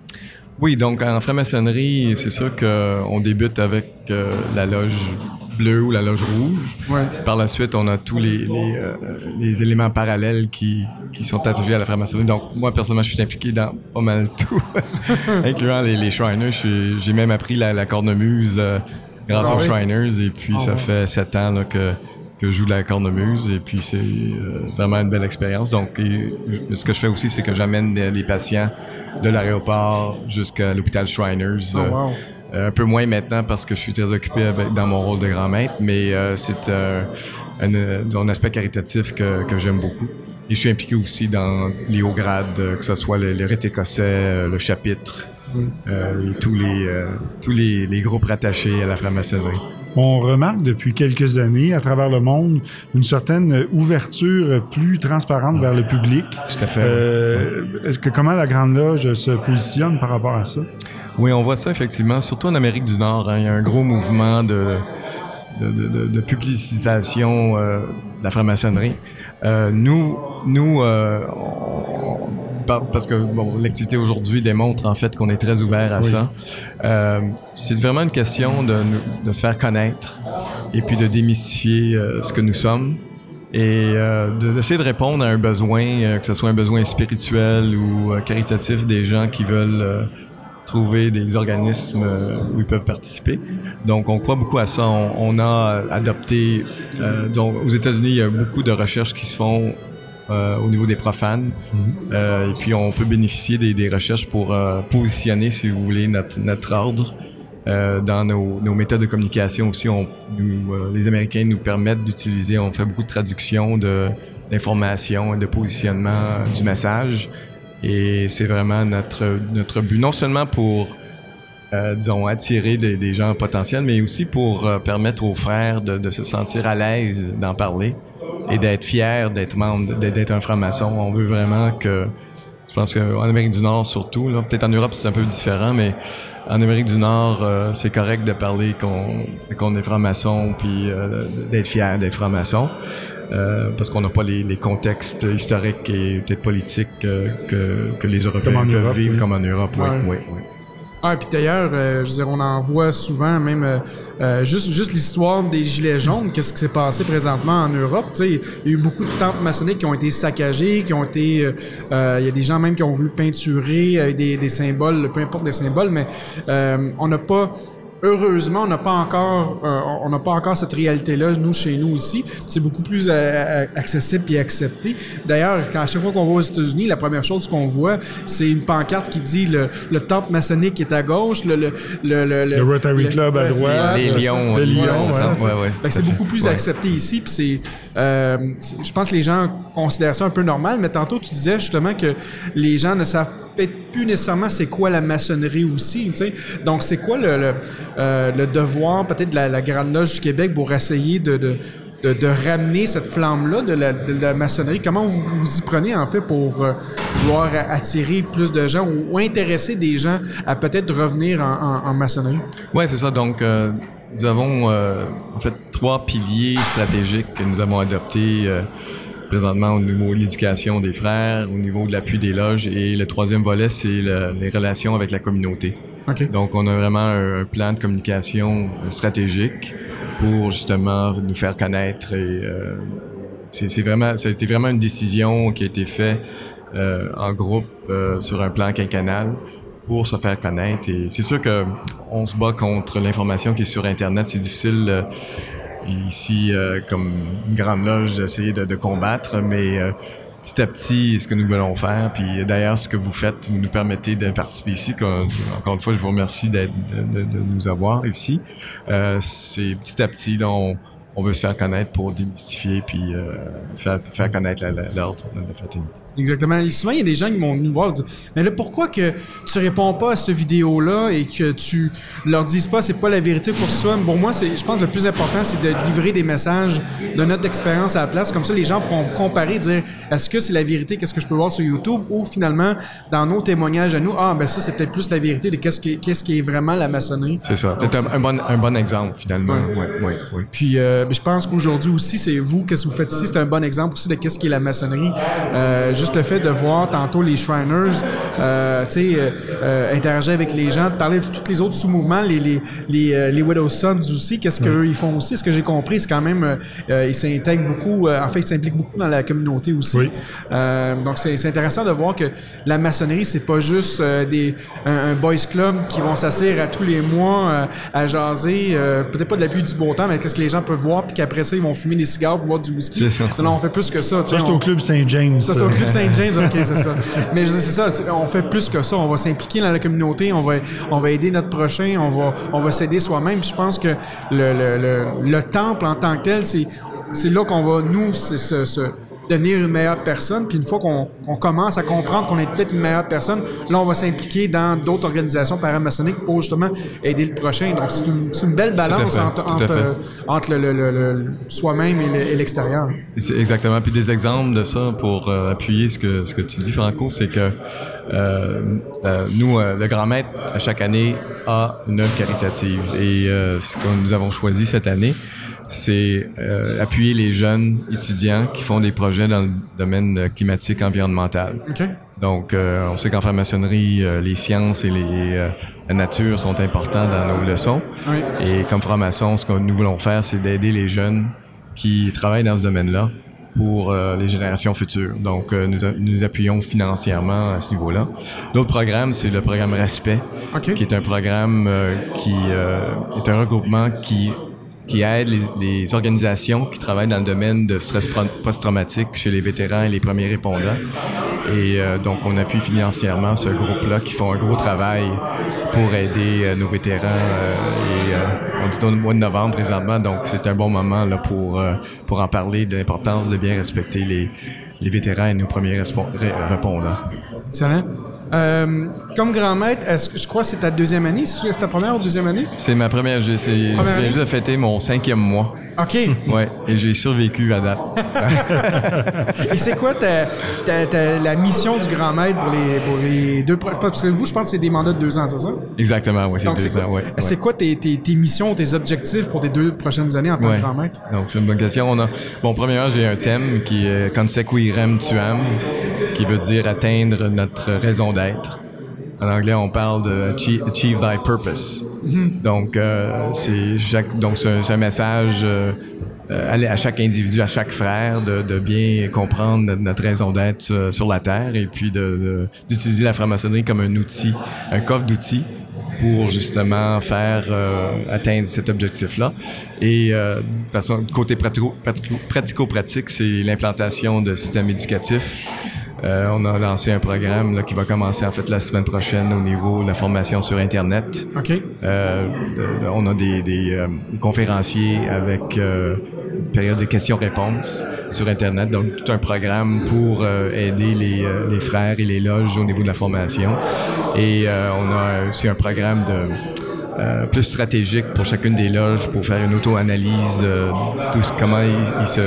Oui, donc en franc-maçonnerie, c'est sûr qu'on débute avec euh, la loge bleue ou la loge rouge. Par la suite, on a tous les, les, euh, éléments parallèles qui, qui sont attachés à la franc-maçonnerie. Donc, moi, personnellement, je suis impliqué dans pas mal tout, (laughs) incluant les, les Shriners. J'ai même appris la, cornemuse euh, grâce ah aux Shriners. Et puis, ah ça fait sept ans là, que que je joue de la cornemuse et puis c'est euh, vraiment une belle expérience. Donc, ce que je fais aussi, c'est que j'amène les patients de l'aéroport jusqu'à l'hôpital Shriners. Oh, euh, un peu moins maintenant parce que je suis très occupé avec, dans mon rôle de grand maître, mais euh, c'est un, un aspect caritatif que, que j'aime beaucoup. Et je suis impliqué aussi dans les hauts grades, que ce soit le, le rite écossais, le chapitre, euh, et tous les euh, tous les, les, groupes rattachés à la franc-maçonnerie. On remarque depuis quelques années à travers le monde une certaine ouverture plus transparente vers le public. Tout à fait. Euh, Est-ce que comment la Grande Loge se positionne par rapport à ça? Oui, on voit ça effectivement, surtout en Amérique du Nord. Hein, il y a un gros mouvement de de, de, de publicisation euh, de la franc-maçonnerie. Euh, nous, nous parce que bon, l'activité aujourd'hui démontre en fait qu'on est très ouvert à oui. ça. Euh, c'est vraiment une question de, de, se faire connaître et puis de démystifier euh, ce que nous sommes et euh, d'essayer de, de, répondre à un besoin, que ce soit un besoin spirituel ou caritatif des gens qui veulent trouver des organismes où ils peuvent participer. Donc, on croit beaucoup à ça. On, on a adopté, donc aux États-Unis, il y a beaucoup de recherches qui se font euh, au niveau des profanes. Mm -hmm. euh, et puis, on peut bénéficier des, des recherches pour euh, positionner, si vous voulez, notre, notre ordre. Euh, dans nos, nos, méthodes de communication aussi, on, nous, euh, les Américains nous permettent d'utiliser, on fait beaucoup de traduction d'informations et de positionnement du message. Et c'est vraiment notre, notre but, non seulement pour, euh, disons, attirer des, des, gens potentiels, mais aussi pour euh, permettre aux frères de, de se sentir à l'aise d'en parler et d'être fier d'être membre, d'être un franc-maçon. On veut vraiment que, je pense qu'en Amérique du Nord surtout, là, peut-être en Europe c'est un peu différent, mais en Amérique du Nord, euh, c'est correct de parler qu'on qu'on est franc-maçon puis euh, d'être fier d'être franc-maçon. Euh, parce qu'on n'a pas les, les, contextes historiques et peut-être politiques que, que les Européens peuvent Europe, vivre oui. comme en Europe. Oui, oui, oui. Ah, puis d'ailleurs, euh, je veux dire, on en voit souvent, même euh, euh, juste, juste l'histoire des Gilets jaunes, qu'est-ce qui s'est passé présentement en Europe. Il y a eu beaucoup de temples maçonniques qui ont été saccagés, qui ont été... Il y a des gens même qui ont voulu peinturer des, des symboles, peu importe les symboles, mais on n'a pas heureusement, on n'a pas encore, euh, on n'a pas encore cette réalité-là nous chez nous ici. C'est beaucoup plus euh, accessible et accepté. D'ailleurs, quand à chaque fois qu'on va aux États-Unis, la première chose qu'on voit, c'est une pancarte qui dit le, le temple maçonnique est à gauche, le le le, le, le Rotary le, Club à droite, les, les lions, les lions, ouais, ouais, ouais, ouais, c'est beaucoup plus accepté ici. Puis c'est, euh, je pense que les gens considèrent ça un peu normal. Mais tantôt, tu disais justement que les gens ne savent peut-être plus nécessairement c'est quoi la maçonnerie aussi. Donc, c'est quoi le, euh, devoir peut-être de la, Grande Loge du Québec pour essayer de, ramener cette flamme-là de la, maçonnerie? Comment vous vous y prenez en fait pour euh, vouloir attirer plus de gens ou, intéresser des gens à peut-être revenir en, en, en maçonnerie? Oui, c'est ça. Donc, euh, nous avons euh, en fait trois piliers stratégiques que nous avons adoptés présentement au niveau de l'éducation des frères, au niveau de l'appui des loges. Et le troisième volet, c'est le, les relations avec la communauté. Okay. Donc, on a vraiment un, un, plan de communication stratégique pour justement nous faire connaître. Et euh, c'est vraiment, ça a été vraiment une décision qui a été faite euh, en groupe euh, sur un plan quinquennal pour se faire connaître. Et c'est sûr que on se bat contre l'information qui est sur Internet. C'est difficile ici, euh, comme une grande loge, d'essayer de, de, combattre, mais euh, petit à petit, ce que nous voulons faire, puis d'ailleurs, ce que vous faites, vous nous permettez de participer ici. Encore une fois, je vous remercie de, de, de nous avoir ici. Euh, c'est petit à petit, là, on, on veut se faire connaître pour démystifier puis euh, faire, faire connaître l'ordre de la fraternité. Exactement. Et souvent, il y a des gens qui vont venir voir dire Mais là, pourquoi que tu réponds pas à cette vidéo-là et que tu leur dises pas c'est pas la vérité pour soi? Pour moi, c'est, je pense que le plus important, c'est de livrer des messages de notre expérience à la place. Comme ça, les gens pourront comparer, dire est-ce que c'est la vérité, qu'est-ce que je peux voir sur YouTube? Ou finalement, dans nos témoignages à nous, ah, ben ça, c'est peut-être plus la vérité de qu'est-ce qui, qu'est-ce qui est vraiment la maçonnerie. C'est ça. Peut-être un, un, bon, un bon exemple, finalement. Oui, oui, oui. Puis, euh, je pense qu'aujourd'hui aussi, c'est vous, qu'est-ce que vous faites ici, c'est un bon exemple aussi de qu'est-ce qui est la maçonnerie. Euh, juste le fait de voir tantôt les Shriners, euh, tu sais, euh, euh, interagir avec les gens, de parler de tous les autres sous-mouvements, les les les, euh, les Widow Sons aussi, qu'est-ce qu'eux ils font aussi? Ce que j'ai compris, c'est quand même ils s'intègrent beaucoup, en fait, ils s'impliquent beaucoup dans la communauté aussi. Oui. donc c'est intéressant de voir que la maçonnerie, c'est pas juste des un, un, boys club qui vont s'asseoir à tous les mois à jaser, peut-être pas de l'appui du beau temps, mais qu'est-ce que les gens peuvent voir, puis qu'après ça ils vont fumer des cigares, boire du whisky. Non, on fait plus que ça. Ça, c'est au club Saint-James. Ça, c'est au club Saint-James, ok, c'est ça. (laughs) Mais je dis, c'est ça, on fait plus que ça. On va s'impliquer dans la communauté, on va, on va aider notre prochain, on va, on va s'aider soi-même. je pense que le, le, le, le, temple en tant que tel, c'est c'est là qu'on va, nous, ce devenir une meilleure personne. Puis une fois qu'on commence à comprendre qu'on est peut-être une meilleure personne, là, on va s'impliquer dans d'autres organisations paramaçonniques pour justement aider le prochain. Donc, c'est une, une belle balance fait, entre, entre, le, le- le- le- soi-même et le- et l'extérieur. Exactement. Puis des exemples de ça pour euh, appuyer ce que ce que tu dis, Franco, c'est que euh, euh, nous, euh, le Grand Maître, à chaque année, a une œuvre caritative. Et euh, ce que nous avons choisi cette année, c'est euh, appuyer les jeunes étudiants qui font des projets dans le domaine climatique environnemental. OK? Donc, euh, on sait qu'en franc-maçonnerie, euh, les sciences et les, euh, la nature sont importants dans nos leçons. Oui. Et comme franc-maçon, ce que nous voulons faire, c'est d'aider les jeunes qui travaillent dans ce domaine-là pour euh, les générations futures. Donc, euh, nous, nous appuyons financièrement à ce niveau-là. L'autre programme, c'est le programme Respect, OK. qui est un programme euh, qui euh, est un regroupement qui qui aide les, les organisations qui travaillent dans le domaine de stress post-traumatique chez les vétérans et les premiers répondants. Et euh, donc, on appuie financièrement ce groupe-là qui font un gros travail pour aider euh, nos vétérans. euh, et euh, on est au mois de novembre présentement, donc c'est un bon moment là, pour, euh, pour en parler de l'importance de bien respecter les, les vétérans et nos premiers répondants. Excellent. Euh, comme grand maître, est-ce que je crois que c'est ta deuxième année? C'est ta première ou deuxième année? C'est ma première, j'ai- c'est- je viens juste de fêter mon cinquième mois. OK. (laughs) Ouais, et j'ai survécu à date. (laughs) Et c'est quoi ta, ta- ta- la mission du grand maître pour les, pour les deux Parce que vous, je pense que c'est des mandats de deux ans, c'est ça? Exactement, oui, c'est Donc, deux c'est ans, quoi, ouais, c'est quoi tes, tes- tes missions, tes objectifs pour tes deux prochaines années en tant Ouais. que grand maître? Donc, c'est une bonne question. On a, bon, premièrement, j'ai un thème qui est Consequirem Tuam, qui veut dire atteindre notre raison d'être. En anglais, on parle de achieve, achieve thy purpose. Donc, euh, c'est chaque, donc c'est un, c'est un message euh, euh, aller à chaque individu, à chaque frère, de, de bien comprendre notre, raison d'être euh, sur la terre et puis de- de- d'utiliser la franc-maçonnerie comme un outil, un coffre d'outils pour justement faire euh, atteindre cet objectif-là. Et euh, de façon côté pratico- pratico- pratico-pratique, c'est l'implantation de systèmes éducatifs. Euh, on a lancé un programme là, qui va commencer en fait la semaine prochaine au niveau de la formation sur Internet. OK. Euh, de- de- on a des, des, euh, conférenciers avec euh, une période de questions-réponses sur Internet, donc tout un programme pour euh, aider les, euh, les frères et les loges au niveau de la formation. Et euh, on a aussi un programme de euh, plus stratégique pour chacune des loges pour faire une auto-analyse euh, tout ce- comment ils, ils se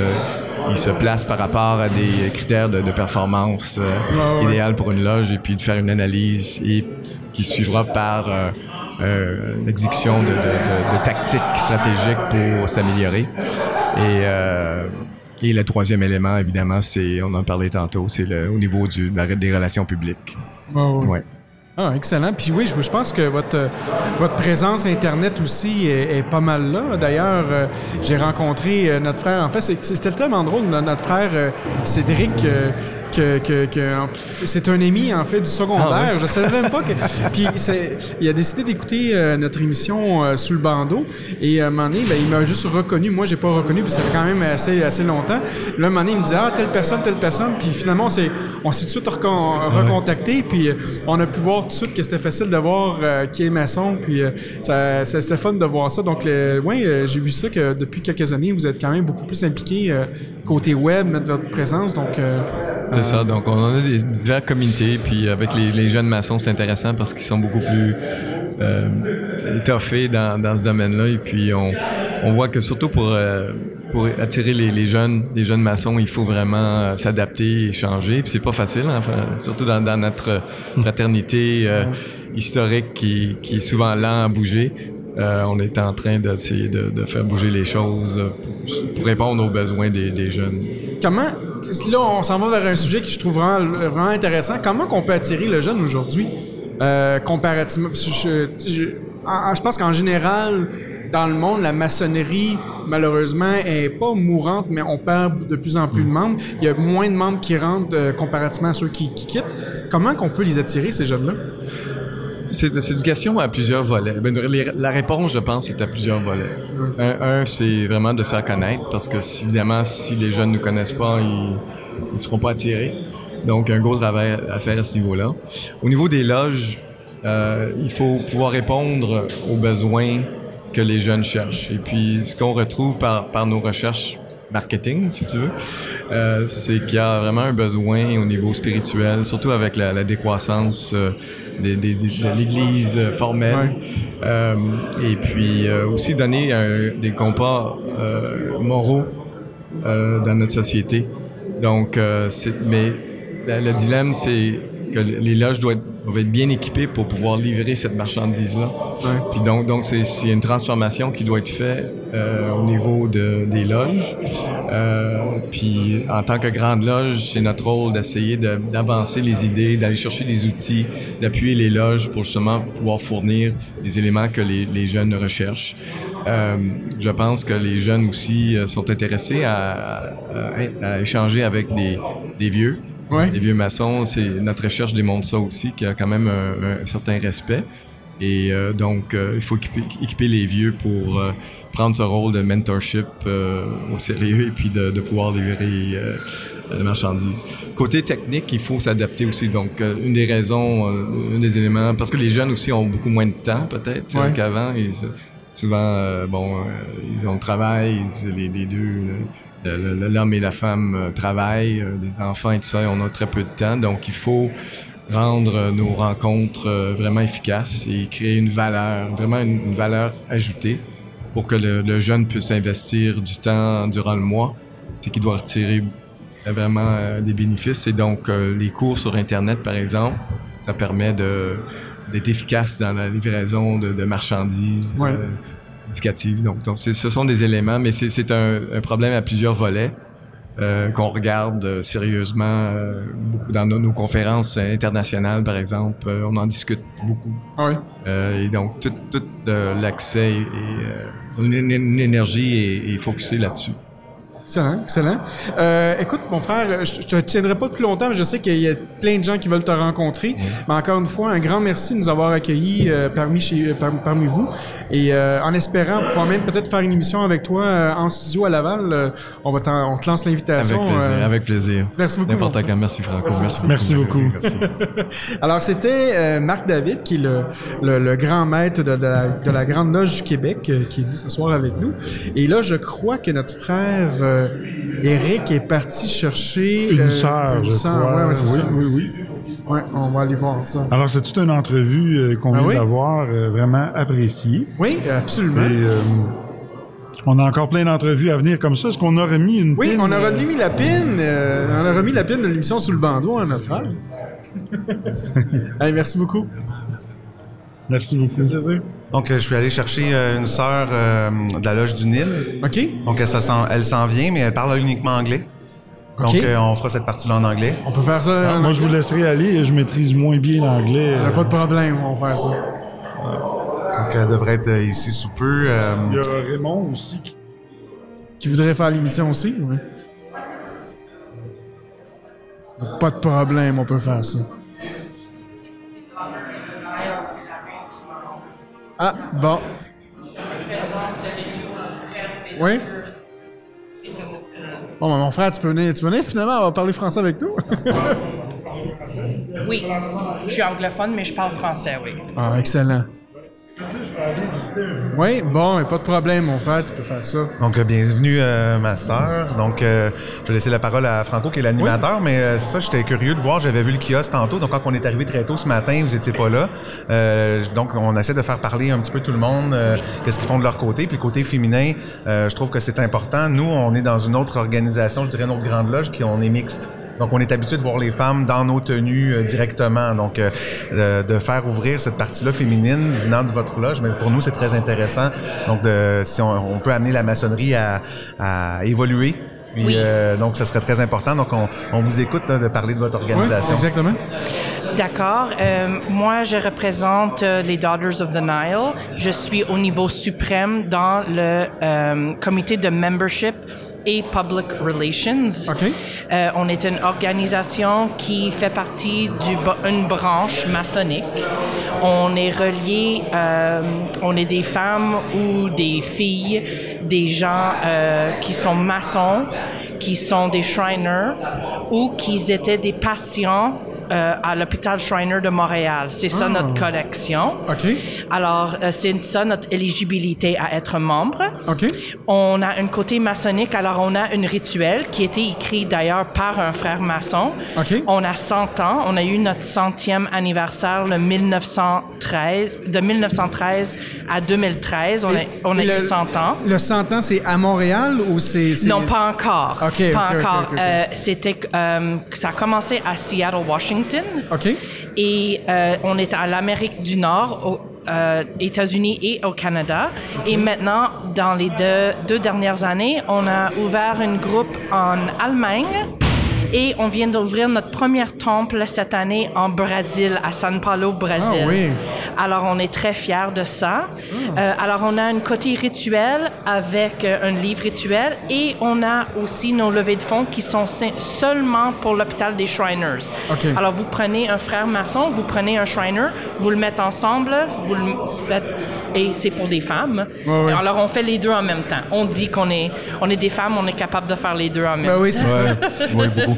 ils se placent par rapport à des critères de, de performance euh, ouais. idéal pour une loge et puis de faire une analyse et qui suivra par euh, euh, une exécution de, de- de- tactiques stratégiques pour s'améliorer. Et, euh, et le troisième élément, évidemment, c'est, on en parlait tantôt, c'est le, au niveau du, des relations publiques. Ouais. Ah, excellent. Puis oui, je, pense que votre, euh, votre présence Internet aussi est, pas mal là. D'ailleurs, euh, j'ai rencontré euh, notre frère. En fait, c'était tellement drôle. no- Notre frère Cédric, que, que, que- c'est un ami, en fait, du secondaire. Ah ouais? Je savais même pas que... (laughs) Puis il a décidé d'écouter euh, notre émission euh, sous le bandeau. Et à un moment donné, ben, il m'a juste reconnu. Moi, j'ai pas reconnu, puis ça fait quand même assez, assez longtemps. Là, un moment donné, il me disait, ah, telle personne, telle personne. Puis finalement, on s'est tout de suite recon- recontacté. Puis euh, on a pu voir tout de suite que c'était facile de voir euh, qui est maçon. Puis euh, ça, ça- c'était fun de voir ça. Donc, le, ouais, euh, j'ai vu ça que depuis quelques années, vous êtes quand même beaucoup plus impliqué euh, côté web, mettre votre présence. Donc, euh, Donc, on a des diverses communautés. Puis, avec les, jeunes maçons, c'est intéressant parce qu'ils sont beaucoup plus euh, étoffés dans, ce domaine-là. Et puis, on, voit que surtout pour, euh, attirer les, jeunes, jeunes maçons, il faut vraiment euh, s'adapter et changer. Puis, c'est pas facile, hein, enfin, surtout dans, notre fraternité historique qui, est souvent lent à bouger. On est en train d'essayer de, faire bouger les choses pour, répondre aux besoins des jeunes. Comment, là, on s'en va vers un sujet que je trouve vraiment, intéressant. Comment qu'on peut attirer le jeune aujourd'hui, euh, comparativement? je pense qu'en général, dans le monde, la maçonnerie, malheureusement, est pas mourante, mais on perd de plus en plus de membres. Il y a moins de membres qui rentrent euh, comparativement à ceux qui, qui quittent. Comment qu'on peut les attirer, ces jeunes-là? C'est question à plusieurs volets. Ben, la réponse, je pense, c'est à plusieurs volets. Un, c'est vraiment de se faire connaître, parce que évidemment, si les jeunes ne nous connaissent pas, ils ne seront pas attirés. Donc, un gros travail à faire à ce niveau-là. Au niveau des loges, euh, il faut pouvoir répondre aux besoins que les jeunes cherchent. Et puis, ce qu'on retrouve par, par nos recherches marketing, si tu veux, euh, c'est qu'il y a vraiment un besoin au niveau spirituel, surtout avec la, la décroissance euh, des, des, de l'Église euh, formelle, euh, et puis euh, aussi donner un- des compas euh, moraux euh, dans notre société. Donc, euh, mais le, le dilemme, c'est que les loges doivent être, doivent être bien équipées pour pouvoir livrer cette marchandise-là. Puis donc, donc c'est, une transformation qui doit être faite euh, au niveau de, des loges. Euh, puis en tant que grande loge, c'est notre rôle d'essayer de- d'avancer les idées, d'aller chercher des outils, d'appuyer les loges pour justement pouvoir fournir les éléments que les, les jeunes recherchent. Euh, je pense que les jeunes aussi euh, sont intéressés à, à- à échanger avec des, des vieux. Les vieux maçons, c'est notre recherche démontre ça aussi, qu'il y a quand même un, un certain respect. Et euh, donc, euh, il faut équiper, équiper les vieux pour euh, prendre ce rôle de mentorship euh, au sérieux et puis de, de pouvoir livrer euh, la marchandise. Côté technique, il faut s'adapter aussi. Donc, euh, une des raisons, euh, un des éléments, parce que les jeunes aussi ont beaucoup moins de temps peut-être Ouais. qu'avant. Souvent, bon, euh, ils ont le travail, les, les deux, l'homme et la femme euh, travaillent, euh, des enfants et tout ça, et on a très peu de temps. Donc, il faut rendre euh, nos rencontres vraiment efficaces et créer une valeur, vraiment une, une valeur ajoutée pour que le, le jeune puisse investir du temps durant le mois. C'est qu'il doit retirer vraiment des bénéfices. Et donc, les cours sur Internet, par exemple, ça permet de d'être efficace dans la livraison de, de marchandises Ouais. euh, Donc, ce sont des éléments, mais c'est un, un problème à plusieurs volets euh, qu'on regarde euh, sérieusement euh, beaucoup dans nos, nos conférences internationales, par exemple. Euh, on en discute beaucoup. Oui? Euh, et donc, tout, tout l'accès et l'é- l'énergie est, est focusée là-dessus. Excellent, excellent. Euh, écoute, mon frère, je je te tiendrai pas plus longtemps, mais je sais qu'il y a plein de gens qui veulent te rencontrer. Mais encore une fois, un grand merci de nous avoir accueillis euh, parmi, chez, euh, par- parmi vous. Et euh, en espérant pouvoir même peut-être faire une émission avec toi euh, en studio à Laval, euh, on, va t'en- on te lance Avec l'invitation. plaisir, euh, avec plaisir. Merci beaucoup, N'importe quand. Merci, Franco. Merci. Merci beaucoup. Merci. (laughs) Alors, c'était euh, Marc David, qui est le, le- le grand maître de, de la, de la Grande Loge du Québec, euh, qui est venu s'asseoir avec nous. Et là, je crois que notre frère euh, Eric est parti chercher... Une euh, sœur, une je sœur, crois. ouais, ouais, c'est oui, ça. oui, oui. Ouais, on va aller voir ça. Alors, c'est toute une entrevue euh, qu'on Ah vient oui? d'avoir, vraiment appréciée. Oui, absolument. Et on a encore plein d'entrevues à venir comme ça. Est-ce qu'on a remis une Oui, on a remis la pin, euh, on a remis la pin de l'émission sous le bandeau à notre frère. (laughs) Allez, merci beaucoup. Merci beaucoup. Donc, euh, je suis allé chercher euh, une sœur euh, de la loge du Nil. OK. Donc, elle, ça s'en, elle s'en vient, mais elle parle uniquement anglais. Donc, OK. euh, on fera cette partie-là en anglais. On peut faire ça. Ah, moi, je vous laisserai aller. Je maîtrise moins bien l'anglais. On a pas de problème, on va faire ça. Donc, elle devrait être ici sous peu. euh, Il y a Raymond aussi. qui- Qui voudrait faire l'émission aussi, oui. Pas de problème, on peut faire ça. Ah, bon. Oui? Bon, ben, mon frère, tu peux venir, tu peux venir finalement, on va parler français avec nous. Oui. Je suis anglophone, mais je parle français, oui. ah, excellent. Oui, bon, pas de problème, mon frère, tu peux faire ça. Donc, euh, bienvenue, euh, ma sœur. Donc, euh, je vais laisser la parole à Franco, qui est l'animateur, mais euh, c'est ça, j'étais curieux de voir. J'avais vu le kiosque tantôt. Donc, quand on est arrivé très tôt ce matin, vous étiez pas là. Donc, on essaie de faire parler un petit peu tout le monde, qu'est-ce qu'ils font de leur côté. Puis, côté féminin, je trouve que c'est important. Nous, on est dans une autre organisation, je dirais une autre grande loge, qui on est mixte. Donc, on est habitué de voir les femmes dans nos tenues euh, directement. Donc, euh, de, de faire ouvrir cette partie-là féminine venant de votre loge, mais pour nous, c'est très intéressant. Donc, de, si on, on peut amener la maçonnerie à, à évoluer. Puis, Oui. euh, donc, ça serait très important. Donc, on, on vous écoute hein, de parler de votre Oui, organisation. exactement. D'accord. Euh, moi, je représente euh, les Daughters of the Nile. Je suis au niveau suprême dans le euh, comité de membership et public relations. OK. Euh, on est une organisation qui fait partie d'une branche maçonnique. On est relié, euh, on est des femmes ou des filles, des gens euh, qui sont maçons, qui sont des Shriners ou qui étaient des patients euh, à l'hôpital Shriner de Montréal. C'est ça Ah. notre collection. OK. Alors, euh, c'est ça notre éligibilité à être membre. OK. On a un côté maçonnique, alors on a un rituel qui a été écrit d'ailleurs par un frère maçon. OK. On a 100 ans, on a eu notre centième anniversaire le 1913, de 1913 à 2013, on a, Et- on a et eu le- 100 ans. Le 100 ans, c'est à Montréal ou c'est... Non, pas encore. OK, pas encore. Euh, C'était, ça a commencé à Seattle, Washington. OK. Et euh, on est à l'Amérique du Nord, aux euh, États-Unis et au Canada. Et maintenant, dans les deux, deux dernières années, on a ouvert un groupe en Allemagne. Et on vient d'ouvrir notre premier temple cette année en Brésil, à San Paulo, Brésil. Ah oui. Alors, on est très fiers de ça. Euh, alors, on a un côté rituel avec euh, un livre rituel et on a aussi nos levées de fonds qui sont se- seulement pour l'hôpital des Shriners. OK. Alors, vous prenez un frère maçon, vous prenez un Shriner, vous le mettez ensemble, vous le faites et c'est pour des femmes. Ouais, ouais. Alors, on fait les deux en même temps. On dit qu'on est, on est des femmes, on est capable de faire les deux en même Ben temps. oui, c'est ça. oui, beaucoup.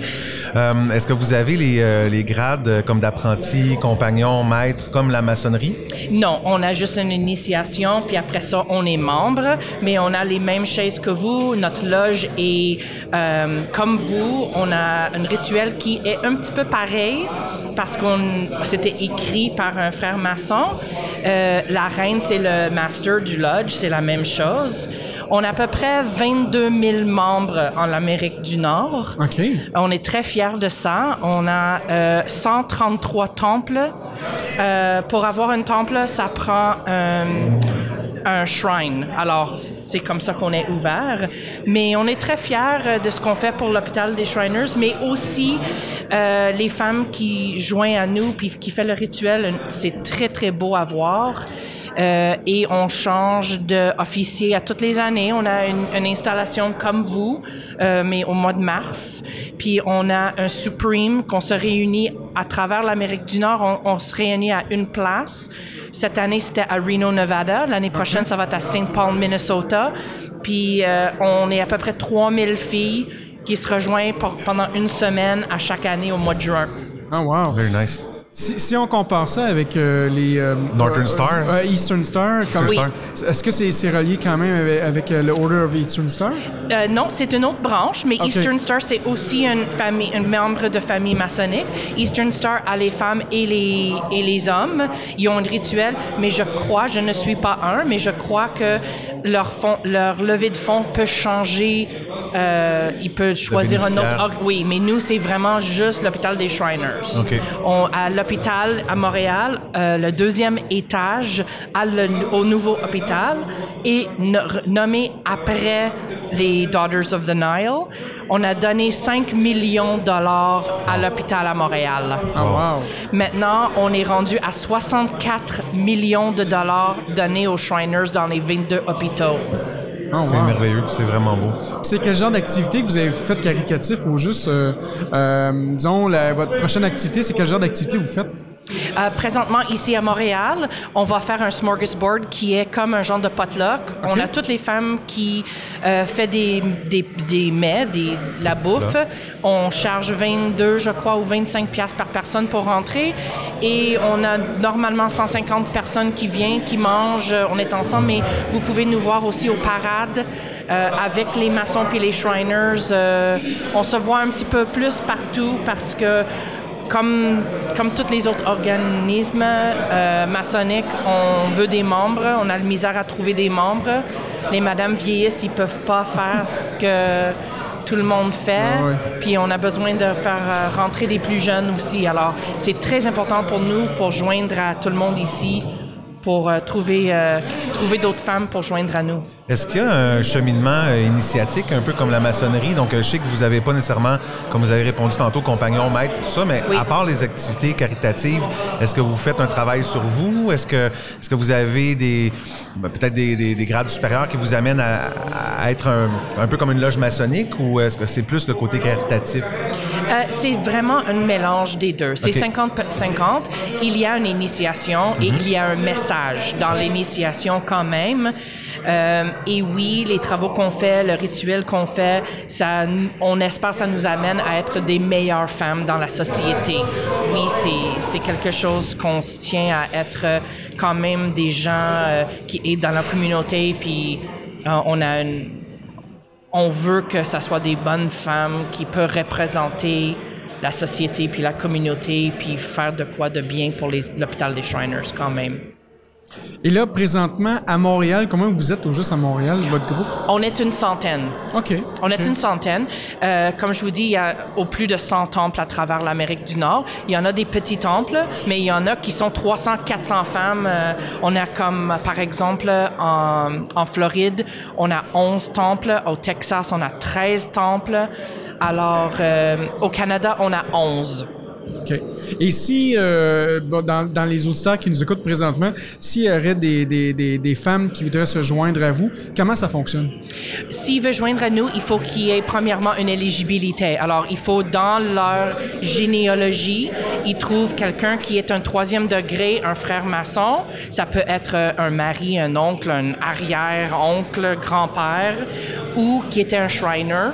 Euh, Est-ce que vous avez les, euh, les grades euh, comme d'apprenti, compagnon, maître, comme la maçonnerie? Non, on a juste une initiation, puis après ça, on est membre, mais on a les mêmes chaises que vous. Notre loge est euh, comme vous. On a un rituel qui est un petit peu pareil parce qu'on c'était écrit par un frère maçon. Euh, la reine, c'est le master du lodge, c'est la même chose. On a à peu près 22 000 membres en Amérique du Nord. OK. On est très fiers de ça. On a euh, 133 temples. Euh, pour avoir un temple, ça prend un, un shrine. Alors, c'est comme ça qu'on est ouvert. Mais on est très fiers euh, de ce qu'on fait pour l'hôpital des Shriners, mais aussi euh, les femmes qui joignent à nous puis qui font le rituel. C'est très, très beau à voir. Euh, et on change d'officier à toutes les années. On a une, une installation comme vous, euh, mais au mois de mars. Puis on a un Supreme qu'on se réunit à travers l'Amérique du Nord. On, on se réunit à une place. Cette année, c'était à Reno, Nevada. L'année prochaine, ça va être à St. Paul, Minnesota. Puis euh, on est à peu près 3000 filles qui se rejoignent pour- pendant une semaine à chaque année au mois de juin. Ah, wow. Very nice. Si, si on compare ça avec euh, les... euh, Northern euh, Star? euh, Eastern Star. Eastern comme- Star. Est-ce que c'est c'est relié quand même avec, avec, euh, le Order of Eastern Star? Euh, non, c'est une autre branche, mais. Eastern Star, c'est aussi une famille, un membre de famille maçonnique. Eastern Star a les femmes et les, et les hommes. Ils ont un rituel, mais je crois, je ne suis pas un, mais je crois que leur, fond, leur levée de fonds peut changer. Euh, ils peuvent choisir un autre. oui, mais nous, c'est vraiment juste l'hôpital des Shriners. OK. On, à l'hôpital à Montréal, euh, le deuxième étage à le- au nouveau hôpital est no- nommé après les Daughters of the Nile. On a donné 5 millions de dollars à l'hôpital à Montréal. Wow. Maintenant, on est rendu à 64 millions de dollars donnés aux Shriners dans les 22 hôpitaux. Ah, C'est wow. merveilleux, c'est vraiment beau. C'est quel genre d'activité que vous avez fait caricatif ou juste, euh, euh, disons, la- votre prochaine activité, c'est quel genre d'activité vous faites? Euh, présentement, ici à Montréal, on va faire un smorgasbord qui est comme un genre de potluck. On a toutes les femmes qui euh, fait des, des, des mets, des, la bouffe. On charge 22, je crois, ou 25 pièces par personne pour rentrer. Et on a normalement 150 personnes qui viennent, qui mangent. On est ensemble, mais vous pouvez nous voir aussi aux parades. euh, avec les maçons puis les Shriners, euh, on se voit un petit peu plus partout parce que comme, comme tous les autres organismes euh, maçonniques, on veut des membres, on a la misère à trouver des membres. Les madames vieillissent, ils peuvent pas faire ce que tout le monde fait. Ah ouais. Puis on a besoin de faire euh, rentrer des plus jeunes aussi. Alors, c'est très important pour nous pour joindre à tout le monde ici, pour euh, trouver, euh, trouver d'autres femmes pour joindre à nous. Est-ce qu'il y a un cheminement euh, initiatique, un peu comme la maçonnerie? Donc, je sais que vous n'avez pas nécessairement, comme vous avez répondu tantôt, compagnon, maître, tout ça, mais Oui. à part les activités caritatives, est-ce que vous faites un travail sur vous? Est-ce que, est-ce que vous avez des, ben, peut-être des, des- des grades supérieurs qui vous amènent à, à être un, un peu comme une loge maçonnique ou est-ce que c'est plus le côté caritatif? Euh, c'est vraiment un mélange des deux. C'est Ok. 50-50. Il y a une initiation et il y a un message dans l'initiation quand même. Euh, et oui, les travaux qu'on fait, le rituel qu'on fait, ça, on espère que ça nous amène à être des meilleures femmes dans la société. Oui, c'est, c'est quelque chose qu'on se tient à être quand même des gens euh, qui est dans la communauté, puis euh, on a une, on veut que ça soit des bonnes femmes qui peuvent représenter la société puis la communauté puis faire de quoi de bien pour l'hôpital des Shriners quand même. Et là, présentement, à Montréal, comment vous êtes au juste à Montréal, votre groupe? On est une centaine. OK. On est une centaine. Euh, comme je vous dis, il y a au plus de 100 temples à travers l'Amérique du Nord. Il y en a des petits temples, mais il y en a qui sont 300, 400 femmes. Euh, on a comme, par exemple, en, en Floride, on a 11 temples. Au Texas, on a 13 temples. Alors, euh, au Canada, on a 11. OK. Et si, euh, dans, dans les auditeurs qui nous écoutent présentement, s'il y aurait des, des, des, des femmes qui voudraient se joindre à vous, comment ça fonctionne? S'ils veulent joindre à nous, il faut qu'il y ait premièrement une éligibilité. Alors, il faut dans leur généalogie, ils trouvent quelqu'un qui est un troisième degré, un frère maçon. Ça peut être euh, un mari, un oncle, un arrière-oncle, grand-père, ou qui était un Shriner.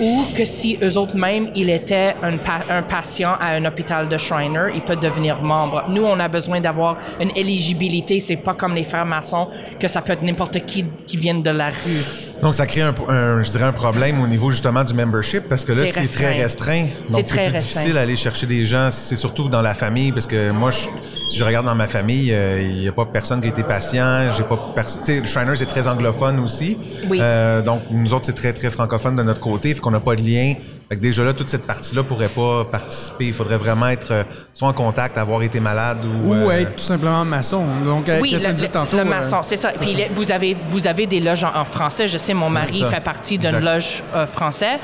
Ou que si eux autres même, il était un, pa- un patient à un hôpital de Shriner, il peut devenir membre. Nous, on a besoin d'avoir une éligibilité. C'est pas comme les frères maçons que ça peut être n'importe qui qui vienne de la rue. Donc, ça crée un, un- je dirais un problème au niveau justement du membership parce que là, C'est c'est très restreint. C'est Donc, très plus difficile d'aller chercher des gens. C'est surtout dans la famille parce que moi, je- si je regarde dans ma famille, euh, il n'y a pas personne qui a été patient. J'ai pas le Shriners c'est très anglophone aussi. Oui. Euh, donc, nous autres, c'est très, très francophone de notre côté. Fait qu'on n'a pas de lien. Fait que déjà là, toute cette partie-là pourrait pas participer. Il faudrait vraiment être euh, soit en contact, avoir été malade ou. Ou euh, être tout simplement maçon. Donc, euh, Oui, qu'est-ce le, dit le- tantôt? le euh, maçon, c'est ça. Puis vous avez vous avez des loges en, en français. Je sais, mon mari fait partie d'une Exact. loge euh, français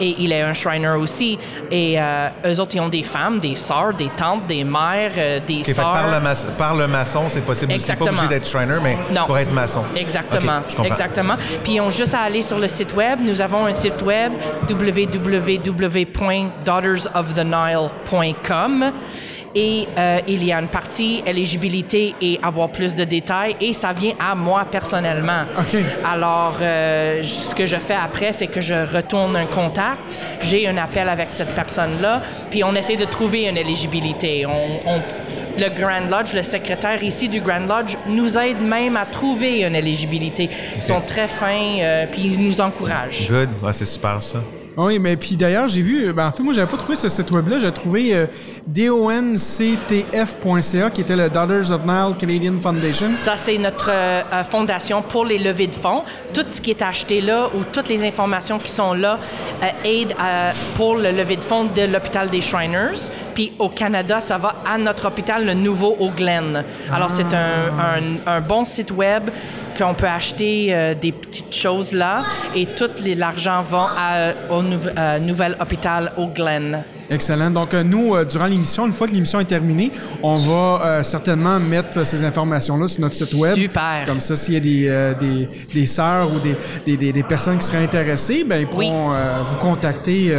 et il est un Shriner aussi. Et euh, eux autres, ils ont des femmes, des sœurs, des tantes, des mères, euh, des OK, fait que sœurs. par le, mas- par le maçon, c'est possible. C'est pas obligé d'être Shriner, mais Non. pour être maçon. Exactement, OK, je comprends. exactement. Puis ils ont juste à aller sur le site web. Nous avons un site web www.daughtersoftheNile.com et euh, il y a une partie éligibilité et avoir plus de détails et ça vient à moi personnellement. OK. Alors, euh, ce que je fais après, c'est que je retourne un contact, j'ai un appel avec cette personne-là, puis on essaie de trouver une éligibilité. On, on- le Grand Lodge, le secrétaire ici du Grand Lodge, nous aide même à trouver une éligibilité. Ils sont très fins, euh, puis ils nous encouragent. Good. Ouais, c'est super ça. Oui, mais puis d'ailleurs, j'ai vu, ben, en fait, moi, j'avais pas trouvé ce site web-là, j'ai trouvé euh, donctf.ca, qui était le Daughters of Nile Canadian Foundation. Ça, c'est notre euh, euh, fondation pour les levées de fonds. Tout ce qui est acheté là ou toutes les informations qui sont là euh, aident pour le levée de fonds de l'hôpital des Shriners. Puis au Canada, ça va à notre hôpital, le nouveau au Glen. Alors, c'est un, un- un bon site web qu'on peut acheter euh, des petites choses là et tout l'argent va à- au euh, nouvel hôpital au Glen. Excellent. Donc, euh, nous, euh, durant l'émission, une fois que l'émission est terminée, on va euh, certainement mettre ces informations-là sur notre site web. Super. Comme ça, s'il y a des, euh, des, des sœurs ou des, des, des, des personnes qui seraient intéressées, ben, ils Oui. pourront euh, vous contacter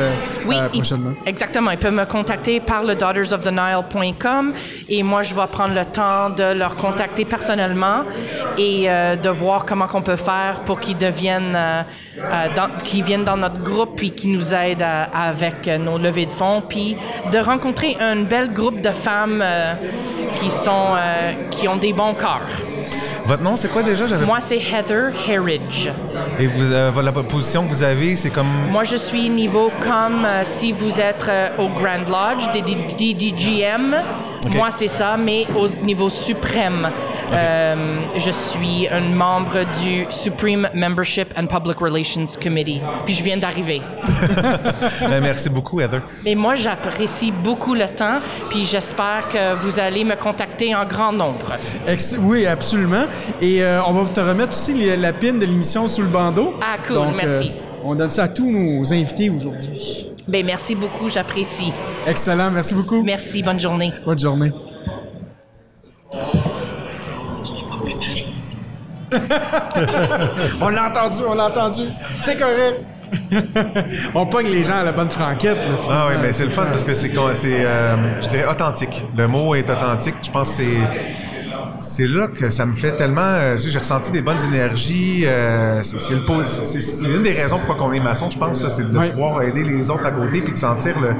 Oui, euh, il- prochainement. exactement. Ils peuvent me contacter par le daughtersoftheNile.com et moi, je vais prendre le temps de leur contacter personnellement et de voir comment qu'on peut faire pour qu'ils deviennent, qu'ils viennent dans notre groupe puis qu'ils nous aident à- avec nos levées de fonds puis de rencontrer un bel groupe de femmes euh, qui sont, euh, qui ont des bons cœurs. Votre nom, c'est quoi déjà? Moi, c'est Heather Herridge. Et vous, euh, la position que vous avez, c'est comme. Moi, je suis niveau comme si vous êtes au Grand Lodge, des DDGM. Moi, c'est ça, mais au niveau suprême. Euh, je suis un membre du Supreme Membership and Public Relations Committee. Puis je viens d'arriver. (laughs) Ben, merci beaucoup, Heather. Mais moi, j'apprécie beaucoup le temps, puis j'espère que vous allez me contacter en grand nombre. Ex- oui, absolument. Et euh, on va te remettre aussi les- la pin de l'émission sous le bandeau. Ah, cool, Donc, merci. euh, on donne ça à tous nos invités aujourd'hui. Ben, merci beaucoup, j'apprécie. Excellent, merci beaucoup. Merci, bonne journée. Bonne journée. (laughs) on l'a entendu, on l'a entendu. C'est correct. On pogne les gens à la bonne franquette. Là, Ah oui, mais c'est le fun parce que c'est euh, je dirais, authentique. Le mot est authentique. Je pense que c'est, c'est là que ça me fait tellement. euh, j'ai ressenti des bonnes énergies. euh, c'est une des raisons pourquoi on est maçon, je pense, c'est de pouvoir aider les autres à côté puis de sentir le-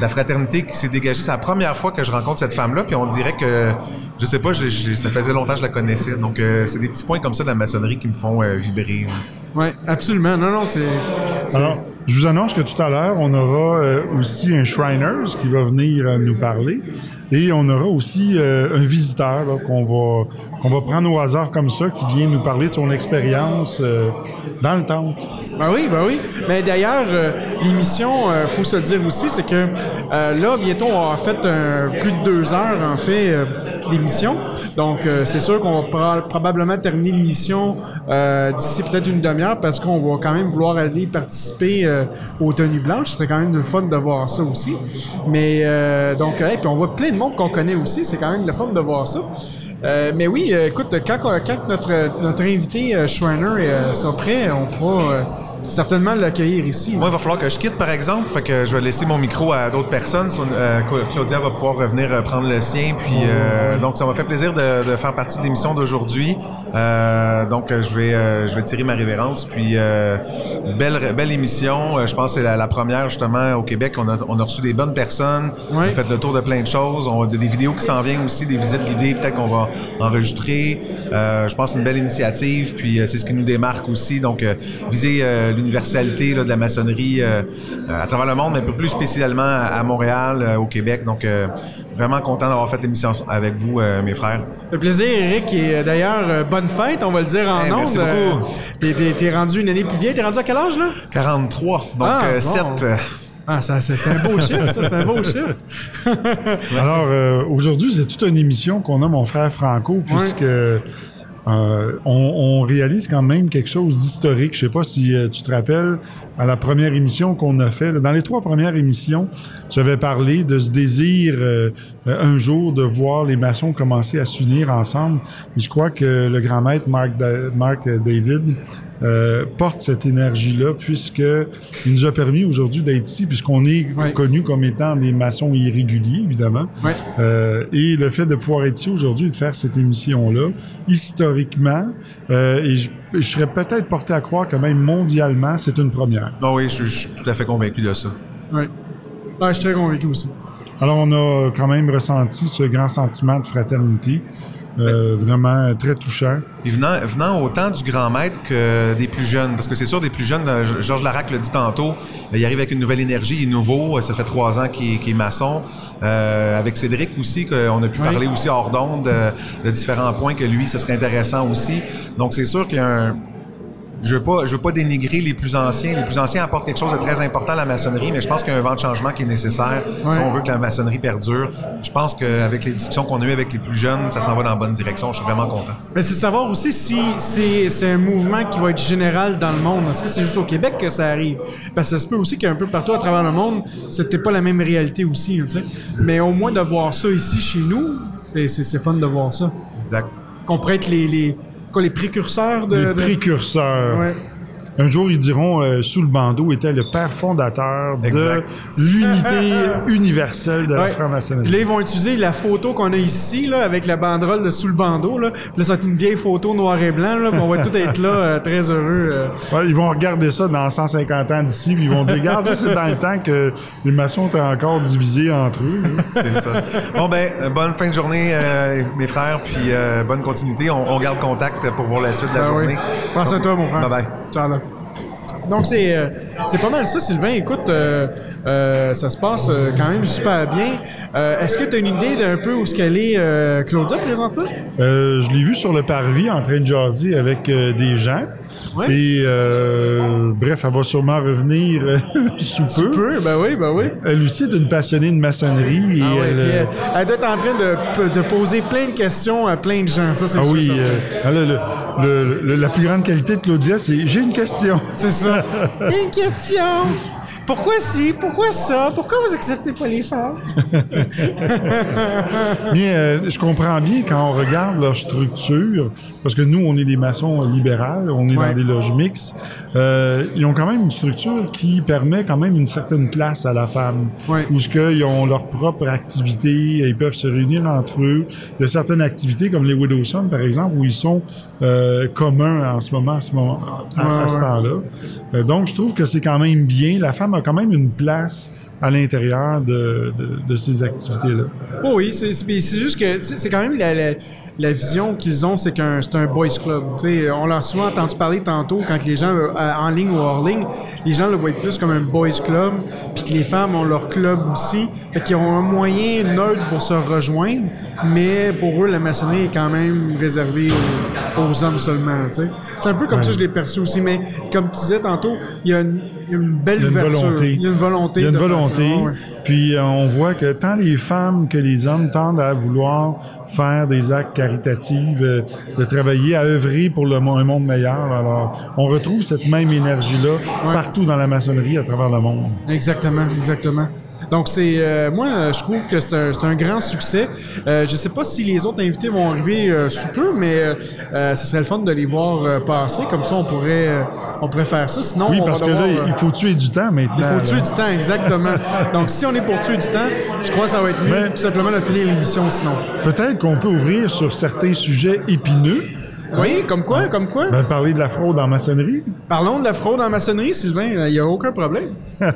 la fraternité qui s'est dégagée. C'est la première fois que je rencontre cette femme-là, puis on dirait que, je sais pas, je- je- ça faisait longtemps que je la connaissais. Donc, euh, c'est des petits points comme ça de la maçonnerie qui me font euh, vibrer. Oui, absolument. Non, non, c'est. c'est- Alors, je vous annonce que tout à l'heure, on aura euh, aussi un Shriners qui va venir euh, nous parler. Et on aura aussi euh, un visiteur qu'on va, va prendre au hasard comme ça, qui vient nous parler de son expérience euh, dans le temple. Ben oui, ben oui. Mais d'ailleurs, euh, l'émission, euh, faut se le dire aussi, c'est que là, bientôt, on a fait plus de deux heures, en fait, d'émission. Donc, c'est sûr qu'on va pro- probablement terminer l'émission d'ici peut-être une demi-heure parce qu'on va quand même vouloir aller participer aux tenues blanches. Ce serait quand même le fun de voir ça aussi. Mais donc, hey, puis on voit plein de qu'on connaît aussi. C'est quand même le fun de voir ça. Euh, mais oui, euh, écoute, quand, notre, notre invité euh, Schreiner sera prêt, on pourra certainement l'accueillir ici. Moi, il va falloir que je quitte, par exemple. Fait que je vais laisser mon micro à d'autres personnes. Son- euh, Claudia va pouvoir revenir euh, prendre le sien. Puis, euh, donc, ça m'a fait plaisir de, de faire partie de l'émission d'aujourd'hui. Euh, donc, je vais, euh, je vais tirer ma révérence. Puis, euh, belle, belle émission. Je pense que c'est la, la première, justement, au Québec. On a, on a reçu des bonnes personnes. On a fait le tour de plein de choses. On a des vidéos qui s'en viennent aussi, des visites guidées, peut-être qu'on va enregistrer. Euh, je pense que c'est une belle initiative. Puis, euh, c'est ce qui nous démarque aussi. Donc, viser euh, l'universalité de la maçonnerie euh, euh, à travers le monde, mais un peu plus spécialement à, Montréal, euh, au Québec. Donc, euh, vraiment content d'avoir fait l'émission avec vous, euh, mes frères. Le plaisir, Eric, et d'ailleurs, euh, bonne fête, on va le dire en Hey, ondes. merci beaucoup. t'es- rendu une année plus vieille. T'es rendu à quel âge, là? 43, donc Ah, euh, bon. 7. euh, Ah, ça, c'est un beau (laughs) chiffre, ça, c'est un beau chiffre. Alors, euh, aujourd'hui, c'est toute une émission qu'on a, mon frère Franco, puisque euh, on, on réalise quand même quelque chose d'historique. Je sais pas si euh, tu te rappelles, à la première émission qu'on a fait, dans les trois premières émissions, j'avais parlé de ce désir euh, un jour de voir les maçons commencer à s'unir ensemble. Et je crois que le grand maître Mark, Da- Mark David euh, porte cette énergie-là, puisque il nous a permis aujourd'hui d'être ici, puisqu'on est connu comme étant des maçons irréguliers, évidemment. Euh, et le fait de pouvoir être ici aujourd'hui et de faire cette émission-là, historiquement, euh, et je, je serais peut-être porté à croire que même mondialement, c'est une première. Non, oui, je, je suis tout à fait convaincu de ça. Oui. Ouais, je suis très convaincu aussi. Alors, on a quand même ressenti ce grand sentiment de fraternité, euh, vraiment très touchant. Et venant, venant autant du grand maître que des plus jeunes, parce que c'est sûr, des plus jeunes, euh, Georges Larac l'a dit tantôt, euh, il arrive avec une nouvelle énergie, il est nouveau, euh, ça fait trois ans qu'il est, maçon. Euh, avec Cédric aussi, qu'on a pu parler aussi hors d'onde euh, de différents points que lui, ce serait intéressant aussi. Donc c'est sûr qu'il y a un... Je veux pas, je veux pas dénigrer les plus anciens. Les plus anciens apportent quelque chose de très important à la maçonnerie, mais je pense qu'il y a un vent de changement qui est nécessaire si on veut que la maçonnerie perdure. Je pense qu'avec les discussions qu'on a eues avec les plus jeunes, ça s'en va dans la bonne direction. Je suis vraiment content. Mais c'est savoir aussi si c'est un mouvement qui va être général dans le monde. Est-ce que c'est juste au Québec que ça arrive? Parce que ça se peut aussi qu'un peu partout à travers le monde, c'est peut-être pas la même réalité aussi. Mais au moins de voir ça ici chez nous, c'est- fun de voir ça. Exact. Qu'on pourrait être les, les, quoi, les précurseurs de... Les de- précurseurs. Ouais. Un jour, ils diront, euh, sous le bandeau était le père fondateur de Exact. l'unité (laughs) universelle de la franc-maçonnerie. Puis là, ils vont utiliser la photo qu'on a ici, là, avec la banderole de sous le bandeau. Là. Puis là, ça va être une vieille photo noir et blanc. Là, puis on va tout être là, euh, très heureux. euh. Ouais, ils vont regarder ça dans 150 ans d'ici, puis ils vont dire, regarde, ça, c'est dans le temps que les maçons étaient encore divisés entre eux. C'est ça. Bon, ben, bonne fin de journée, euh, mes frères, puis euh, bonne continuité. On, on garde contact pour voir la suite de la Ben oui. journée. Pense à toi, mon frère. Bye Donc, c'est euh, c'est pas mal ça, Sylvain. Écoute, euh, euh, ça se passe quand même super bien. Est-ce que tu as une idée d'un peu où ce qu'elle est, Claudia, présentement? Je l'ai vu sur le parvis en train de jaser avec des gens. Ouais. Et euh, bref, elle va sûrement revenir euh, (laughs) sous peu. Peu, ben oui, ben oui. Elle aussi est une passionnée de maçonnerie. Et Ah ouais, elle, puis euh, elle, elle doit être en train de, de poser plein de questions à plein de gens. Ça, c'est ah sûr, oui, ça. euh, elle a le- le- le- la plus grande qualité de Claudia, c'est j'ai une question. C'est ça. (laughs) une question. Pourquoi si, pourquoi ça, pourquoi vous acceptez pas les femmes? (laughs) Euh, je comprends bien quand on regarde leur structure, parce que nous, on est des maçons libérales, on est Ouais. dans des loges mixtes. Euh, ils ont quand même une structure qui permet quand même une certaine place à la femme, Ouais. où ce qu'ils ont leur propre activité, ils peuvent se réunir entre eux. Il y a certaines activités comme les Widowsons, par exemple, où ils sont euh, communs en ce moment, à ce, moment, à, ce temps-là. Donc, je trouve que c'est quand même bien. La femme a quand même une place à l'intérieur de, de, de ces activités-là. Oh oui, c'est juste que c'est quand même la, la- la vision qu'ils ont, c'est qu'un c'est un boys club. Tu sais, on l'a souvent entendu parler tantôt quand les gens, euh, en ligne ou hors ligne, les gens le voient plus comme un boys club, puis que les femmes ont leur club aussi. Fait qu'ils ont un moyen neutre pour se rejoindre, mais pour eux, la maçonnerie est quand même réservée aux, aux hommes seulement. C'est un peu comme ça que je l'ai perçu aussi, mais comme tu disais tantôt, il y a une, y a une belle Il y a une volonté. Il y a une volonté. Il y a une ça, volonté. ouais. Puis euh, on voit que tant les femmes que les hommes tendent à vouloir faire des actes caritatifs, euh, de travailler, à œuvrer pour le, un monde meilleur. Alors, on retrouve cette même énergie-là partout dans la maçonnerie à travers le monde. Exactement, exactement. Donc c'est euh, moi je trouve que c'est un, c'est un grand succès. Euh, je sais pas si les autres invités vont arriver euh, sous peu, mais euh, euh, ce serait le fun de les voir euh, passer. Comme ça on pourrait euh, on pourrait faire ça. Sinon Oui, on parce va que là, devoir, il faut tuer du temps maintenant. il faut tuer du temps, exactement. Donc si on est pour tuer du temps, je crois que ça va être mieux Mais- tout simplement de finir l'émission sinon. Peut-être qu'on peut ouvrir sur certains sujets épineux. Oui, comme quoi, comme quoi. Ben, parler de la fraude en maçonnerie. Parlons de la fraude en maçonnerie, Sylvain. Il n'y a aucun problème. (laughs)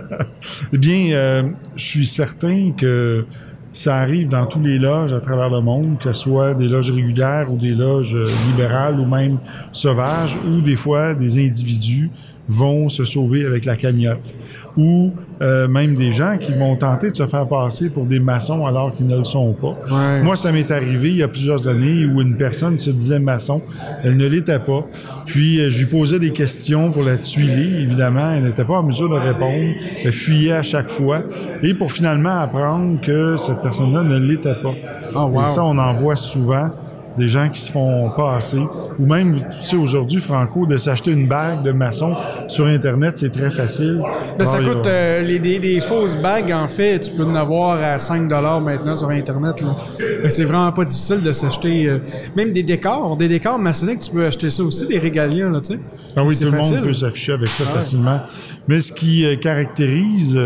Eh bien, euh, je suis certain que ça arrive dans tous les loges à travers le monde, que ce soit des loges régulières ou des loges euh, libérales ou même sauvages, où des fois des individus vont se sauver avec la cagnotte, ou euh, même des gens qui vont tenter de se faire passer pour des maçons alors qu'ils ne le sont pas. Ouais. Moi, ça m'est arrivé il y a plusieurs années où une personne se disait maçon, elle ne l'était pas. Puis euh, je lui posais des questions pour la tuiler, évidemment, elle n'était pas en mesure de répondre, elle fuyait à chaque fois, et pour finalement apprendre que cette personne-là ne l'était pas. Oh, wow. Et ça, on en voit souvent des gens qui se font passer, ou même, tu sais, aujourd'hui, Franco, de s'acheter une bague de maçon sur Internet, c'est très facile. Ben, ça Alors, a- coûte euh, les, des, des fausses bagues, en fait, tu peux en avoir à 5 maintenant sur Internet. là. Ben, c'est vraiment pas difficile de s'acheter euh, même des décors, des décors maçonniques, tu peux acheter ça aussi, des régaliens, là, tu sais. Ah oui, tout le facile. monde peut s'afficher avec ça Ouais. facilement. Mais ce qui euh, caractérise,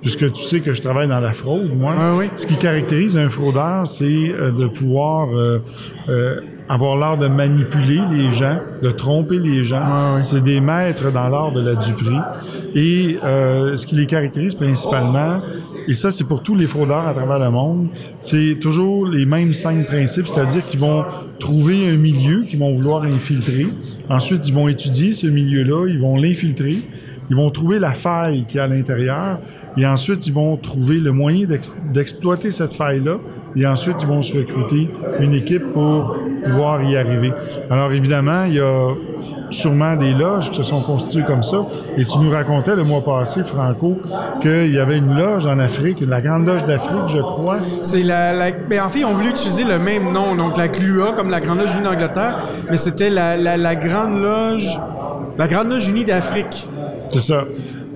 puisque tu sais que je travaille dans la fraude, moi, ce qui caractérise un fraudeur, c'est de pouvoir euh, avoir l'art de manipuler les gens, de tromper les gens. C'est des maîtres dans l'art de la duperie. Et euh, ce qui les caractérise principalement, et ça c'est pour tous les fraudeurs à travers le monde, c'est toujours les mêmes cinq principes, c'est-à-dire qu'ils vont trouver un milieu qu'ils vont vouloir infiltrer. Ensuite, ils vont étudier ce milieu-là, ils vont l'infiltrer. Ils vont trouver la faille qui est à l'intérieur et ensuite ils vont trouver le moyen d'ex- d'exploiter cette faille-là et ensuite ils vont se recruter une équipe pour pouvoir y arriver. Alors évidemment, il y a sûrement des loges qui se sont constituées comme ça et tu nous racontais le mois passé, Franco, qu'il y avait une loge en Afrique, la Grande Loge d'Afrique, je crois. C'est la, la- ben, en fait, ont voulu utiliser le même nom, donc la CLUA, comme la Grande Loge Unie d'Angleterre, mais c'était la Grande Loge, la Grande Loge Unie d'Afrique. C'est ça.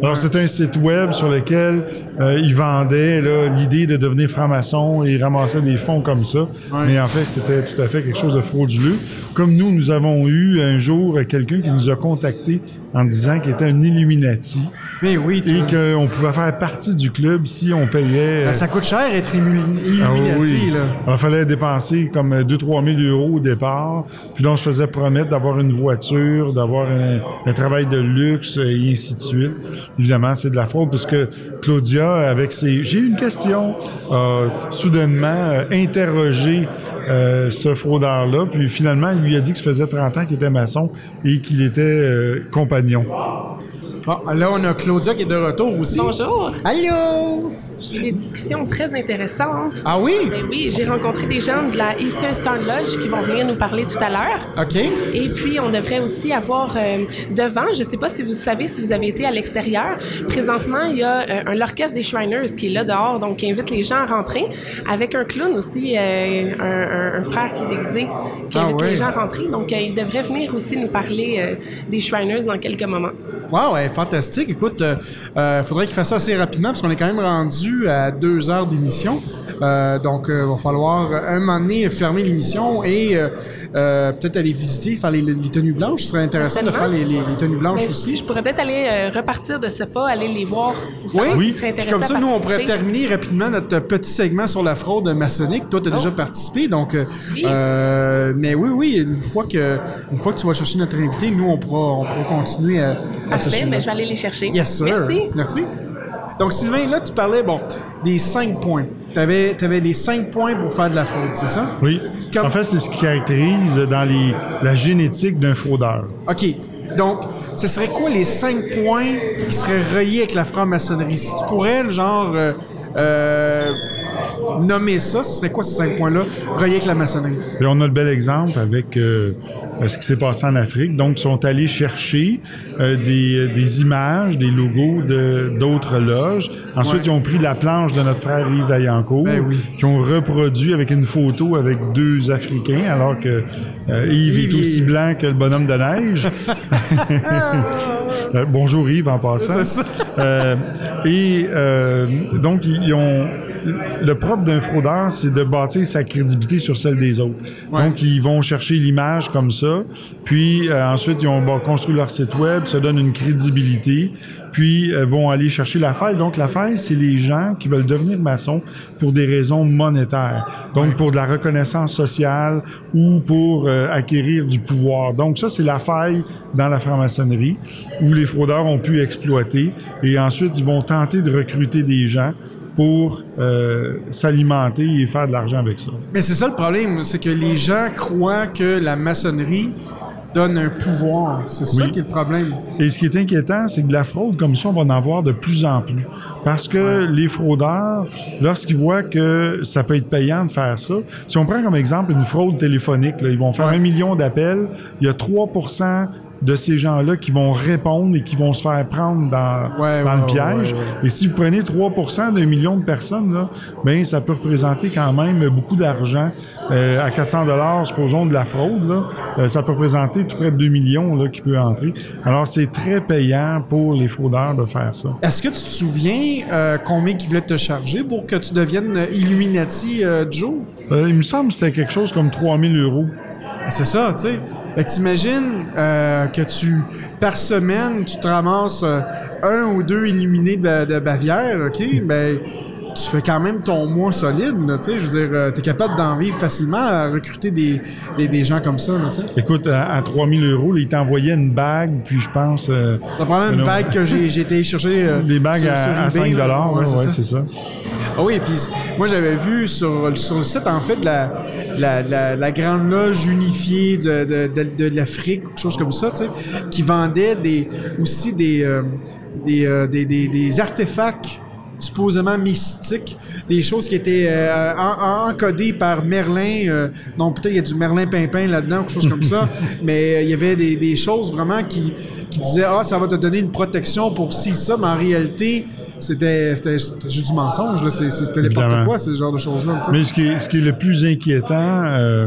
Alors, c'est un site web sur lequel euh, ils vendaient là, l'idée de devenir franc-maçon et ils ramassaient des fonds comme ça. Mais en fait, c'était tout à fait quelque chose de frauduleux. Comme nous, nous avons eu un jour quelqu'un qui nous a contacté en disant qu'il était un Illuminati. Mais oui. Et qu'on pouvait faire partie du club si on payait. Ben, ça coûte cher être Illu- Ah Illuminati, oui. là. Alors, il fallait dépenser comme 2-3 000 euros au départ. Puis là, on se faisait promettre d'avoir une voiture, d'avoir un, un travail de luxe et ainsi de suite. Évidemment, c'est de la fraude parce que Avec ses... J'ai eu une question, a soudainement euh, interrogé euh, ce fraudeur-là. Puis finalement, il lui a dit que ça faisait 30 ans qu'il était maçon et qu'il était euh, compagnon. Ah, là, on a Claudia qui est de retour aussi. Bonjour. Allô? J'ai eu des discussions très intéressantes. Ah oui? Ben oui, j'ai rencontré des gens de la Eastern Star Lodge qui vont venir nous parler tout à l'heure. OK. Et puis, on devrait aussi avoir euh, devant, je ne sais pas si vous savez, si vous avez été à l'extérieur, présentement, il y a euh, l'orchestre des Shriners qui est là dehors, donc qui invite les gens à rentrer, avec un clown aussi, euh, un, un- un frère qui est déguisé, qui Ah invite les gens à rentrer. Donc, euh, il devrait venir aussi nous parler des Shriners dans quelques moments. Wow, ouais, fantastique. Écoute, euh, faudrait qu'il fasse ça assez rapidement parce qu'on est quand même rendu à deux heures d'émission. Euh, donc, il va falloir euh, un moment donné fermer l'émission et euh, euh, peut-être aller visiter, faire les, les tenues blanches. Ce serait intéressant de faire les, les- les tenues blanches Mais aussi. Je pourrais peut-être aller euh, repartir de ce pas, aller les voir pour Oui, savoir s'ils seraient Puis intéressés comme ça, nous, on pourrait terminer rapidement notre petit segment sur la fraude maçonnique. Toi, tu as déjà participé, donc. euh, Oui. euh, mais oui, oui, une fois que, une fois que tu vas chercher notre invité, nous, on pourra, on pourra continuer à, à ce Parfait, sujet. mais je vais aller les chercher. Yes, sir. Merci. Merci. Donc, Sylvain, là, tu parlais, bon, des cinq points. Tu avais, les cinq points pour faire de la fraude, c'est ça? Oui. Comme- En fait, c'est ce qui caractérise dans les, la génétique d'un fraudeur. OK. Donc, ce serait quoi les cinq points qui seraient reliés avec la franc-maçonnerie? Si tu pourrais, genre, euh, euh, nommer ça, ce serait quoi ces cinq points-là? Reliés avec la maçonnerie? Et on a le bel exemple avec euh, euh, ce qui s'est passé en Afrique. Donc, ils sont allés chercher euh, des, des images, des logos de d'autres loges. Ensuite, Ouais. ils ont pris la planche de notre frère Yves Vaillancourt, Ben oui. qui ont reproduit avec une photo avec deux Africains, alors que euh, Yves, Yves, est aussi blanc que le bonhomme de neige. (laughs) Bonjour Yves en passant. C'est ça. Et donc, ils ont. Le propre d'un fraudeur, c'est de bâtir sa crédibilité sur celle des autres. Ouais. Donc, ils vont chercher l'image comme ça, puis euh, ensuite, ils ont bon, construit leur site web, se donnent une crédibilité, puis euh, vont aller chercher la faille. Donc, la faille, c'est les gens qui veulent devenir maçons pour des raisons monétaires. Donc, pour de la reconnaissance sociale ou pour euh, acquérir du pouvoir. Donc, ça, c'est la faille dans la franc-maçonnerie où les fraudeurs ont pu exploiter. Et ensuite, ils vont tenter de recruter des gens pour euh, s'alimenter et faire de l'argent avec ça. Mais c'est ça le problème, c'est que les gens croient que la maçonnerie donne un pouvoir. C'est ça qui est le problème. Et ce qui est inquiétant, c'est que de la fraude comme ça, on va en avoir de plus en plus. Parce que les fraudeurs, lorsqu'ils voient que ça peut être payant de faire ça, si on prend comme exemple une fraude téléphonique, là, ils vont faire un million d'appels, il y a 3% de ces gens-là qui vont répondre et qui vont se faire prendre dans, Ouais, dans ouais, le piège. Et si vous prenez 3% d'un million de personnes, là, ben, ça peut représenter quand même beaucoup d'argent. Euh, à 400 dollars, supposons de la fraude, là, euh, ça peut représenter tout près de 2 millions là, qui peut entrer. Alors, c'est très payant pour les fraudeurs de faire ça. Est-ce que tu te souviens euh, combien ils voulaient te charger pour que tu deviennes Illuminati euh, Joe? Euh, il me semble que c'était quelque chose comme 3000 euros. C'est ça, tu sais. Ben, T'imagines euh, que tu, par semaine, tu te ramasses euh, un ou deux illuminés de, de Bavière, OK? Ben, tu fais quand même ton mois solide, tu sais. Je veux dire, euh, t'es capable d'en vivre facilement à recruter des, des, des gens comme ça, tu sais. Écoute, à, à 3000 euros, là, il t'envoyait une bague, puis je pense... Euh, Ça prend une non, bague que j'ai été chercher. euh, Des bagues sur- à, sur à eBay, 5 là. dollars, ouais, c'est ça. c'est ça. Ah oui, puis moi j'avais vu sur, sur le site en fait de la, la, la, la grande loge unifiée de, de, l'Afrique, quelque chose comme ça, tu sais, qui vendait des, aussi des, euh, des, euh, des, des, des artefacts supposément mystiques, des choses qui étaient euh, en- en- encodées par Merlin. euh, non, peut-être il y a du Merlin Pimpin là-dedans, quelque chose comme ça, (laughs) mais euh, il y avait des, des choses vraiment qui, qui disaient ah ça va te donner une protection pour ci ça, mais en réalité c'était juste du mensonge, c'était n'importe quoi ce genre de choses là. Mais ce qui est, ce qui est le plus inquiétant euh,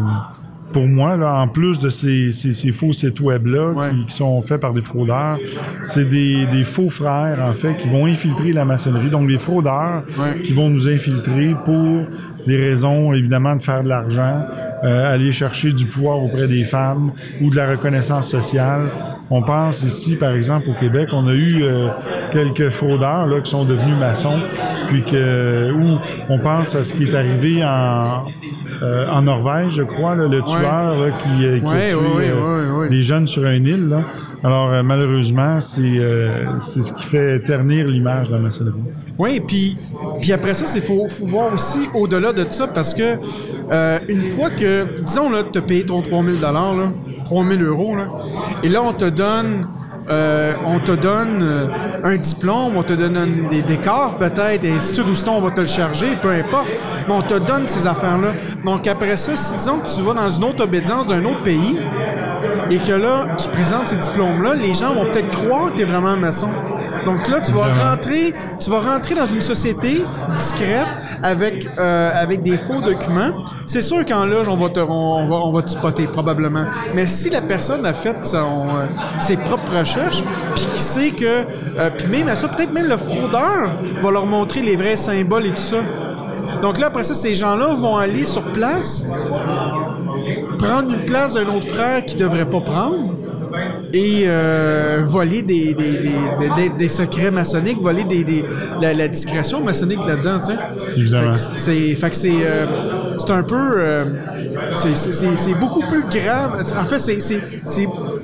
pour moi, là, en plus de ces, ces, ces faux sites web-là qui, qui sont faits par des fraudeurs, c'est des, des faux frères, en fait, qui vont infiltrer la maçonnerie. Donc, des fraudeurs qui vont nous infiltrer pour des raisons, évidemment, de faire de l'argent, euh, aller chercher du pouvoir auprès des femmes ou de la reconnaissance sociale. On pense ici, par exemple, au Québec, on a eu euh, quelques fraudeurs là, qui sont devenus maçons, puis que, où on pense à ce qui est arrivé en, euh, en Norvège, je crois, là, le tueur là, qui, euh, qui Ouais, a tué ouais, euh, des jeunes sur une île. Là. Alors, euh, malheureusement, c'est ce qui fait ternir l'image de la maçonnerie. Oui, puis puis après ça, c'est faut, faut voir aussi au-delà de ça parce que une fois que disons là tu as payé ton 3000 dollars là, 3000 euros là, et là on te donne euh, on te donne euh, un diplôme, on te donne un- des décors peut-être, et ou sinon on va te le charger, peu importe. Mais on te donne ces affaires-là. Donc après ça, si disons que tu vas dans une autre obédience d'un autre pays, et que là, tu présentes ces diplômes-là, les gens vont peut-être croire que tu es vraiment un maçon. Donc là, tu vas rentrer, tu vas rentrer dans une société discrète avec euh, avec des faux documents. C'est sûr qu'en loge, on va te on va on va te spotter probablement. Mais si la personne a fait son, euh, ses propres recherches, puis qui sait que euh, puis même à ça, peut-être même le fraudeur va leur montrer les vrais symboles et tout ça. Donc là, après ça, ces gens-là vont aller sur place, prendre une place d'un autre frère qui devrait pas prendre et euh, voler des, des, des, des- secrets maçonniques, voler des, des- la, la discrétion maçonnique là-dedans, tu sais. Évidemment. Fait que c'est, fait que c'est, euh, c'est un peu, euh, c'est- c'est beaucoup plus grave. En fait, c'est,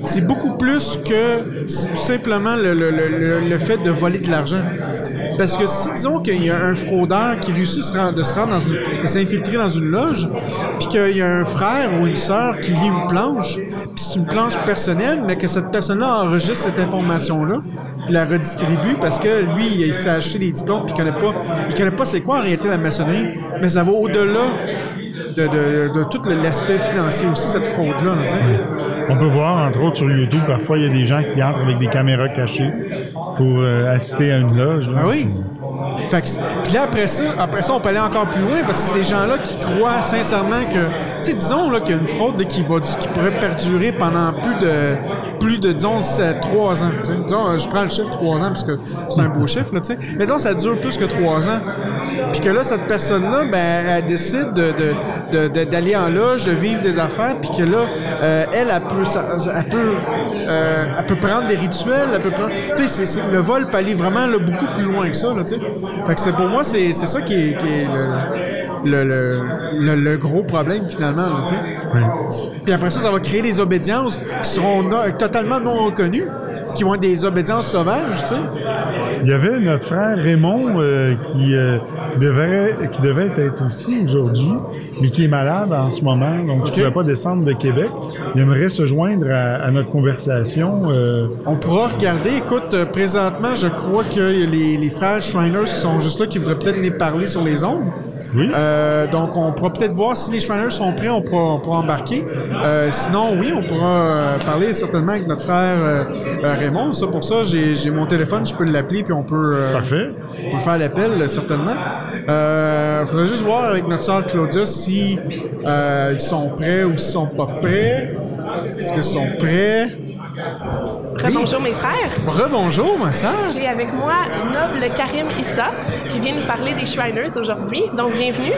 c'est, beaucoup plus que simplement le, le, le, le- fait de voler de l'argent. Parce que si disons qu'il y a un fraudeur qui réussit de se rendre dans une, s'infiltrer dans une loge, puis qu'il y a un frère ou une sœur qui lit une planche, puis c'est une planche personnelle, mais que cette personne-là enregistre cette information-là, la redistribue parce que lui, il s'est acheté des diplômes, puis il connaît pas, il connaît pas c'est quoi en réalité la maçonnerie, mais ça va au-delà de, de, de tout l'aspect financier aussi, cette fraude-là. On peut voir, entre autres, sur YouTube, parfois, il y a des gens qui entrent avec des caméras cachées pour euh, assister à une loge. là. Ah oui. Fait que, c'est- puis là, après ça, après ça, on peut aller encore plus loin parce que c'est ces gens-là qui croient sincèrement que, tu sais, disons là, qu'il y a une fraude là, qui, va, du- qui pourrait perdurer pendant plus de, plus de, disons, c'est trois ans. tu sais. Disons, je prends le chiffre trois ans parce que c'est un beau chiffre, là, tu sais. Mais disons, ça dure plus que trois ans. Puis que là, cette personne-là, ben, elle décide de, de- d'aller en loge, de vivre des affaires, puis que là, euh, elle, elle peut, elle peut, euh, elle peut prendre des rituels, elle peut prendre, tu sais, le vol peut aller vraiment là, beaucoup plus loin que ça, là, tu sais. Fait que c'est pour moi, c'est, ça qui est, le, le- le- le gros problème finalement, là, tu sais. Puis après ça, ça va créer des obédiences qui seront no- totalement non reconnues, qui vont être des obédiences sauvages, tu sais. Il y avait notre frère Raymond euh, qui, euh, qui devait, qui devait être ici aujourd'hui, mais qui est malade en ce moment, donc il ne pouvait pas descendre de Québec. Il aimerait se joindre à, à notre conversation. euh, On pourra regarder. Écoute, présentement, je crois que les, les frères Shriners qui sont juste là, qui voudraient peut-être venir parler sur les ondes. Oui. Euh, donc, on pourra peut-être voir si les Shriners sont prêts, on pourra, on pourra embarquer. Euh, sinon, oui, on pourra euh, parler certainement avec notre frère euh, euh, Raymond. Ça, pour ça, j'ai mon téléphone, je peux l'appeler, puis on peut, euh, Parfait. on peut faire l'appel, certainement. Il faudrait juste voir avec notre sœur Claudia si euh, ils sont prêts ou s'ils sont pas prêts. Est-ce qu'ils sont prêts? Bonjour mes frères. Rebonjour, ma sœur. J'ai avec moi Noble Karim Issa qui vient nous parler des Shriners aujourd'hui. Donc bienvenue.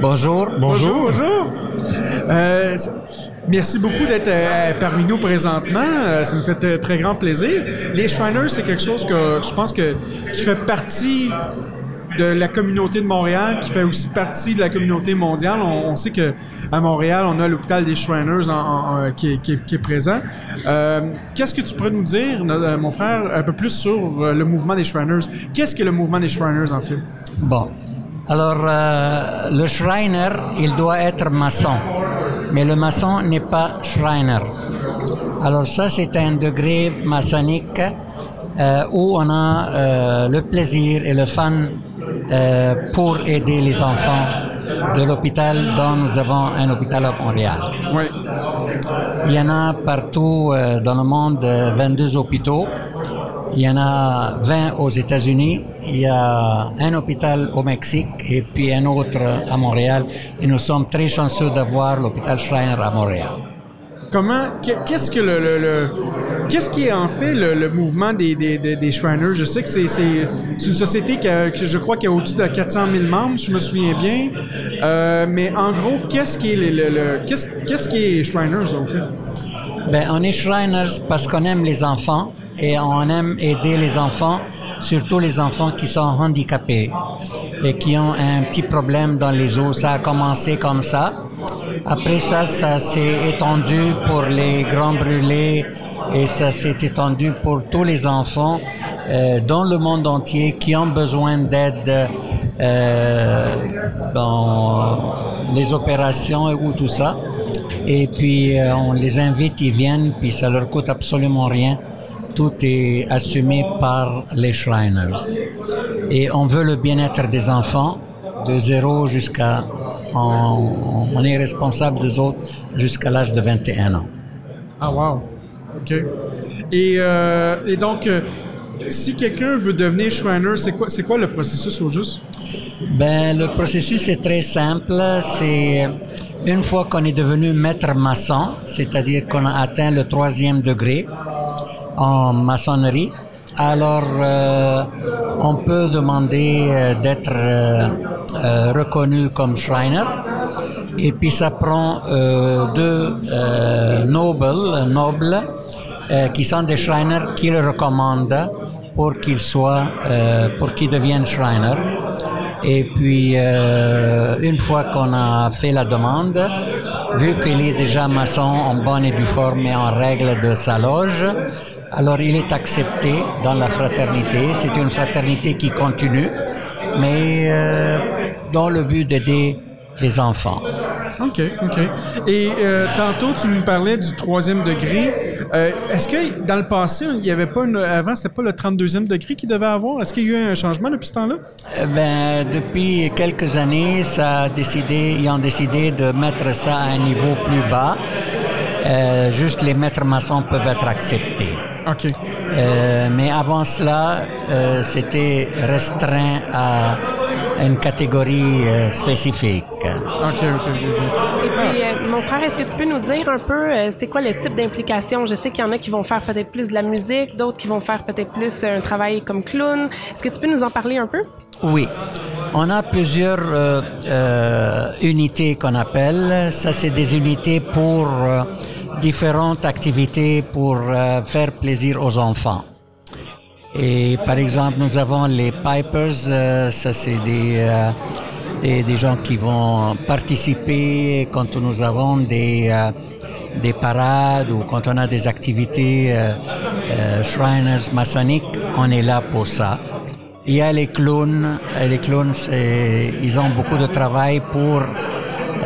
Bonjour. Bonjour. Bonjour. Euh, merci beaucoup d'être euh, parmi nous présentement. Euh, ça me fait très, très grand plaisir. Les Shriners, c'est quelque chose que je pense que qui fait partie de la communauté de Montréal, qui fait aussi partie de la communauté mondiale. On, sait que à Montréal, on a l'hôpital des Shriners qui, est, présent. Euh, Qu'est-ce que tu pourrais nous dire, euh, mon frère, un peu plus sur euh, le mouvement des Shriners? Qu'est-ce que le mouvement des Shriners, en fait? Bon. Alors, le Shriner, il doit être maçon. Mais le maçon n'est pas Shriner. Alors ça, c'est un degré maçonnique où on a le plaisir et le fun euh, pour aider les enfants de l'hôpital dont nous avons un hôpital à Montréal. Oui. Il y en a partout euh, dans le monde euh, 22 hôpitaux. Il y en a 20 aux États-Unis. Il y a un hôpital au Mexique et puis un autre à Montréal. Et nous sommes très chanceux d'avoir l'hôpital Schreiner à Montréal. Comment, qu'est- qu'est-ce que le, qu'est-ce qui est en fait le, mouvement des, des, des, des Shriners? Je sais que c'est, une société qui a- que je crois qui a au-dessus de 400 000 membres, je me souviens bien. Euh, mais en gros, qu'est-ce qui est le, qu'est-ce, qu'est-ce qui est Shriners au fait? Ben, on est Shriners parce qu'on aime les enfants et on aime aider les enfants, surtout les enfants qui sont handicapés et qui ont un petit problème dans les os. Ça a commencé comme ça. Après ça, ça s'est étendu pour les grands brûlés et ça s'est étendu pour tous les enfants euh, dans le monde entier qui ont besoin d'aide euh, dans les opérations ou tout ça. Et puis euh, on les invite, ils viennent, puis ça leur coûte absolument rien tout est assumé par les Shriners. Et on veut le bien-être des enfants, de zéro jusqu'à... On, on est responsable des autres jusqu'à l'âge de 21 ans. Ah, wow. OK. Et, euh, et donc, euh, si quelqu'un veut devenir Shriner, c'est quoi, c'est quoi le processus au juste? Ben, le processus est très simple. C'est une fois qu'on est devenu maître maçon, c'est-à-dire qu'on a atteint le troisième degré en maçonnerie, alors euh, on peut demander euh, d'être euh, reconnu comme Shriner. Et puis ça prend deux nobles, nobles qui sont des Shriners qui le recommandent pour qu'il soit, euh, pour qu'il devienne Shriner. Et puis, euh, une fois qu'on a fait la demande, vu qu'il est déjà maçon en bonne et due forme et en règle de sa loge, alors il est accepté dans la fraternité. C'est une fraternité qui continue, mais euh, dans le but d'aider les enfants. OK, OK. Et euh, tantôt, tu nous parlais du troisième degré. Euh, Est-ce que dans le passé, il n'y avait pas une, avant, c'était pas le 32e degré qu'il devait avoir? Est-ce qu'il y a eu un changement depuis ce temps-là? Eh Ben, depuis quelques années, ça a décidé, ils ont décidé de mettre ça à un niveau plus bas. Euh, juste les maîtres maçons peuvent être acceptés. OK. Euh, mais avant cela, euh, c'était restreint à une catégorie euh, spécifique. OK, OK, Et puis, euh, mon frère, est-ce que tu peux nous dire un peu euh, c'est quoi le type d'implication? Je sais qu'il y en a qui vont faire peut-être plus de la musique, d'autres qui vont faire peut-être plus un travail comme clown. Est-ce que tu peux nous en parler un peu? Oui. On a plusieurs euh, euh, unités qu'on appelle. Ça, c'est des unités pour euh, différentes activités pour euh, faire plaisir aux enfants. Et par exemple, nous avons les Pipers. euh, ça, c'est des, euh, des, gens qui vont participer quand nous avons des, euh, des parades ou quand on a des activités euh, euh, Shriners maçonniques. On est là pour ça. Il y a les clowns. Euh, Les clowns, c'est- ils ont beaucoup de travail pour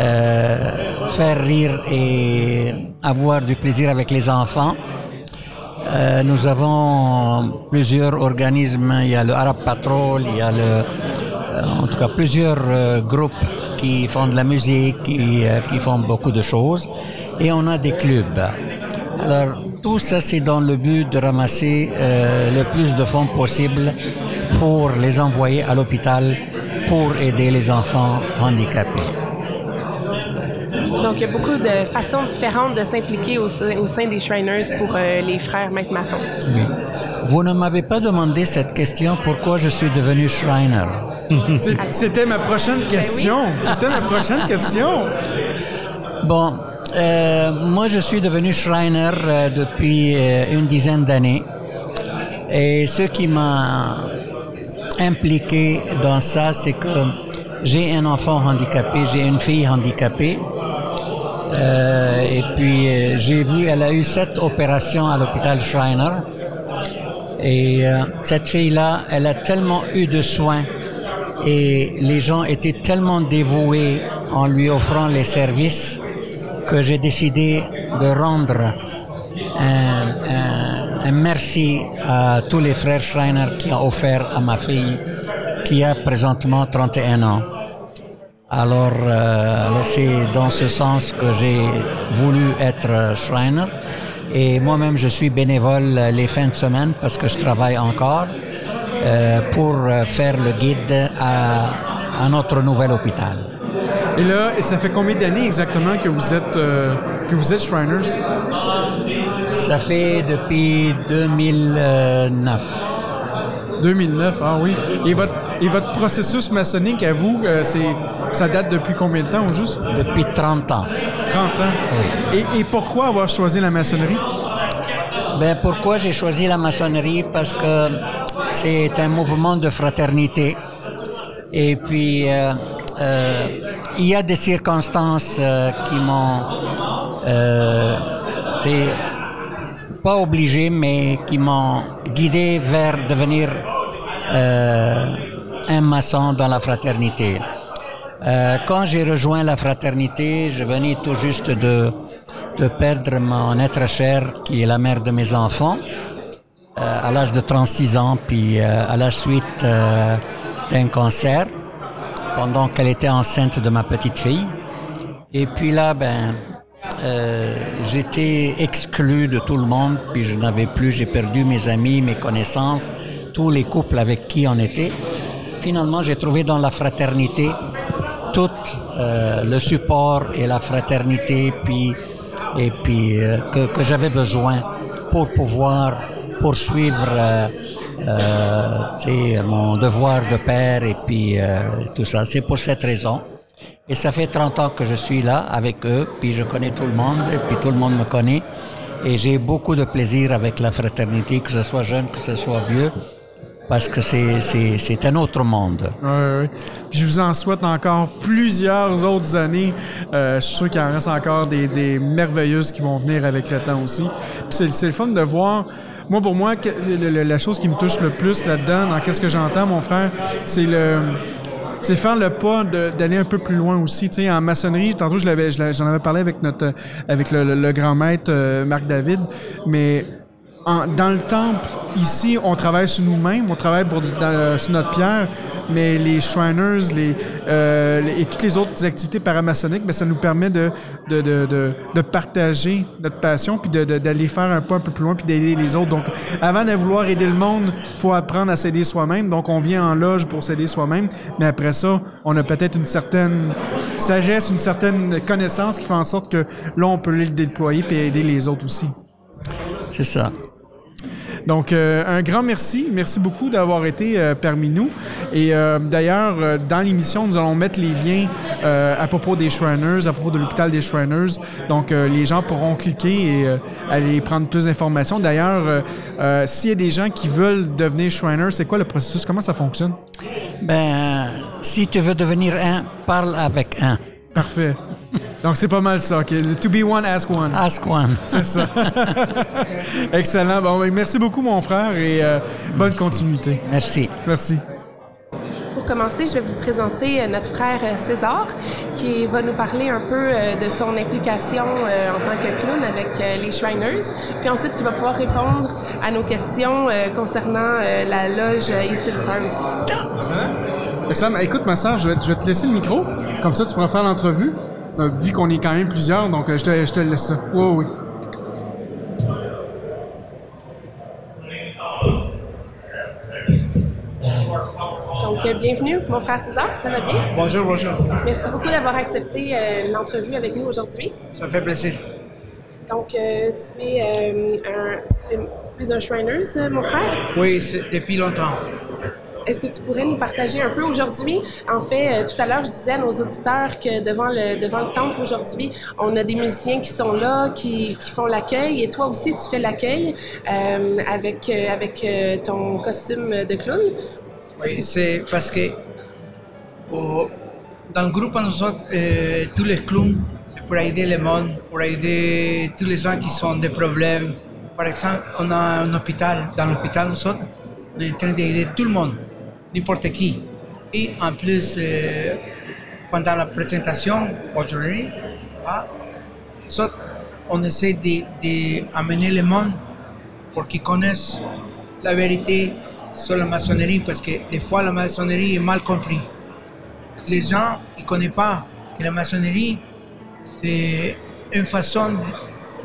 euh, faire rire et avoir du plaisir avec les enfants. Euh, nous avons plusieurs organismes. Il y a le Arab Patrol, il y a le, euh, en tout cas plusieurs euh, groupes qui font de la musique, qui, euh, font beaucoup de choses. Et on a des clubs. Alors, tout ça, c'est dans le but de ramasser euh, le plus de fonds possible pour les envoyer à l'hôpital pour aider les enfants handicapés. Donc, il y a beaucoup de façons différentes de s'impliquer au, sein- au sein des Shriners pour euh, les frères maîtres maçons. Oui. Vous ne m'avez pas demandé cette question pourquoi je suis devenu Shriner? (laughs) C'était ma prochaine question. C'était ma prochaine question. Bon, euh, moi je suis devenu Shriner euh, depuis euh, une dizaine d'années. Et ce qui m'a impliqué dans ça, c'est que j'ai un enfant handicapé, j'ai une fille handicapée. Euh, et puis euh, j'ai vu, elle a eu sept opérations à l'hôpital Shriner. Et euh, cette fille-là, elle a tellement eu de soins et les gens étaient tellement dévoués en lui offrant les services que j'ai décidé de rendre un, un- un merci à tous les frères Schreiner qui ont offert à ma fille qui a présentement 31 ans. Alors, euh, alors c'est dans ce sens que j'ai voulu être Schreiner. Et moi-même, je suis bénévole les fins de semaine parce que je travaille encore euh, pour euh, faire le guide à, à notre nouvel hôpital. Et là, et ça fait combien d'années exactement que vous êtes euh, que vous êtes Shriners? Ça fait depuis 2009. 2009, ah oui. Et votre, et votre processus maçonnique à vous, euh, c'est, ça date depuis combien de temps au juste? Depuis 30 ans. 30 ans. Et, et pourquoi avoir choisi la maçonnerie? Ben, pourquoi j'ai choisi la maçonnerie? Parce que c'est un mouvement de fraternité. Et puis, euh, euh, il y a des circonstances qui m'ont été pas obligé, mais qui m'ont guidé vers devenir euh, un maçon dans la fraternité. Euh, quand j'ai rejoint la fraternité, je venais tout juste de, de perdre mon être cher, qui est la mère de mes enfants. à l'âge de 36 ans, puis à la suite d'un cancer, pendant qu'elle était enceinte de ma petite fille. Et puis là, ben, euh, j'étais exclu de tout le monde, puis je n'avais plus, j'ai perdu mes amis, mes connaissances, tous les couples avec qui on était. Finalement, j'ai trouvé dans la fraternité tout euh, le support et la fraternité, puis et puis euh, que, que j'avais besoin pour pouvoir poursuivre euh, euh, mon devoir de père et puis tout ça. C'est pour cette raison et ça fait 30 ans que je suis là avec eux, puis je connais tout le monde, et puis tout le monde me connaît. Et j'ai beaucoup de plaisir avec la fraternité, que ce soit jeune, que ce soit vieux, parce que c'est un autre monde. Oui, oui. Je vous en souhaite encore plusieurs autres années. Euh, je suis sûr qu'il en reste encore des, des, merveilleuses qui vont venir avec le temps aussi. C'est le fun de voir moi, pour moi, la chose qui me touche le plus là-dedans, dans qu'est-ce que j'entends, mon frère, c'est le c'est faire le pas d'aller un peu plus loin aussi. Tu sais, en maçonnerie, tantôt je l'avais, j'en avais parlé avec notre, avec le, grand maître euh, Marc David, mais dans le temple, ici, on travaille sur nous-mêmes, on travaille pour, sur notre pierre, mais les Shriners les, euh, et toutes les autres activités paramaçonniques, mais ça nous permet de, de, de, de partager notre passion, puis d'aller faire un pas un peu plus loin, puis d'aider les autres. Donc, avant de vouloir aider le monde, faut apprendre à s'aider soi-même. Donc, on vient en loge pour s'aider soi-même, mais après ça, on a peut-être une certaine sagesse, une certaine connaissance qui fait en sorte que là, on peut le déployer puis aider les autres aussi. C'est ça. Donc, euh, un grand merci. Merci beaucoup d'avoir été euh, parmi nous. Et euh, d'ailleurs, dans l'émission, nous allons mettre les liens à propos des Shriners, à propos de l'hôpital des Shriners. Donc, les gens pourront cliquer et aller prendre plus d'informations. D'ailleurs, s'il y a des gens qui veulent devenir Shriners, c'est quoi le processus? Comment ça fonctionne? Ben, si tu veux devenir un, parle avec un. Parfait. Donc, c'est pas mal ça. To be one, ask one. Ask one. (laughs) C'est ça. Excellent. Bon, ben, merci beaucoup, mon frère, et euh, bonne continuité. Merci. Merci. Pour commencer, je vais vous présenter euh, notre frère euh, César, qui va nous parler un peu de son implication en tant que clown avec les Shriners. Puis ensuite, il va pouvoir répondre à nos questions concernant la loge Eastern Star ici. Excellent. Écoute, ma soeur, je vais, je vais te laisser le micro. Comme ça, tu pourras faire l'entrevue. Euh, vu qu'on est quand même plusieurs, donc euh, je, te, je te laisse ça. Oui, oui. Donc, euh, bienvenue, mon frère César, ça va bien? Bonjour, bonjour. Merci beaucoup d'avoir accepté l'entrevue avec nous aujourd'hui. Ça me fait plaisir. Donc, tu, es, un, tu, es, tu es un Shriners, mon frère? Oui, depuis longtemps. Est-ce que tu pourrais nous partager un peu aujourd'hui? En fait, euh, tout à l'heure, je disais à nos auditeurs que devant le, temple aujourd'hui, on a des musiciens qui sont là, qui, font l'accueil, et toi aussi, tu fais l'accueil euh, avec, euh, avec ton costume de clown. C'est parce que dans le groupe, nous autres, tous les clowns, c'est pour aider le monde, pour aider tous les gens qui ont des problèmes. Par exemple, on a un hôpital, dans l'hôpital, nous autres, on est en train d'aider tout le monde n'importe qui. Et en plus, euh, pendant la présentation aujourd'hui, ah, on essaie d'amener le monde pour qu'ils connaissent la vérité sur la maçonnerie, parce que des fois la maçonnerie est mal comprise. Les gens ne connaissent pas que la maçonnerie, c'est une façon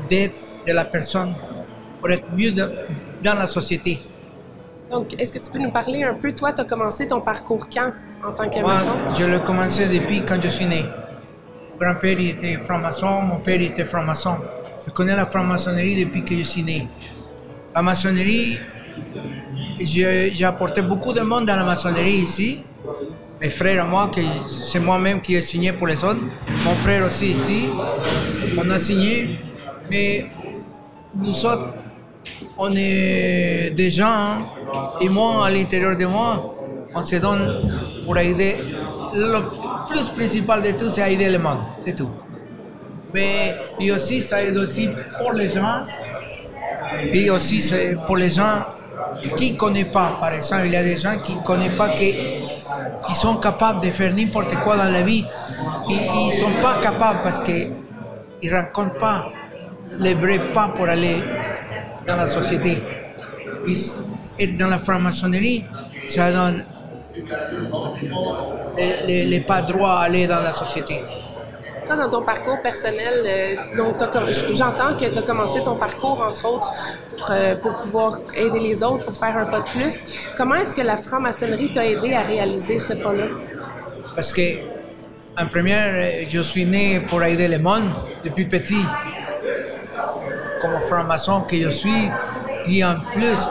d'être de la personne pour être mieux dans la société. Donc, est-ce que tu peux nous parler un peu, toi, tu as commencé ton parcours quand en tant que Moi, je l'ai commencé depuis quand je suis né. Mon grand-père était franc-maçon, mon père était franc-maçon. Je connais la franc-maçonnerie depuis que je suis né. La maçonnerie, j'ai apporté beaucoup de monde dans la maçonnerie ici. Mes frères et moi, c'est moi-même qui ai signé pour les autres. Mon frère aussi ici, on a signé. Mais nous autres, on est des gens, et moi, à l'intérieur de moi, on se donne pour aider. Le plus principal de tout, c'est aider le monde, c'est tout. Mais et aussi, ça aide aussi pour les gens, et aussi c'est pour les gens qui ne connaissent pas. Par exemple, il y a des gens qui ne connaissent pas, qui, sont capables de faire n'importe quoi dans la vie. Ils ne sont pas capables parce qu'ils ne rencontrent pas les vrais pas pour aller dans la société. être dans la franc-maçonnerie, ça donne les, les, pas droits à aller dans la société. Toi, dans ton parcours personnel, euh, j'entends que tu as commencé ton parcours, entre autres, pour, euh, pour, pouvoir aider les autres, pour faire un pas de plus. Comment est-ce que la franc-maçonnerie t'a aidé à réaliser ce pas-là? Parce que, en première, je suis né pour aider le monde depuis petit. Comme franc-maçon que je suis, et en plus,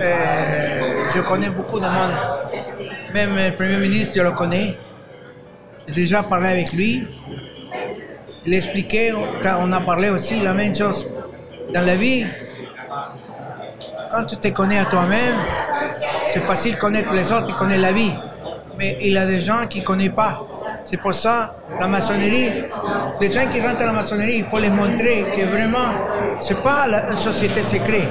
euh, je connais beaucoup de monde. Même le Premier ministre, je le connais. J'ai déjà parlé avec lui. Il expliquait, on a parlé aussi la même chose. Dans la vie, quand tu te connais à toi-même, c'est facile de connaître les autres et connaître la vie. Mais il y a des gens qui ne connaissent pas. C'est pour ça, la maçonnerie, les gens qui rentrent à la maçonnerie, il faut les montrer que vraiment, ce n'est pas une société secrète.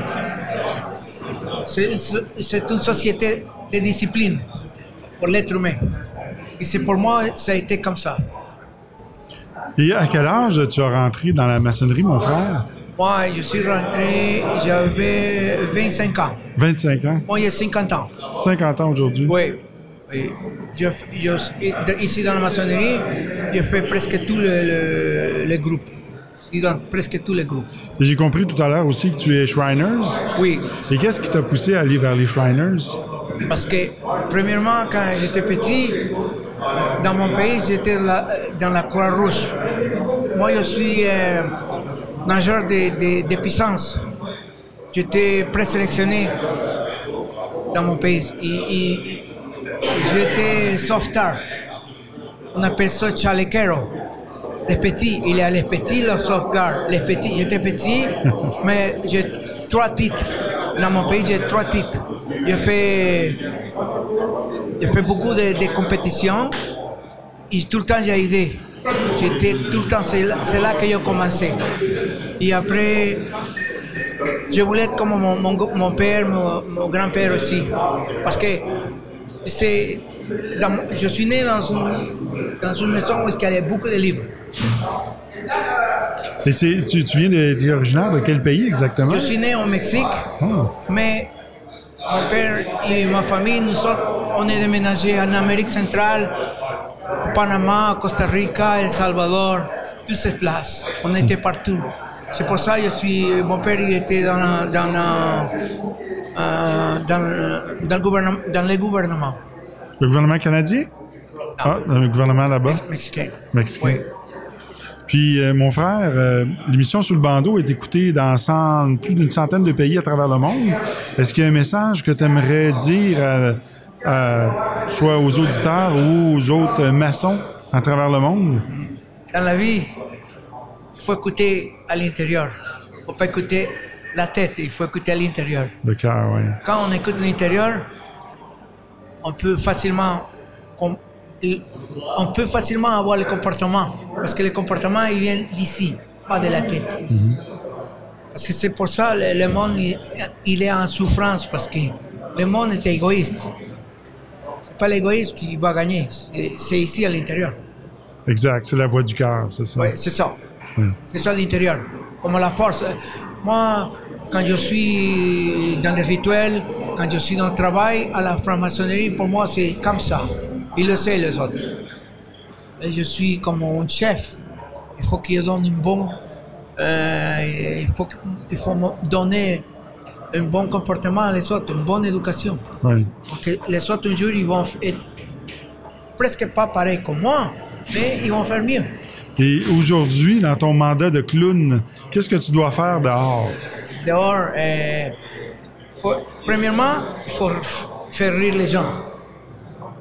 C'est une société de discipline pour l'être humain. Et c'est pour moi, ça a été comme ça. Et à quel âge tu as rentré dans la maçonnerie, mon frère? Moi, je suis rentré, j'avais 25 ans. 25 ans? Moi, il y a 50 ans. 50 ans aujourd'hui? Oui. Oui. ici, dans la maçonnerie, je fais presque tous les le, groupes. Dans presque tous les groupes. J'ai compris tout à l'heure aussi que tu es Shriners. Oui. Et qu'est-ce qui t'a poussé à aller vers les Shriners? Parce que, premièrement, quand j'étais petit, dans mon pays, j'étais dans la Croix-Rouge. Moi, je suis euh, nageur de, de, puissance. J'étais présélectionné dans mon pays. Et, j'étais softar. On appelle ça chalequero. Les petits, il y a les petits, les softguard. Les petits, j'étais petit, (laughs) mais j'ai trois titres. Dans mon pays, j'ai trois titres. J'ai fait, j'ai fait beaucoup de, compétitions et tout le temps j'ai aidé. J'étais tout le temps, c'est là, que j'ai commencé. Et après, je voulais être comme mon, mon, père, mon, grand-père aussi. Parce que c'est, je suis né dans une, dans une maison où il y avait beaucoup de livres. Et tu, tu viens de, tu es originaire de quel pays exactement? Je suis né au Mexique, oh. mais mon père et ma famille, nous autres, on est déménagé en Amérique centrale, au Panama, Costa Rica, El Salvador, toutes ces places. On était partout. C'est pour ça que je suis. Mon père il était dans, dans, euh, dans, dans, le gouvernement, dans le gouvernement. Le gouvernement canadien? Ah, dans le gouvernement là-bas? Mexicain. Mexicain. Oui. Puis, euh, mon frère, euh, l'émission Sous le bandeau est écoutée dans plus d'une centaine de pays à travers le monde. Est-ce qu'il y a un message que tu aimerais dire, soit aux auditeurs ou aux autres maçons à travers le monde? Dans la vie, faut écouter à l'intérieur. Il ne faut pas écouter la tête, il faut écouter à l'intérieur. Le cœur, oui. Quand on écoute l'intérieur, on peut facilement on peut facilement avoir le comportement, parce que le comportement, il vient d'ici, pas de la tête. Parce que c'est pour ça que le monde, il, est en souffrance, parce que le monde est égoïste. C'est pas l'égoïste qui va gagner, c'est ici à l'intérieur. Exact, c'est la voix du cœur, c'est ça. Oui, c'est ça. C'est ça l'intérieur. Comme la force. Moi, quand je suis dans les rituels, quand je suis dans le travail, à la franc-maçonnerie, pour moi, c'est comme ça. Ils le savent, les autres. Et je suis comme un chef. Il faut qu'il donne une bonne. Euh, il, faut, il faut donner un bon comportement à les autres, une bonne éducation. Oui. Parce que les autres un jour, ils vont être presque pas pareils comme moi, mais ils vont faire mieux. Et aujourd'hui, dans ton mandat de clown, qu'est-ce que tu dois faire dehors? Dehors, euh, premièrement, il faut faire rire les gens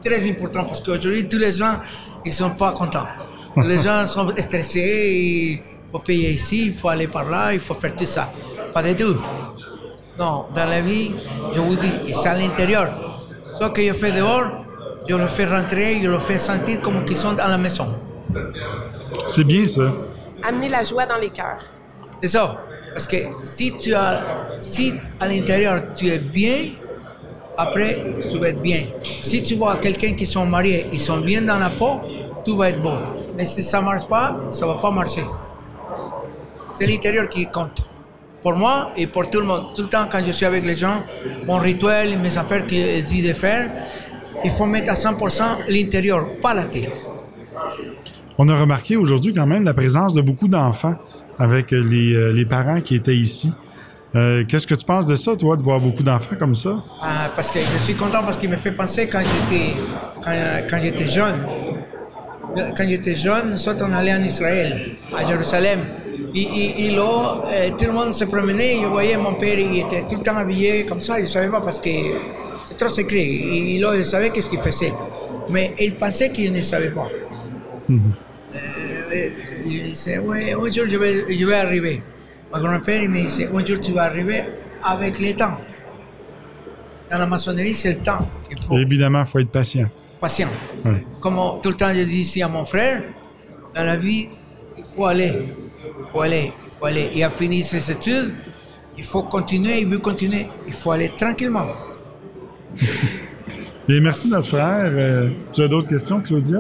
très important parce qu'aujourd'hui, tous les gens, ils sont pas contents. (laughs) Les gens sont stressés, il faut payer ici, il faut aller par là, il faut faire tout ça. Pas du tout. Non, dans la vie, je vous dis, c'est à l'intérieur. Ce que je fais dehors, je le fais rentrer, je le fais sentir comme qu'ils sont à la maison. C'est bien ça. Amener la joie dans les cœurs. C'est ça. Parce que si tu as, si à l'intérieur tu es bien, après, tu vas être bien. Si tu vois quelqu'un qui sont mariés, ils sont bien dans la peau, tout va être bon. Mais si ça ne marche pas, ça ne va pas marcher. C'est l'intérieur qui compte. pour moi et pour tout le monde. Tout le temps, quand je suis avec les gens, mon rituel, mes affaires qu'ils disent de faire, il faut mettre à 100% l'intérieur, pas la tête. On a remarqué aujourd'hui quand même la présence de beaucoup d'enfants avec les, euh, les parents qui étaient ici. Euh, Qu'est-ce que tu penses de ça, toi, de voir beaucoup d'enfants comme ça? Ah, parce que je suis content parce qu'il me fait penser quand j'étais quand, quand j'étais jeune. Quand j'étais jeune, nous sommes allés en Israël, à Jérusalem. Et, et- et là, euh, tout le monde se promenait. Je voyais mon père, il était tout le temps habillé comme ça. Je ne savais pas parce que c'est trop secret. Et, et là, je savais qu'est-ce qu'il faisait. Mais il pensait qu'il ne savait pas. Euh, il disait, ouais, un jour je vais, je vais arriver. Mon grand-père, il me disait, un jour tu vas arriver avec le temps. Dans la maçonnerie, c'est le temps. Il faut Évidemment, il faut être patient. patient. Ouais. Comme tout le temps je dis ici à mon frère, dans la vie, il faut aller. Il faut aller. Il faut aller. Il a fini ses études. Il faut continuer. Il veut continuer. Il faut aller tranquillement. (laughs) Bien, merci, notre frère. Euh, tu as d'autres questions, Claudia?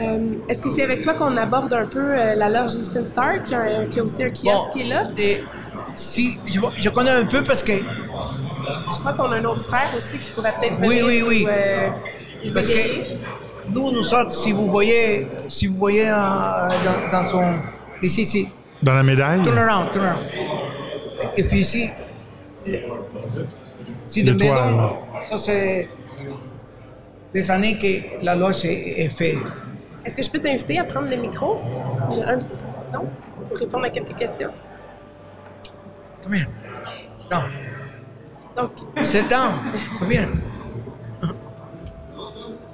Euh, Est-ce que c'est avec toi qu'on aborde un peu euh, la loge Easton Star, qui a, un- qui a aussi un kiosque qui est là? Et si, je, je connais un peu parce que Je crois qu'on a un autre frère aussi qui pourrait peut-être Oui, venir oui, oui. nous, euh, nous Parce que nous, nous autres, si vous voyez, si vous voyez euh, dans, dans son... Ici, ici. Dans la médaille? Turn around, turn around. If you see... Si de maison, ça c'est des années que la loge est, est faite. Est-ce que je peux t'inviter à prendre le micro? Un- non? Pour répondre à quelques questions? Combien? Non. Donc, Sept ans. Combien?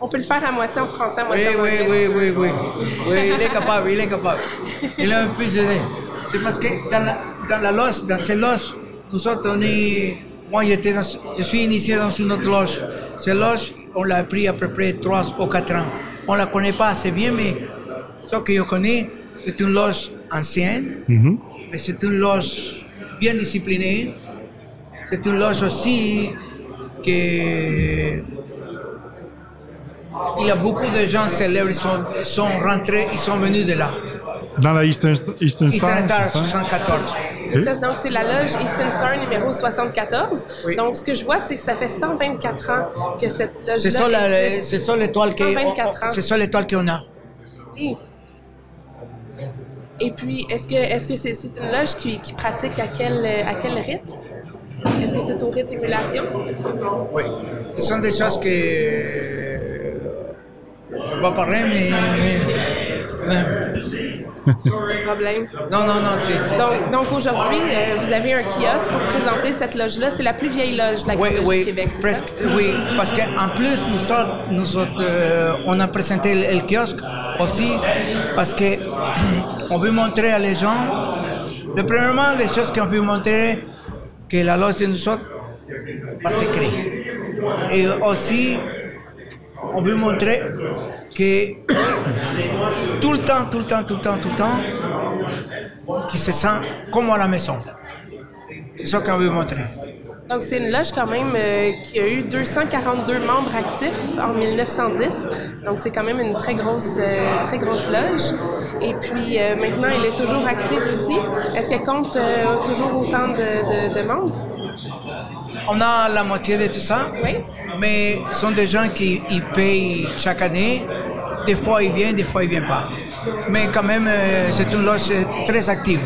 on peut le faire à moitié en français, à Oui, moitié en oui, anglais. oui, oui, oui. Oui, il est capable, il est capable. Il est un peu gêné. C'est parce que dans la, dans la loge, dans ces loges, nous autres, on est... Moi, j'étais dans- je suis initié dans une autre loge. Cette loge, on l'a pris à peu près trois ou quatre ans. On ne la connaît pas assez bien, mais ce que je connais, c'est une loge ancienne, Mhm. mais c'est une loge bien disciplinée. C'est une loge aussi que il y a beaucoup de gens célèbres, ils sont, sont rentrés, ils sont venus de là. Dans la Eastern, Eastern Star, Eastern Star c'est ça? 74. C'est ça, donc c'est la loge Eastern Star numéro 74. Donc, ce que je vois, c'est que ça fait 124 ans que cette loge-là C'est ça, l'étoile qu'on 124 ans. c'est ça l'étoile qu'on a. Et, et puis, est-ce que est-ce que c'est une loge qui, qui pratique à quel, à quel rite? Est-ce que c'est au rite émulation? Oui. Ce sont des choses que on va parler, mais, mais- Pas de problème. non, non, non, c'est Donc, donc aujourd'hui, euh, vous avez un kiosque pour présenter cette loge-là. C'est la plus vieille loge de la Oui, oui, du Québec, c'est presque, ça? oui, parce qu'en plus, nous autres, nous autres, euh, on a présenté le, le kiosque aussi, parce que (clears throat) on veut montrer à les gens, le premièrement, les choses qu'on veut montrer, que la loge de nous autres, pas secret. Et aussi, on veut montrer que (coughs) tout le temps, tout le temps, tout le temps, tout le temps, qui se sent comme à la maison. C'est ça qu'on veut montrer. Donc, c'est une loge quand même euh, qui a eu 242 membres actifs en 1910. Donc, c'est quand même une très grosse, euh, très grosse loge. Et puis, euh, maintenant, elle est toujours active aussi. Est-ce qu'elle compte toujours autant de, de- de membres? On a la moitié de tout ça, Oui. Mais ce sont des gens qui ils payent chaque année. Des fois, ils viennent, des fois, ils ne viennent pas. Mais quand même, euh, c'est une loge très active.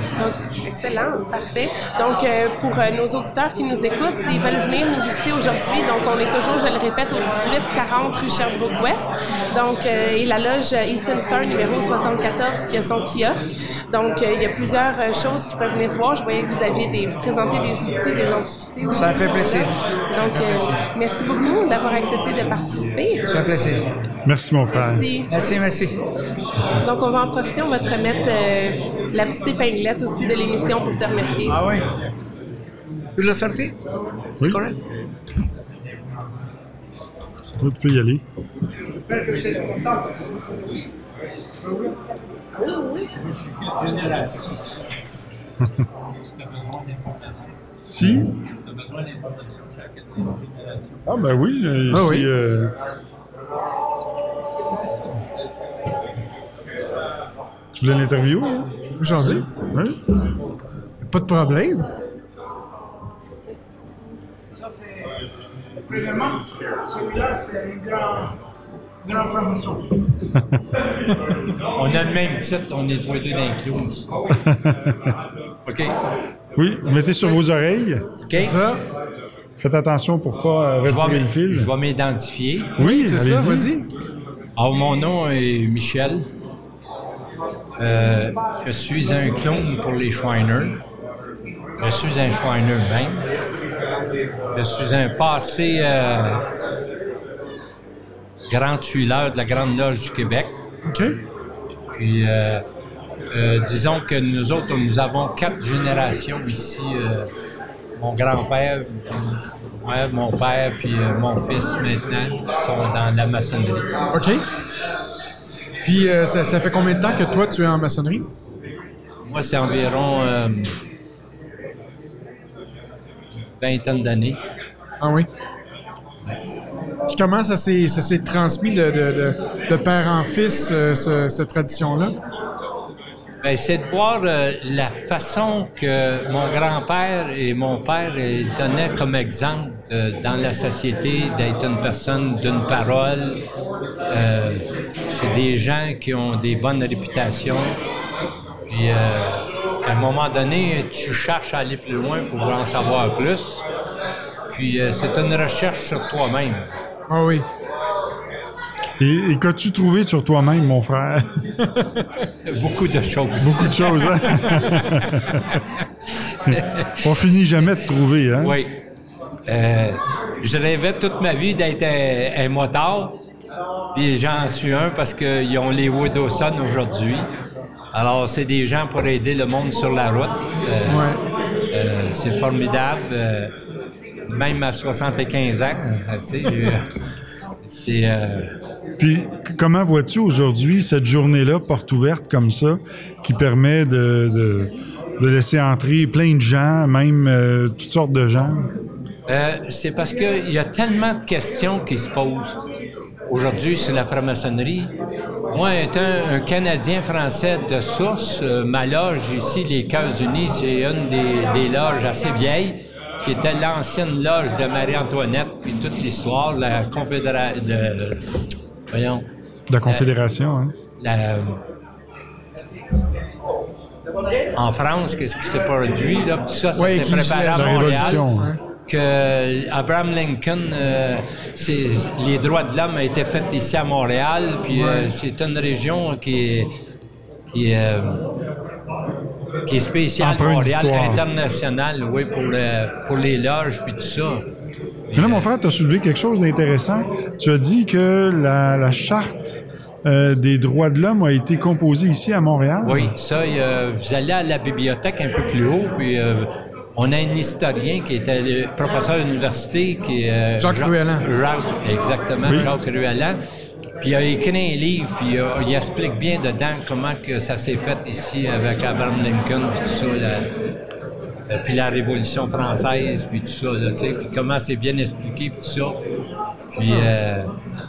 Excellent, parfait. Donc, euh, pour euh, nos auditeurs qui nous écoutent, s'ils veulent venir nous visiter aujourd'hui, donc on est toujours, je le répète, au 1840 rue Sherbrooke-Ouest. Donc, euh, et la loge Eastern Star numéro 74 qui a son kiosque. Donc, euh, il y a plusieurs choses qu'ils peuvent venir voir. Je voyais que vous aviez des, vous présentez des outils, des antiquités. Ça fait qui plaisir. Donc, fait plaisir. merci beaucoup d'avoir accepté de participer. C'est un plaisir. Merci, mon frère. Merci. Merci, merci. Donc, on va en profiter, on va te remettre euh, la petite épinglette aussi de l'émission pour te remercier. Ah oui? Tu l'as sorti? Oui. Correct? Toi, tu peux y aller. J'espère que êtes content. Si? Ah, ben oui. euh, Ah c'est, oui. euh, Tu voulais l'interview? Hein? Changer? Oui. Pas de problème. Ça, c'est. Premièrement, celui-là, c'est une grande, grande franc-maçon. (laughs) On a le même titre, on est tous les deux d'un clown. (laughs) OK. Oui, mettez sur vos oreilles. OK. Ça? Faites attention pour pas euh, Je vais retirer le fil. Je vais m'identifier. Oui, c'est ça, vas-y. Alors, mon nom est Michel. Euh, je suis un clown pour les Shriners. Je suis un Shriner même. Je suis un passé euh, grand tuileur de la Grande Loge du Québec. OK. Puis, euh, euh, disons que nous autres, nous avons quatre générations ici. Mon grand-père, moi, mon père, puis euh, mon fils maintenant, sont dans la maçonnerie. OK. Puis euh, ça, ça fait combien de temps que toi, tu es en maçonnerie? Moi, c'est environ euh, vingtaine d'années. Ah oui? Puis comment ça s'est, ça s'est transmis de, de, de, de père en fils, euh, ce- cette tradition-là? Ben, c'est de voir euh, la façon que mon grand-père et mon père euh, donnaient comme exemple euh, dans la société d'être une personne d'une parole. Euh, c'est des gens qui ont des bonnes réputations. Puis, euh, à un moment donné, tu cherches à aller plus loin pour en savoir plus. Puis, euh, c'est une recherche sur toi-même. Ah oui. Et, et qu'as-tu trouvé sur toi-même, mon frère? Beaucoup de choses. Beaucoup de choses, hein? (laughs) On finit jamais de trouver, hein? Oui. Euh, je rêvais toute ma vie d'être un, un motard. Puis j'en suis un parce qu'ils ont les Woodowson aujourd'hui. Alors, c'est des gens pour aider le monde sur la route. Euh, euh, c'est formidable. euh, même à 75 ans, tu sais, c'est... Puis, comment vois-tu aujourd'hui cette journée-là, porte ouverte comme ça, qui permet de laisser entrer plein de gens, même euh, toutes sortes de gens? Euh, c'est parce qu'il y a tellement de questions qui se posent aujourd'hui sur la franc-maçonnerie. Moi, étant un Canadien français de source, euh, ma loge ici, les Cœurs Unis, c'est une des, des loges assez vieilles, qui était l'ancienne loge de Marie-Antoinette, puis toute l'histoire, la confédération... Voyons. La Confédération, hein? La- en France, qu'est-ce qui s'est produit, là, tout ça, ça Ouais, s'est préparé à la Montréal. Hein. Que Abraham Lincoln, euh, les droits de l'homme ont été faits ici à Montréal, puis euh, c'est une région qui est, qui est, euh, qui est spéciale, Montréal, internationale, oui, pour, le- pour les loges, puis tout ça. Mais là, mon frère, tu as soulevé quelque chose d'intéressant. Tu as dit que la, la charte euh, des droits de l'homme a été composée ici à Montréal. Oui, ça, euh, vous allez à la bibliothèque un peu plus haut, puis euh, on a un historien qui était le professeur à l'université, qui est... euh, Jacques Ruellan. Jacques- exactement, Oui. Jacques Ruellan. Puis il a écrit un livre, puis euh, il explique bien dedans comment que ça s'est fait ici avec Abraham Lincoln, tout ça, la- euh, puis la Révolution française, puis tout ça, là, puis comment c'est bien expliqué, puis tout ça. Puis euh,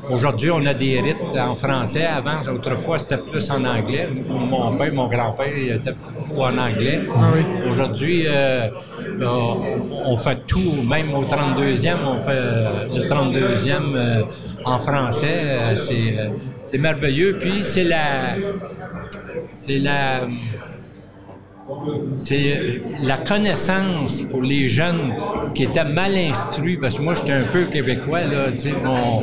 aujourd'hui, on a des rites en français. Avant, autrefois, c'était plus en anglais. Mon père, mon grand-père, il était beaucoup en anglais. Aujourd'hui, euh, on, on fait tout, même au 32e, on fait euh, le 32e euh, en français. Euh, c'est, euh, c'est merveilleux. Puis c'est la... C'est la... C'est euh, la connaissance pour les jeunes qui étaient mal instruits, parce que moi, j'étais un peu québécois, là, tu sais, mon-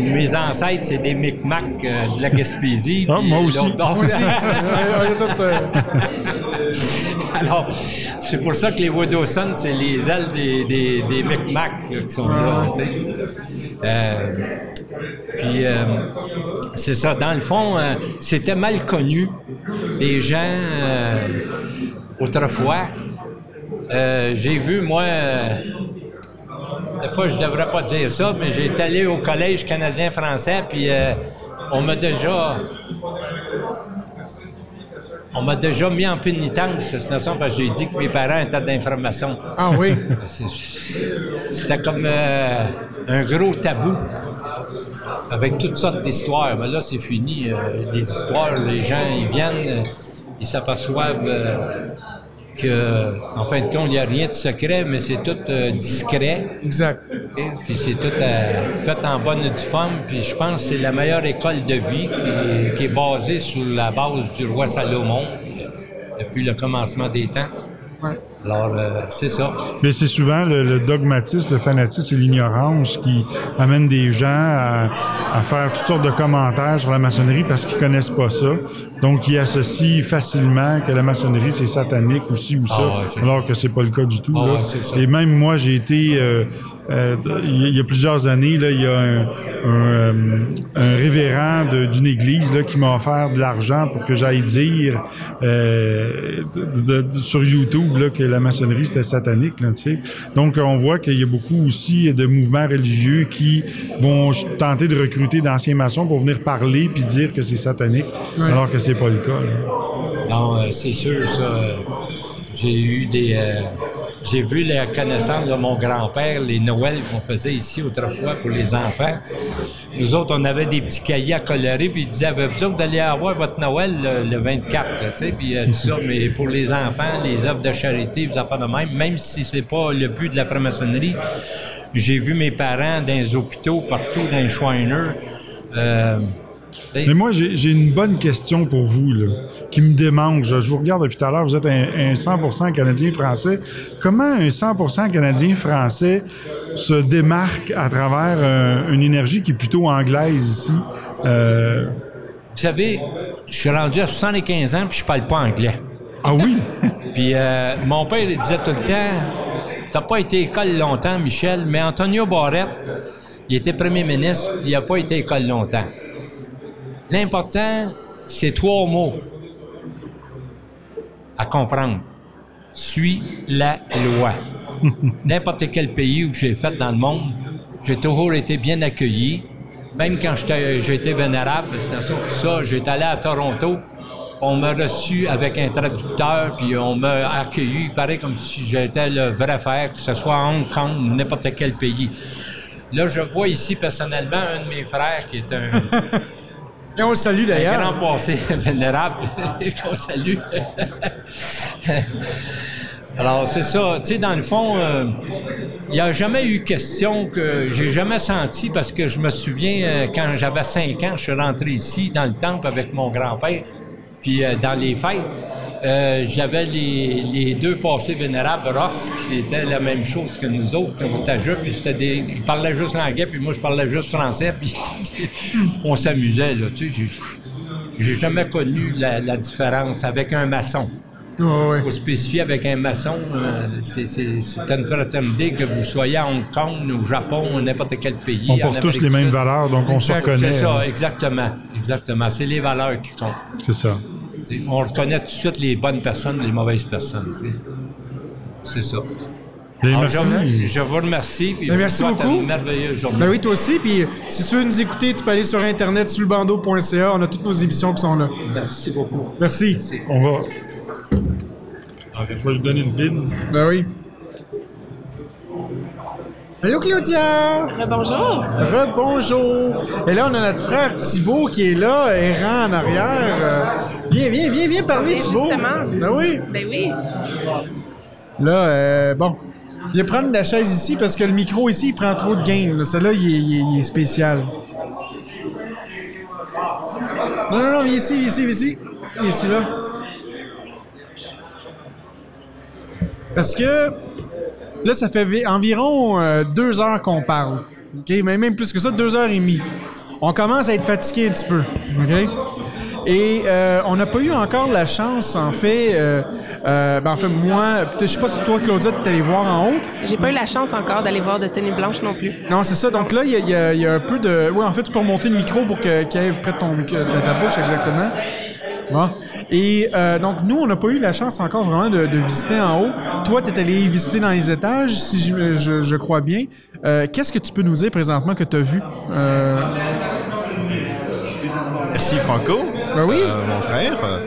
mes ancêtres, c'est des Micmacs euh, de la Gaspésie. Ah, moi aussi. Moi aussi. (laughs) Euh, Alors, c'est pour ça que les Woodowson, c'est les ailes des, des, des Micmacs là, qui sont là, tu sais. Euh, puis, euh, c'est ça. Dans le fond, euh, c'était mal connu des gens euh, autrefois. J'ai vu, moi, des fois, je devrais pas dire ça, mais j'ai allé au Collège canadien-français, puis on m'a déjà... On m'a déjà mis en pénitence, de toute façon, parce que j'ai dit que mes parents étaient d'information. Ah oui? (laughs) C'était comme un gros tabou, avec toutes sortes d'histoires. Mais là, c'est fini. euh, les histoires, les gens, ils viennent, euh, ils s'aperçoivent euh, que, en fin de compte, il n'y a rien de secret, mais c'est tout euh, discret. Exact. Et puis c'est tout euh, fait en bonne et due forme. Puis je pense que c'est la meilleure école de vie qui est, qui est basée sur la base du roi Salomon depuis le commencement des temps. Alors, euh, c'est ça. Mais c'est souvent le, le dogmatisme, le fanatisme et l'ignorance qui amènent des gens à, à faire toutes sortes de commentaires sur la maçonnerie parce qu'ils connaissent pas ça. Donc, ils associent facilement que la maçonnerie, c'est satanique aussi ou ça, Ah ouais, alors que c'est pas le cas du tout. Ah là. ouais. Et même moi, j'ai été... euh, euh, il y a plusieurs années, là, il y a un, un, euh, un révérend d'une église là, qui m'a offert de l'argent pour que j'aille dire euh, de- de- de- sur YouTube là, que la maçonnerie c'était satanique. Là, tu sais. Donc on voit qu'il y a beaucoup aussi de mouvements religieux qui vont tenter de recruter d'anciens maçons pour venir parler puis dire que c'est satanique, Ouais. alors que c'est pas le cas. Non, euh, c'est sûr, ça. euh, J'ai eu des. euh, j'ai vu la connaissance de mon grand-père, les Noëls qu'on faisait ici autrefois pour les enfants. Nous autres, on avait des petits cahiers à colorer, puis ils disaient vous allez avoir votre Noël le, le 24, là, tu sais, puis euh, tout ça. Mais pour les enfants, les œuvres de charité, les affaires de même, même si c'est pas le but de la franc-maçonnerie, j'ai vu mes parents dans les hôpitaux, partout, dans les Shriners. Euh, Mais moi, j'ai une bonne question pour vous, là, qui me démange. Je vous regarde depuis tout à l'heure, vous êtes un, un 100% Canadien-Français. Comment un 100% Canadien-Français se démarque à travers euh, une énergie qui est plutôt anglaise ici? Euh, Vous savez, je suis rendu à 75 ans puis je parle pas anglais. Ah oui? (laughs) puis euh, mon père il disait tout le temps T'as pas été école longtemps, Michel, mais Antonio Barrette, il était premier ministre, il a pas été école longtemps. L'important, c'est trois mots à comprendre. Suis la loi. (laughs) N'importe quel pays où j'ai fait dans le monde, j'ai toujours été bien accueilli. Même quand j'étais- vénérable, c'est ça, tout ça, j'étais allé à Toronto, on m'a reçu avec un traducteur, puis on m'a accueilli, pareil comme si j'étais le vrai frère, que ce soit à Hong Kong ou n'importe quel pays. Là, je vois ici personnellement un de mes frères qui est un, (laughs) Et on le salue un d'ailleurs. grand passé (laughs) vénérable (laughs) qu'on salue. Alors, c'est ça. Tu sais, dans le fond, euh, il n'y a jamais eu question que j'ai jamais senti parce que je me souviens, euh, quand j'avais 5 ans, je suis rentré ici dans le temple avec mon grand-père, puis euh, dans les fêtes. Euh, j'avais les, les deux passés vénérables Ross, qui étaient la même chose que nous autres, comme Otaja, puis c'était des, ils parlaient juste anglais, puis moi je parlais juste français, puis (laughs) on s'amusait, là, tu sais. j'ai- jamais connu la, la différence avec un maçon. Faut spécifier avec un maçon, euh, c'est une fraternité que vous soyez à Hong Kong, au Japon, ou n'importe quel pays. On porte tous les mêmes valeurs, donc on se reconnaît, C'est ça, hein. exactement. Exactement. C'est les valeurs qui comptent. c'est ça. On reconnaît tout de suite les bonnes personnes, les mauvaises personnes. tu sais. C'est ça. Alors, merci. je, je vous remercie. puis Ben, je merci beaucoup. Une merveilleuse journée. Ben oui, toi aussi. Puis si tu veux nous écouter, tu peux aller sur Internet, sur lebando.ca. On a toutes nos émissions qui sont là. Merci beaucoup. Merci. On va. Je vais lui donner une pine. Ben oui. Allô Claudia! Rebonjour! Rebonjour! Et là, on a notre frère Thibaut qui est là, errant en arrière. Euh, viens, viens, viens, viens parler, Oui, Thibaut! justement. Ben oui! Ben oui. Là, euh, bon. Viens prendre la chaise ici parce que le micro ici, il prend trop de gain. là. Celui-là, il, il il est spécial. Non, non, non, viens ici, viens ici, viens ici. Viens ici, là. Parce que là, ça fait vi- environ euh, deux heures qu'on parle. OK? Mais même plus que ça, deux heures et demie. On commence à être fatigué un petit peu. OK? Et euh, on n'a pas eu encore la chance, en fait, euh, euh, ben, en fait, moi, je sais pas si toi, Claudia, tu allé voir en haut. J'ai pas eu la chance encore d'aller voir de tenue blanche non plus. Non, c'est ça. Donc là, il y a, y y un peu de. Oui, en fait, tu peux remonter le micro pour qu'il près de, ton, micro- de ta bouche, exactement. Bon. Et euh, donc, nous, on n'a pas eu la chance encore vraiment de, de visiter en haut. Toi, tu es allé visiter dans les étages, si je, je- je crois bien. Euh, Qu'est-ce que tu peux nous dire présentement que tu as vu? Euh, Merci Franco, Ben oui. euh, mon frère. Euh,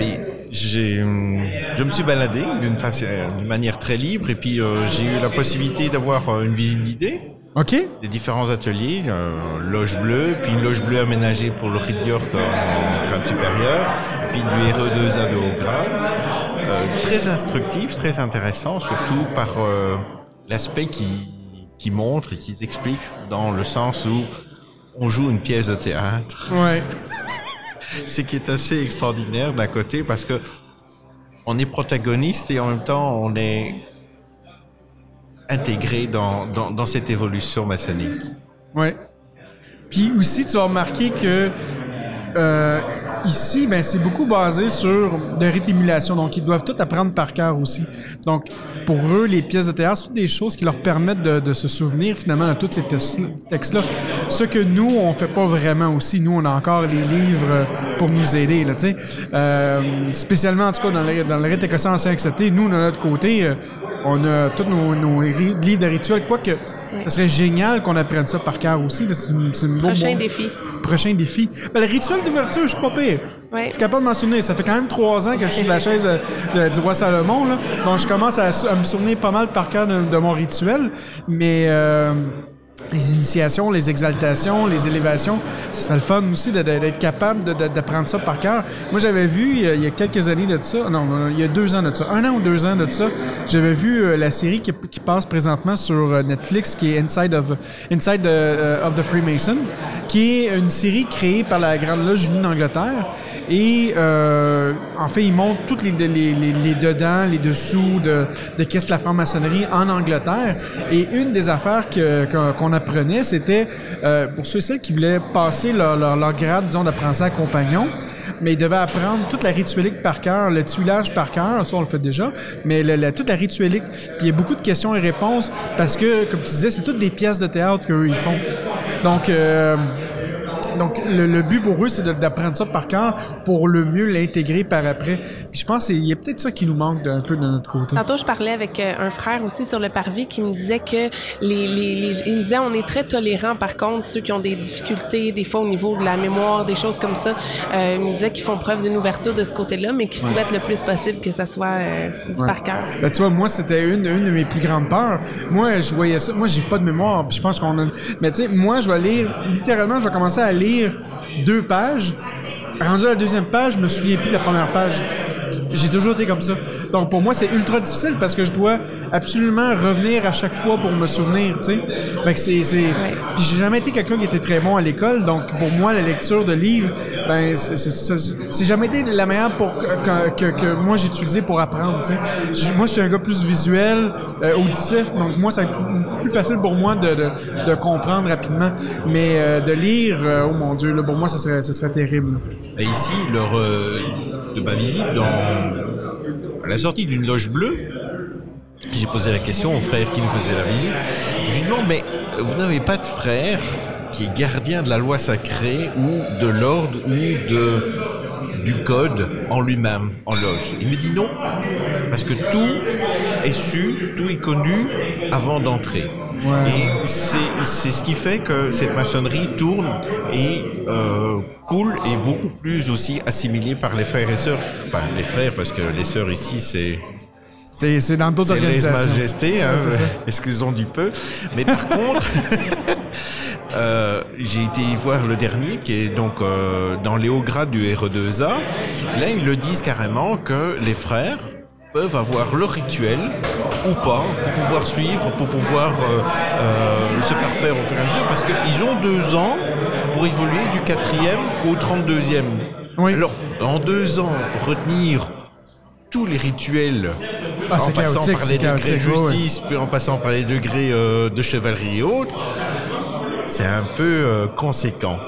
et j'ai, je me suis baladé d'une façon, d'une manière très libre et puis euh, j'ai eu la possibilité d'avoir une visite guidée. OK. Des différents ateliers, euh, loge bleue, puis une loge bleue aménagée pour le Rite York en grade supérieur, puis du RE2 à de haut grade. Euh, très très instructif, très intéressant, surtout par euh, l'aspect qui, qui montre et qui explique dans le sens où on joue une pièce de théâtre. Ouais. (laughs) Ce qui est assez extraordinaire d'un côté parce que on est protagoniste et en même temps on est intégré dans, dans, cette évolution maçonnique. Ouais. Puis aussi, tu as remarqué que euh, ici, ben, c'est beaucoup basé sur de rétimulation. Donc, ils doivent tout apprendre par cœur aussi. Donc, pour eux, les pièces de théâtre, toutes des choses qui leur permettent de, se souvenir finalement de tous ces textes- textes-là. Ce que nous, on fait pas vraiment aussi. Nous, on a encore les livres pour nous aider. Là, euh, spécialement, en tout cas, dans le, dans le rite écossais ancien accepté, nous, de notre côté, euh, on a tous nos, nos livres de rituels. Quoique, ce serait génial qu'on apprenne ça par cœur aussi. C'est une- c'est une Prochain bon- défi. Prochain défi. Ben, le rituel d'ouverture, je suis pas pire. Ouais. Je suis capable de m'en souvenir. Ça fait quand même trois ans que je suis sur la (laughs) chaise euh, de- du roi Salomon. Là. Donc, je commence à, à me souvenir pas mal par cœur de, de mon rituel. Mais euh, les initiations, les exaltations, les élévations, ce serait le fun aussi d'être capable d'apprendre ça par cœur. Moi, j'avais vu il y, a, il y a quelques années de ça, non, il y a deux ans de ça, un an ou deux ans de ça, j'avais vu euh, la série qui, passe présentement sur euh, Netflix qui est Inside of, Inside euh, of the Freemason, qui est une série créée par la Grande Loge unie d'Angleterre. Et euh, en fait, ils montrent toutes les, les, les, les dedans, les dessous de, de qu'est-ce que la franc-maçonnerie en Angleterre. Et une des affaires qu'on apprenait, c'était euh, pour ceux et celles qui voulaient passer leur, leur, leur grade, disons, d'apprentissage compagnon, mais ils devaient apprendre toute la rituelique par cœur, le tuilage par cœur, ça on le fait déjà, mais le- la- toute la rituelique. Puis il y a beaucoup de questions et réponses parce que, comme tu disais, c'est toutes des pièces de théâtre qu'eux ils font. Donc, euh, donc, le, le but pour eux, c'est d'apprendre ça par cœur pour le mieux l'intégrer par après. Puis je pense qu'il y a peut-être ça qui nous manque d'un peu de notre côté. Tantôt, je parlais avec euh, un frère aussi sur le parvis qui me disait que les, les, les- il me disait on est très tolérant par contre ceux qui ont des difficultés des fois au niveau de la mémoire, des choses comme ça. Euh, il me disait qu'ils font preuve d'une ouverture de ce côté-là, mais qu'ils Ouais. souhaitent le plus possible que ça soit euh, du Ouais. par cœur. Ben, tu vois, moi, c'était une, une de mes plus grandes peurs. Moi, je voyais ça. Moi, j'ai pas de mémoire. Puis je pense qu'on a. Mais tu sais, moi, je vais lire. Littéralement, je vais commencer à lire deux pages. Rendu à la deuxième page, je me souviens plus de la première page. J'ai toujours été comme ça. Donc pour moi, c'est ultra difficile parce que je dois absolument revenir à chaque fois pour me souvenir, tu sais. Fait que c'est... c'est... Puis j'ai jamais été quelqu'un qui était très bon à l'école, donc pour moi, la lecture de livres, ben, c'est, c'est, c'est- c'est jamais été la meilleure pour que, que, que- que moi j'ai utilisé pour apprendre, tu sais. Moi, je suis un gars plus visuel, euh, auditif, donc moi, c'est plus, plus facile pour moi de, de, de comprendre rapidement. Mais euh, de lire, euh, oh mon Dieu, là, pour moi, ça serait, ça serait terrible. Et ici, lors euh, de ma visite, dans, à la sortie d'une loge bleue, j'ai posé la question au frère qui nous faisait la visite. Je lui demande, mais vous n'avez pas de frère qui est gardien de la loi sacrée ou de l'ordre ou de, du code en lui-même, en loge? Il me dit non, parce que tout est su, tout est connu avant d'entrer. Et c'est c'est ce qui fait que cette maçonnerie tourne et euh, coule et beaucoup plus aussi assimilée par les frères et sœurs. Enfin, les frères, parce que les sœurs ici, c'est C'est, c'est dans d'autres c'est les organisations. majestés, hein, Ouais, c'est excusons du peu? Mais par (laughs) contre, euh, j'ai été voir le dernier qui est donc euh, dans les hauts grades du RE2A. Là, ils le disent carrément que les frères peuvent avoir leur rituel ou pas pour pouvoir suivre, pour pouvoir euh, euh, se parfaire au fur et à mesure parce qu'ils ont deux ans pour évoluer du quatrième au 32e. Alors, en deux ans, retenir tous les rituels Ah, en passant chaotique, par les degrés de ouais, justice, puis en passant par les degrés euh, de chevalerie et autres, c'est un peu conséquent.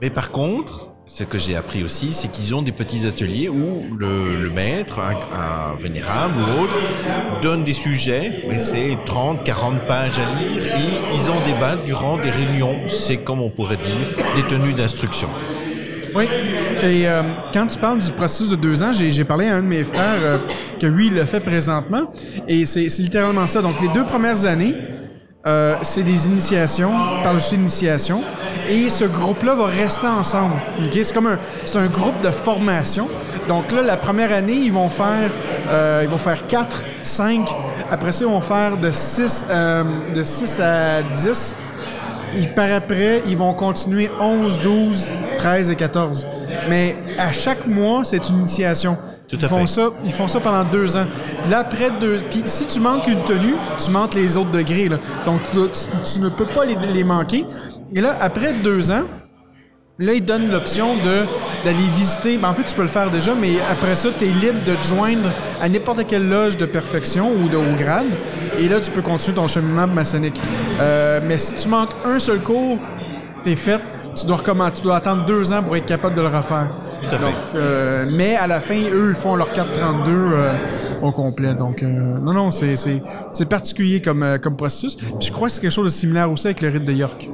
Mais par contre, ce que j'ai appris aussi, c'est qu'ils ont des petits ateliers où le, maître, un, vénérable ou autre, donne des sujets, mais c'est 30, 40 pages à lire, et ils en débattent durant des réunions, c'est comme on pourrait dire, des tenues d'instruction. Oui. Et euh, quand tu parles du processus de deux ans, j'ai parlé à un de mes frères euh, que lui, il le fait présentement. Et c'est littéralement ça. Donc, les deux premières années, euh, c'est des initiations, par-dessus initiation. Et ce groupe-là va rester ensemble. OK? C'est comme un, c'est un groupe de formation. Donc là, la première année, ils vont faire, euh, ils vont faire 4, 5. Après ça, ils vont faire de 6, de 6 à 10. Et par après, ils vont continuer 11, 12, 13 et 14. Mais à chaque mois, c'est une initiation. Tout ils à font fait. ça, ils font ça pendant deux ans. Là, après deux, puis si tu manques une tenue, tu manques les autres degrés. Là. Donc tu, dois- tu- tu ne peux pas les, les manquer. Et là, après deux ans, Là, ils donnent l'option de d'aller visiter. Ben, en fait, tu peux le faire déjà, mais après ça, tu es libre de te joindre à n'importe quelle loge de perfection ou de haut grade. Et là, tu peux continuer ton cheminement maçonnique. Euh, mais si tu manques un seul cours, t'es fait. Tu dois recommencer. Tu dois attendre deux ans pour être capable de le refaire. Tout à fait. Donc, euh, mais à la fin, eux, ils font leur 432 euh, au complet. Donc, euh, non, non, c'est, c'est, c'est particulier comme, euh, comme processus. Puis je crois que c'est quelque chose de similaire aussi avec le rite de York.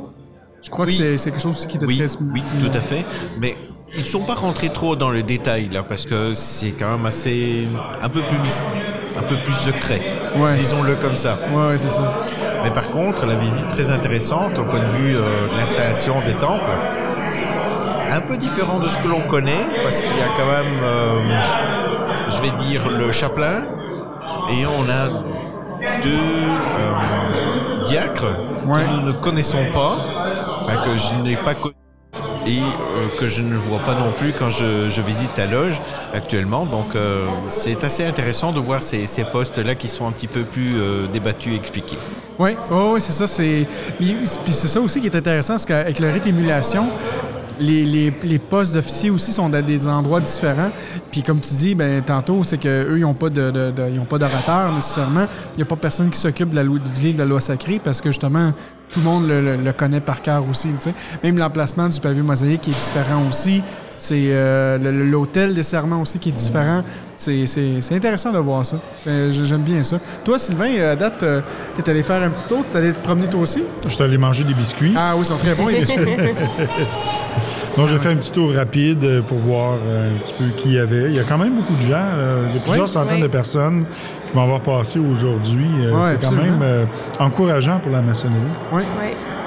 Je crois que c'est, c'est quelque chose qui était Oui, très oui, tout à fait. Mais ils sont pas rentrés trop dans le détail là, parce que c'est quand même assez un peu plus un peu plus secret. Ouais. Disons-le comme ça. Ouais, ouais, c'est ça. Mais par contre, la visite très intéressante au point de vue euh, de l'installation des temples. Un peu différent de ce que l'on connaît, parce qu'il y a quand même, euh, je vais dire, le chapelain, et on a deux euh, diacres que nous ne connaissons pas, que je n'ai pas connu et euh, que je ne vois pas non plus quand je, visite ta loge actuellement. Donc euh, c'est assez intéressant de voir ces, postes-là qui sont un petit peu plus euh, débattus et expliqués. Oui, ouais, c'est ça. C'est... Puis, c'est ça aussi qui est intéressant, c'est qu'avec le rite émulation, les, postes d'officiers aussi sont à des endroits différents. Puis comme tu dis, ben tantôt, c'est qu'eux, ils n'ont pas de, de- d'orateur nécessairement. Il n'y a pas personne qui s'occupe de la loi, de la loi sacrée parce que justement, tout le monde le, le- connaît par cœur aussi. tu sais. Même l'emplacement du pavé mosaïque est différent aussi. C'est euh, l'hôtel des serments aussi qui est différent. C'est, c'est, c'est intéressant de voir ça. J'aime bien ça. Toi, Sylvain, à date, euh, t'es allé faire un petit tour, t'es allé te promener toi aussi? Je suis allé manger des biscuits. Ah oui, ils sont très bons, les biscuits. (laughs) Donc, j'ai fait un petit tour rapide euh, pour voir euh, un petit peu qui il y avait. Il y a quand même beaucoup de gens. euh, il y a plusieurs Oui. centaines Oui. de personnes qui vont avoir passé aujourd'hui. Euh, Ouais, c'est quand même euh, encourageant pour la maçonnerie. Oui.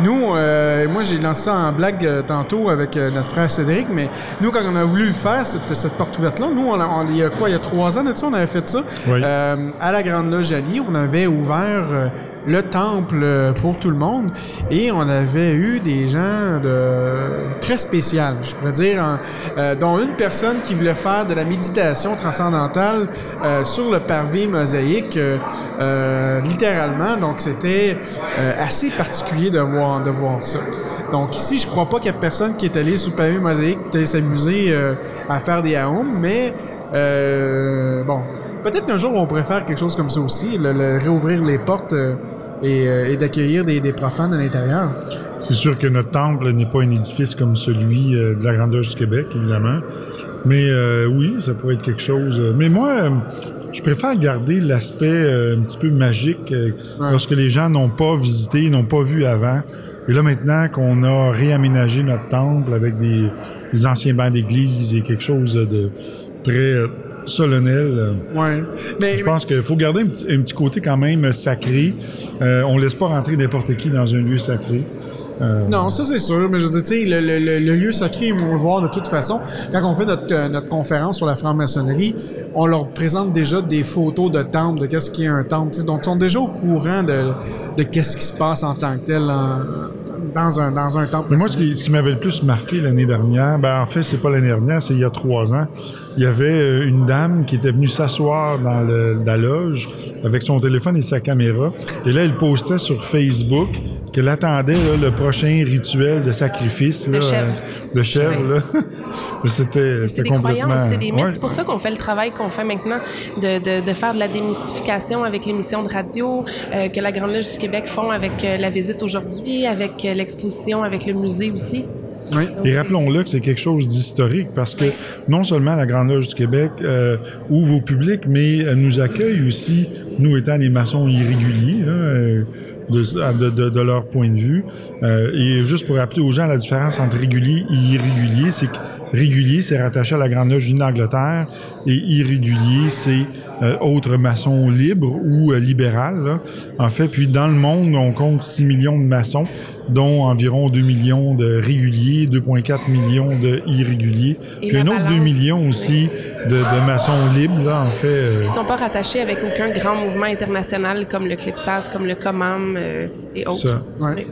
Nous, euh, moi, j'ai lancé ça en blague euh, tantôt avec euh, notre frère Cédric, mais nous, quand on a voulu le faire, cette, cette porte ouverte-là, nous, on, a- on- il y a quoi, il y a trois ans de ça, on avait fait ça. Oui. Euh, à la Grande Loge Alliée, on avait ouvert euh, le temple pour tout le monde et on avait eu des gens de très spécial, je pourrais dire, en- euh, dont une personne qui voulait faire de la méditation transcendantale euh, sur le pavé mosaïque, euh, euh, littéralement. Donc, c'était euh, assez particulier de voir, de voir ça. Donc, ici, je crois pas qu'il y a personne qui est allé sur le pavé mosaïque qui est allé s'amuser euh, à faire des aoums, mais bon, peut-être qu'un jour, on pourrait faire quelque chose comme ça aussi, le, le- réouvrir les portes euh, et, euh, et d'accueillir des, des profanes à l'intérieur. C'est sûr que notre temple n'est pas un édifice comme celui euh, de la Grande Loge du Québec, évidemment. Mais oui, ça pourrait être quelque chose. Mais moi, je préfère garder l'aspect un petit peu magique lorsque les gens n'ont pas visité, n'ont pas vu avant. Et là, maintenant qu'on a réaménagé notre temple avec des, des anciens bancs d'église et quelque chose de très solennel. Ouais. Mais, je pense qu'il faut garder un petit, un petit côté quand même sacré. Euh, on laisse pas rentrer n'importe qui dans un lieu sacré. Euh, Non, ça c'est sûr, mais je veux dire, le, le- le- lieu sacré, ils vont le voir de toute façon. Quand on fait notre, euh, notre conférence sur la franc-maçonnerie, on leur présente déjà des photos de temples, de qu'est-ce qui est un temple, tu sais. donc ils sont déjà au courant de, de qu'est-ce qui se passe en tant que tel en- dans, un, dans un temple. Mais moi, ce qui, ce qui m'avait le plus marqué l'année dernière, ben en fait, c'est pas l'année dernière, c'est il y a trois ans. Il y avait euh, une dame qui était venue s'asseoir dans le- la loge avec son téléphone et sa caméra. Et là, elle postait sur Facebook qu'elle attendait là, le prochain rituel de sacrifice. De là, chèvre. euh, de chèvre, là. C'était des complètement... croyances, c'est des mythes. Ouais. C'est pour ça qu'on fait le travail qu'on fait maintenant de, de, de faire de la démystification avec l'émission de radio euh, que la Grande Loge du Québec font avec euh, la visite aujourd'hui, avec euh, l'exposition, avec le musée aussi. Oui. Et rappelons-le que c'est quelque chose d'historique parce que non seulement la Grande Loge du Québec euh, ouvre au public, mais elle nous accueille aussi, nous étant des maçons irréguliers, là, euh, de, de, de- leur point de vue. Euh, et juste pour rappeler aux gens la différence entre régulier et irrégulier, c'est que régulier, c'est rattaché à la Grande Loge d'Angleterre et irrégulier, c'est euh, autre maçon libre ou euh, libéral. là. En fait, puis dans le monde, on compte 6 millions de maçons, dont environ 2 millions de réguliers, 2,4 millions de irréguliers, Et puis un autre 2 balance. millions aussi de, de maçons libres, là, en fait. euh, Ils ne sont pas rattachés avec aucun grand mouvement international comme le CLIPSAS, comme le COMAM euh, et autres. Ça. Ouais.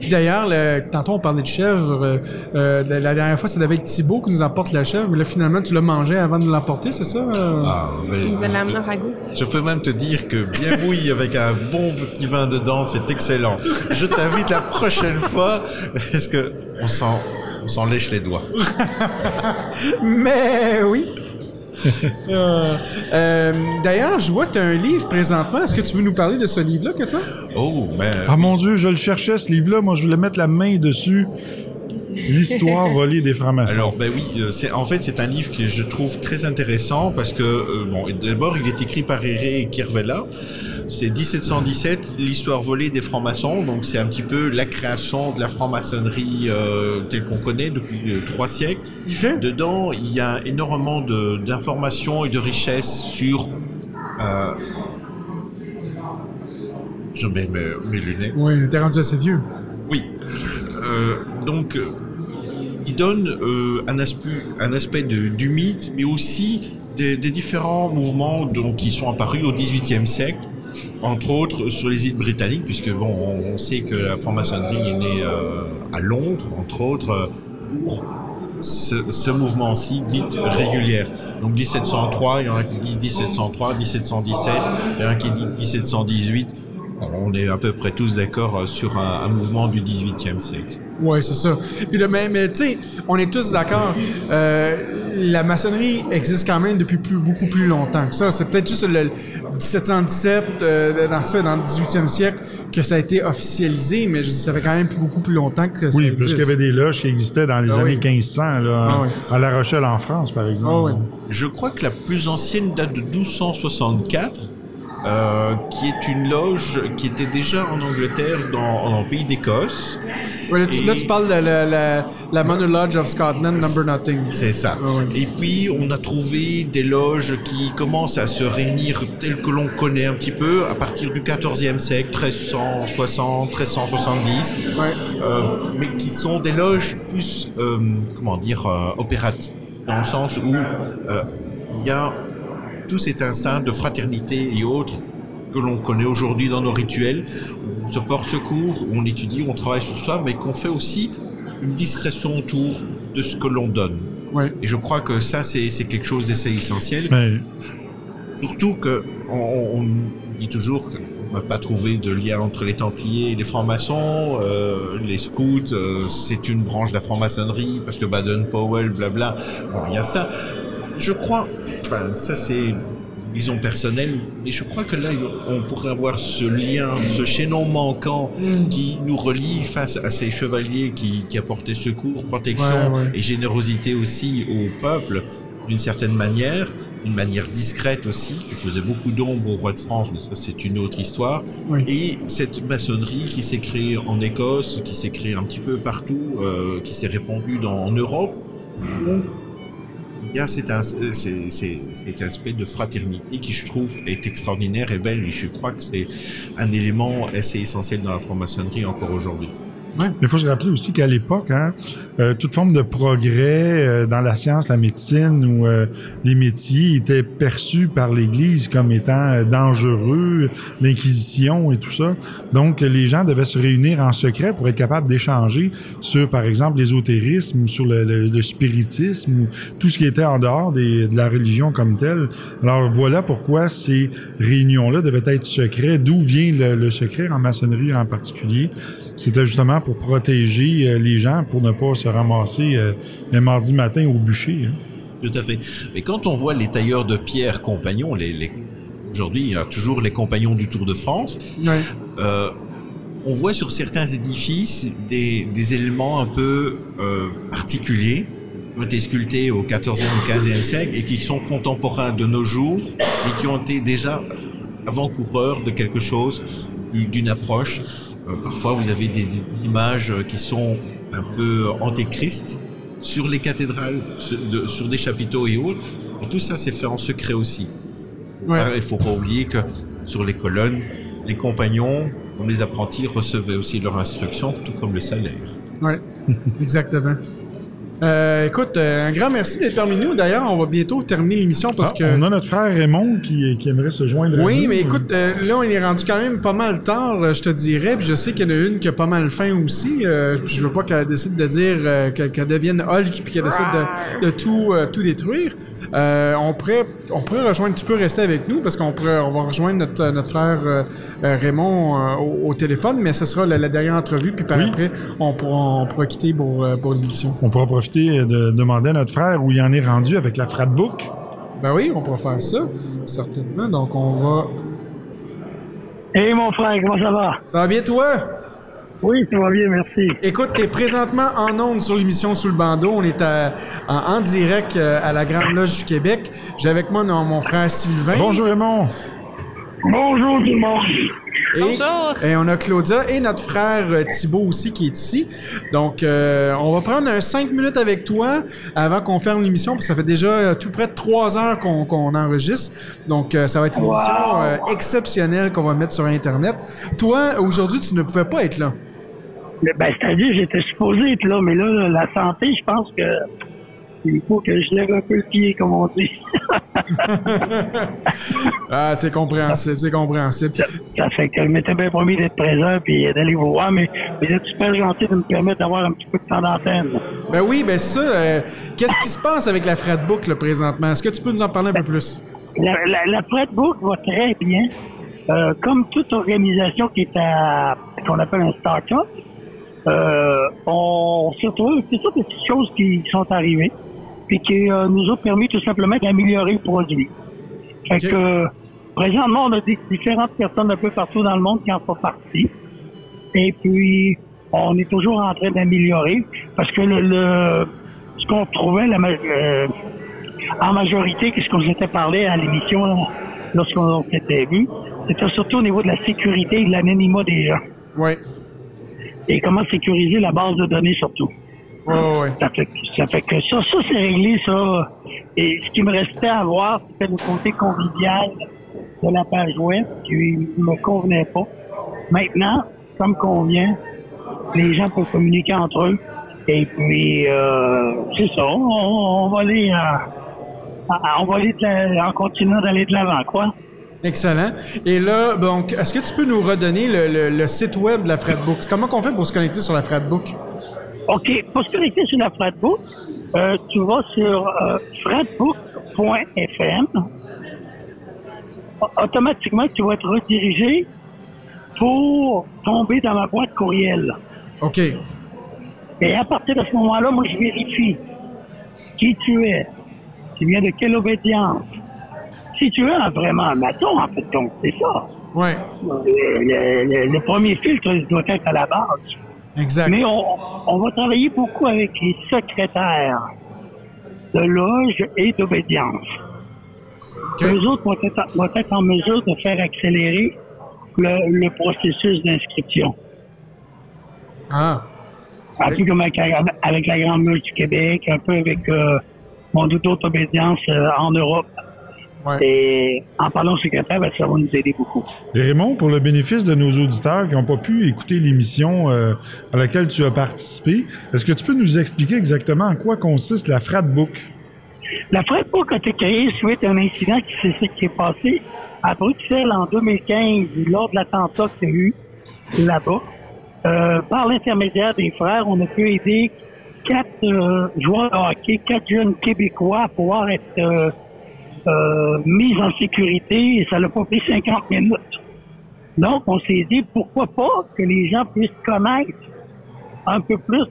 Puis d'ailleurs, le- tantôt on parlait de chèvre. euh, euh, la, la dernière fois, ça devait être Thibaut qui nous apporte la chèvre, mais là finalement tu l'as mangé avant de l'emporter, c'est ça? Ah, mais- Il nous a l'amené ragoût. Je peux même te dire que bien (laughs) bouilli avec un bon petit vin dedans, c'est excellent. Je t'invite la prochaine fois, parce que on s'en, on s'en lèche les doigts? (laughs) Mais oui. (laughs) Euh, euh, D'ailleurs, je vois que tu as un livre présentement. Est-ce que tu veux nous parler de ce livre-là que toi? Oh, ben. Ah mon Dieu, je le cherchais ce livre-là. Moi, je voulais mettre la main dessus. L'histoire (laughs) volée des francs-maçons. Alors, ben oui, euh, c'est, en fait, c'est un livre que je trouve très intéressant parce que, euh, bon, d'abord, il est écrit par Heré Kirvella. C'est 1717, l'histoire volée des francs-maçons. Donc, c'est un petit peu la création de la franc-maçonnerie euh, telle qu'on connaît depuis euh, trois siècles. Dedans, il y a énormément d'informations et de richesses sur... Euh, je mets mes, mes lunettes. Oui, t'es rendu assez vieux. Oui. Euh, donc, euh, il donne euh, un aspect, un aspect de- du mythe, mais aussi des, des différents mouvements donc, qui sont apparus au XVIIIe siècle, entre autres sur les îles britanniques, puisque bon, on, sait que la franc-maçonnerie est née euh, à Londres, entre autres, euh, pour ce, ce mouvement-ci dit régulière. Donc 1703, il y en a qui disent 1703, 1717, il y en a qui disent 1718. On est à peu près tous d'accord euh, sur un, un mouvement du 18e siècle. Oui, c'est ça. Puis le mais, mais tu sais, on est tous d'accord. euh, la maçonnerie existe quand même depuis plus, beaucoup plus longtemps que ça. C'est peut-être juste le 1717, euh, dans ça, dans le 18e siècle, que ça a été officialisé, mais je- ça fait quand même beaucoup plus longtemps que ça Oui, parce qu'il y avait des loges qui existaient dans les Ah années oui. 1500, là, Ah oui. à La Rochelle en France, par exemple. Je crois que la plus ancienne date de 1264, euh, qui est une loge qui était déjà en Angleterre, dans, dans le pays d'Écosse. Ouais, là, tu, Et- là, tu parles de la, la, la Manor Lodge of Scotland, Number Nothing. C'est ça. Et puis, on a trouvé des loges qui commencent à se réunir telles que l'on connaît un petit peu à partir du 14e siècle, 1360, 1370, euh, mais qui sont des loges plus, euh, comment dire, euh, opératives, dans le sens où euh, il y a tout cet instinct de fraternité et autres que l'on connaît aujourd'hui dans nos rituels, où on se porte secours, où on étudie, où on travaille sur soi, mais qu'on fait aussi une discrétion autour de ce que l'on donne. Et je crois que ça, c'est quelque chose d'assez essentiel. Surtout que on, on dit toujours qu'on n'a pas trouvé de lien entre les Templiers et les francs-maçons. euh, les scouts, euh, c'est une branche de la franc-maçonnerie parce que Baden-Powell, blabla. Bon, il y a ça. Je crois, enfin, ça c'est vision personnelle, mais je crois que là, on pourrait avoir ce lien, ce chaînon manquant qui nous relie face à ces chevaliers qui, qui apportaient secours, protection Ouais, ouais. et générosité aussi au peuple d'une certaine manière, d'une manière discrète aussi, qui faisait beaucoup d'ombre au roi de France, mais ça c'est une autre histoire. Et cette maçonnerie qui s'est créée en Écosse, qui s'est créée un petit peu partout, euh, qui s'est répandue dans, en Europe, où il y a euh, cet aspect de fraternité qui, je trouve, est extraordinaire et belle. Et je crois que c'est un élément assez essentiel dans la franc-maçonnerie encore aujourd'hui. Mais il faut se rappeler aussi qu'à l'époque, hein, euh, toute forme de progrès euh, dans la science, la médecine ou euh, les métiers étaient perçus par l'Église comme étant euh, dangereux, l'Inquisition et tout ça. Donc, les gens devaient se réunir en secret pour être capables d'échanger sur, par exemple, l'ésotérisme, sur le, le- le spiritisme, ou tout ce qui était en dehors des- de la religion comme telle. Alors, voilà pourquoi ces réunions-là devaient être secrets. D'où vient le, le secret en maçonnerie en particulier? C'était justement pour protéger euh, les gens, pour ne pas se ramasser euh, le mardi matin au bûcher. hein. Tout à fait. Mais quand on voit les tailleurs de pierre compagnons, les, les- aujourd'hui il y a toujours les compagnons du Tour de France, euh, on voit sur certains édifices des, des éléments un peu euh, particuliers qui ont été sculptés au 14e ou 15e siècle et qui sont contemporains de nos jours, mais qui ont été déjà avant-coureurs de quelque chose, du- d'une approche. Euh, parfois, vous avez des, des images qui sont un peu antéchrist sur les cathédrales, sur, de- sur des chapiteaux et autres. Et tout ça, c'est fait en secret aussi. Ouais. Il faut pas oublier que sur les colonnes, les compagnons, comme les apprentis, recevaient aussi leur instruction, tout comme le salaire. Oui, exactement. Euh, écoute, euh, un grand merci d'être parmi nous. D'ailleurs, on va bientôt terminer l'émission parce Ah, que. On a notre frère Raymond qui, qui aimerait se joindre à Oui, mais écoute, euh, là, on est rendu quand même pas mal tard, je te dirais. Puis je sais qu'il y en a une qui a pas mal faim aussi. euh, puis je veux pas qu'elle décide de dire qu'elle devienne Hulk puis qu'elle décide de, de tout, tout détruire. On pourrait, on pourrait rejoindre. Tu peux rester avec nous parce qu'on on va rejoindre notre, notre frère Raymond au, au téléphone, mais ce sera la, la dernière entrevue. Puis par après, on pourra, on pourra quitter pour, pour l'émission. On pourra profiter de demander à notre frère où il en est rendu avec la fratbook. Ben oui, on pourra faire ça, certainement. Donc on va. Hey mon frère, comment ça va? Ça va bien toi? Oui, ça va bien, merci. Écoute, t'es présentement en ondes sur l'émission Sous le bandeau. On est à- en, en direct euh, à la Grande Loge du Québec. J'ai avec moi non, mon frère Sylvain. Bonjour Raymond. Bonjour tout le monde. Et, Bonjour. Et on a Claudia et notre frère euh, Thibaut aussi qui est ici. Donc, euh, on va prendre un 5 minutes avec toi avant qu'on ferme l'émission. Puis ça fait déjà euh, tout près de 3 heures qu'on qu'on enregistre. Donc, euh, ça va être une Wow. émission euh, exceptionnelle qu'on va mettre sur Internet. Toi, aujourd'hui, tu ne pouvais pas être là. Mais, Ben, c'est-à-dire, j'étais supposé être là, mais là, la santé, je pense que il faut que je lève un peu le pied, comme on dit. (laughs) Ah, c'est compréhensible, c'est compréhensible. Ça fait que je m'étais bien promis d'être présent puis d'aller vous voir, mais vous êtes super gentil de me permettre d'avoir un petit peu de temps d'antenne. Ben oui, ben ça. euh, Qu'est-ce qui se passe avec la Fredbook là, présentement? Est-ce que tu peux nous en parler un peu plus? La, la, va très bien. Euh, comme toute organisation qui est à qu'on appelle un start-up, euh, on se retrouve, c'est ça des petites choses qui sont arrivées, puis qui euh, nous ont permis tout simplement d'améliorer le produit. Fait que euh, présentement, on a des différentes personnes un peu partout dans le monde qui en font partie. Et puis, on est toujours en train d'améliorer parce que le, le- ce qu'on trouvait la, euh, en majorité, qu'est-ce qu'on s'était parlé à l'émission lorsqu'on s'était vu, c'était surtout au niveau de la sécurité et de l'anonymat des gens. Oui. Et comment sécuriser la base de données surtout. Ouais, ouais. Ça fait, ça fait que ça, ça c'est réglé, ça. Et ce qui me restait à voir, c'était le côté convivial de la page web qui me convenait pas. Maintenant, ça me convient. Les gens peuvent communiquer entre eux. Et puis, euh, c'est ça. On, on va aller, euh, on va aller la- en continuant d'aller de l'avant, quoi. Excellent. Et là, donc, est-ce que tu peux nous redonner le, le- le site web de la Fredbook? Comment qu'on fait pour se connecter sur la Fredbook? OK. Pour se connecter sur la Fratbook, euh, tu vas sur euh, Automatiquement, tu vas être redirigé pour tomber dans ma boîte courriel. OK. Et à partir de ce moment-là, moi, je vérifie qui tu es, tu viens de quelle obédience. Si tu es un- vraiment un maçon, en fait, donc, c'est ça. Ouais. Le, le- le- le premier filtre il doit être à la base. Exact. Mais on, on va travailler beaucoup avec les secrétaires de loge et d'obédience. Eux autres vont être, vont être en mesure de faire accélérer le, le processus d'inscription. Ah. Un peu comme avec, avec la Grande Mule du Québec, un peu avec euh, mon d'autres obédiences euh, en Europe. Et en parlant au secrétaire, ben, ça va nous aider beaucoup. Et Raymond, pour le bénéfice de nos auditeurs qui n'ont pas pu écouter l'émission euh, à laquelle tu as participé, est-ce que tu peux nous expliquer exactement en quoi consiste la Fratbook? La Fredbook a été créée suite à un incident qui s'est qui est passé à Bruxelles en 2015 lors de l'attentat qu'il y a eu là-bas. Euh, par l'intermédiaire des frères, on a pu aider quatre euh, joueurs de hockey, quatre jeunes Québécois à pouvoir être euh, euh, mis en sécurité et ça n'a pas pris 50 minutes. Donc, on s'est dit pourquoi pas que les gens puissent connaître un peu plus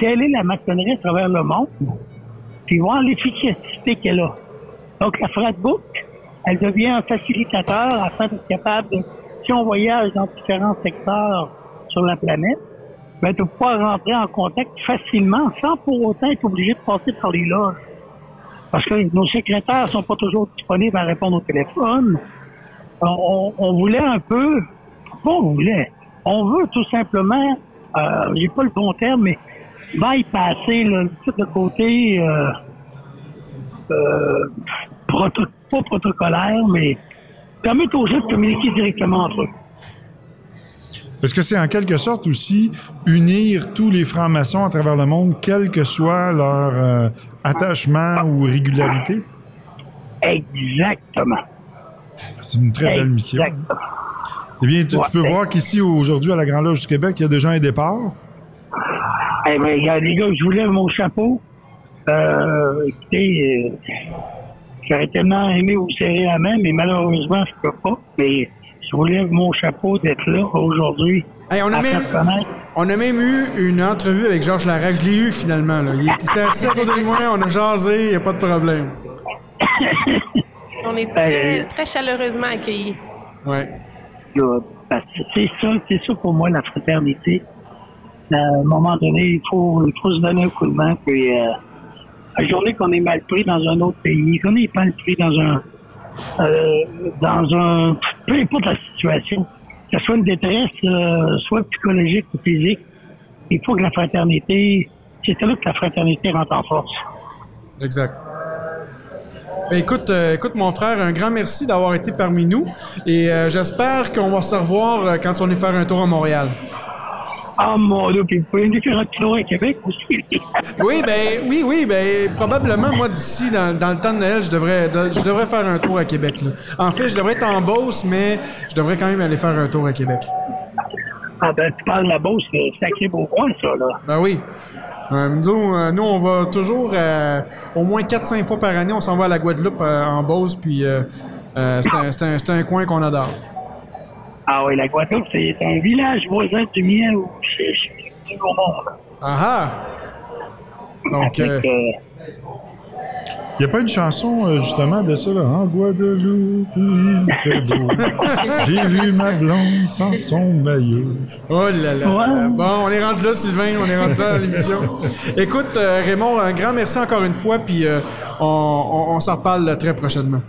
quelle est la maçonnerie à travers le monde puis voir l'efficacité qu'elle a. Donc, la Fratbook, elle devient un facilitateur afin d'être capable de, si on voyage dans différents secteurs sur la planète, ben, de pouvoir rentrer en contact facilement sans pour autant être obligé de passer par les loges. Parce que nos secrétaires sont pas toujours disponibles à répondre au téléphone. On, voulait un peu, pas on voulait, on veut tout simplement, euh, j'ai pas le bon terme, mais bypasser là, tout le côté euh, euh, pas protocolaire, mais permettre aux gens de communiquer directement entre eux. Est-ce que c'est en quelque sorte aussi unir tous les francs-maçons à travers le monde, quel que soit leur euh, attachement ou régularité? Exactement. C'est une très belle mission. Eh bien, tu, tu peux voir qu'ici, aujourd'hui, à la Grande Loge du Québec, il y a déjà un départ. Eh bien, les gars, je vous lève mon chapeau. Euh, écoutez, euh, j'aurais tellement aimé vous serrer la main, mais malheureusement, je peux pas. Mais je vous lève mon chapeau d'être là aujourd'hui. Hey, on, a même, on a même eu une entrevue avec Georges Larac. Je l'ai eu finalement. Là. Il était assis à côté de moi, on a jasé, il n'y a pas de problème. On est très, très chaleureusement accueillis. Ouais. Là, parce que C'est ça, c'est ça pour moi, la fraternité. À un moment donné, il faut, il faut se donner un coup de main. Puis, euh, la journée qu'on est mal pris dans un autre pays, qu'on est mal pris dans un, euh, dans un, peu importe la situation, que ce soit une détresse, euh, soit psychologique ou physique, il faut que la fraternité, c'est là que la fraternité rentre en force. Exact. Ben, écoute, euh, écoute, mon frère, un grand merci d'avoir été parmi nous. Et j'espère qu'on va se revoir quand on est faire un tour à Montréal. Ah mon dieu, puis vous pouvez nous faire un Québec aussi. Oui, ben, oui, oui, ben, probablement, moi, d'ici, dans, dans le temps de Noël, je devrais, de- je devrais faire un tour à Québec. là. En fait, je devrais être en Beauce, mais je devrais quand même aller faire un tour à Québec. Ah ben, tu parles de la Beauce, c'est sacré beau coin, ça, là. Ben oui. Euh, nous, euh, nous, on va toujours, euh, au moins 4-5 fois par année, on s'en va à la Guadeloupe en Beauce, puis c'est un, un- c'est un coin qu'on adore. Ah oui, la Guadeloupe, c'est un village voisin du mien où je suis au monde. Ah ah! Donc, euh, Il n'y a pas une chanson, euh, justement, de ça, là? En Guadeloupe, il fait beau. (laughs) J'ai vu ma blonde sans son maillot. Oh là là. Ouais. Bon, on est rendu là, Sylvain, on est rendu là à l'émission. Écoute, euh, Raymond, un grand merci encore une fois, puis euh, on, on- on s'en reparle euh, très prochainement.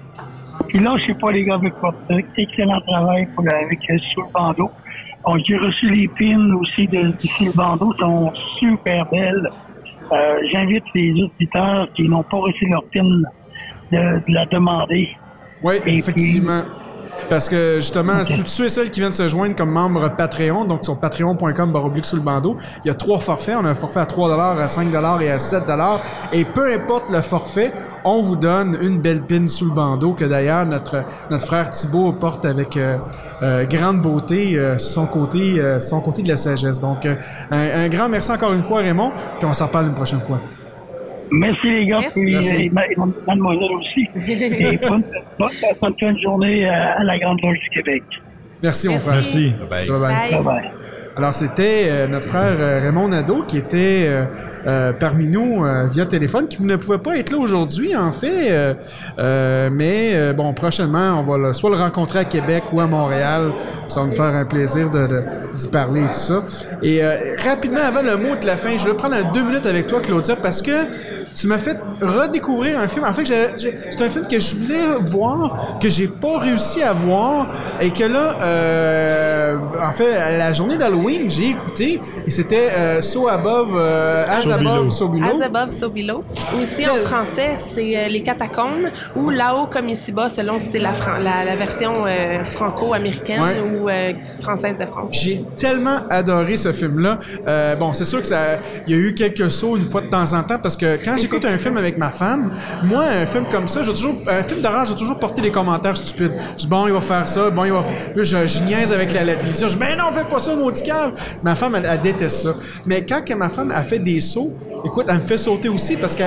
Puis là, je sais pas, les gars, avec votre excellent travail pour avec euh, Sous le bandeau. Bon, J'ai reçu les pins aussi de, de Sous le bandeau, sont super belles. Euh, J'invite les auditeurs qui n'ont pas reçu leur pin de, de la demander. Oui, effectivement. Parce que justement, tous ceux et celles qui viennent se joindre comme membres Patreon, donc sur patreon.com baroblique sous le bandeau, il y a trois forfaits. On a un forfait à 3 à 5 et à 7 Et peu importe le forfait, on vous donne une belle pin sous le bandeau que d'ailleurs notre, notre frère Thibault porte avec euh, euh, grande beauté euh, son côté euh, son côté de la sagesse. Donc un, un grand merci encore une fois Raymond, puis on s'en reparle une prochaine fois. Merci les gars, Merci. puis Merci. euh, mademoiselle aussi. (laughs) Et bonne, bonne, bonne fin de journée à, la Grande Loge du Québec. Merci, mon frère. Merci. Bye Bye. bye. Bye. Alors, c'était euh, notre frère euh, Raymond Nadeau qui était euh, parmi nous via téléphone, qui ne pouvait pas être là aujourd'hui, en fait. mais bon, prochainement, on va le- soit le rencontrer à Québec ou à Montréal. Ça va nous faire un plaisir de, de- d'y parler et tout ça. Et rapidement, avant le mot de la fin, je vais prendre deux minutes avec toi, Claudia, parce que tu m'as fait redécouvrir un film. En fait, c'est un film que je voulais voir, que j'ai pas réussi à voir, et que là, euh, en fait, à la journée d'Halloween, j'ai écouté, et c'était euh, So Above, euh, As So Above. So Below. As above, so below. Aussi en français, c'est euh, Les Catacombes ou Là-haut comme ici-bas, selon si c'est la, fran- la, la version euh, franco-américaine Ouais. ou euh, française de France. J'ai tellement adoré ce film-là. Euh, bon, c'est sûr que ça, il y a eu quelques sauts une fois de temps en temps parce que quand j'écoute un film avec ma femme, moi, un film comme ça, j'ai toujours, un film d'horreur, j'ai toujours porté des commentaires stupides. Je dis bon, il va faire ça, bon, il va faire. Puis je, je niaise avec la, la télévision. Je dis ben non, fais pas ça, maudit cave. Ma femme, elle, déteste ça. Mais quand que ma femme a fait des sauts, écoute, elle me fait sauter aussi parce que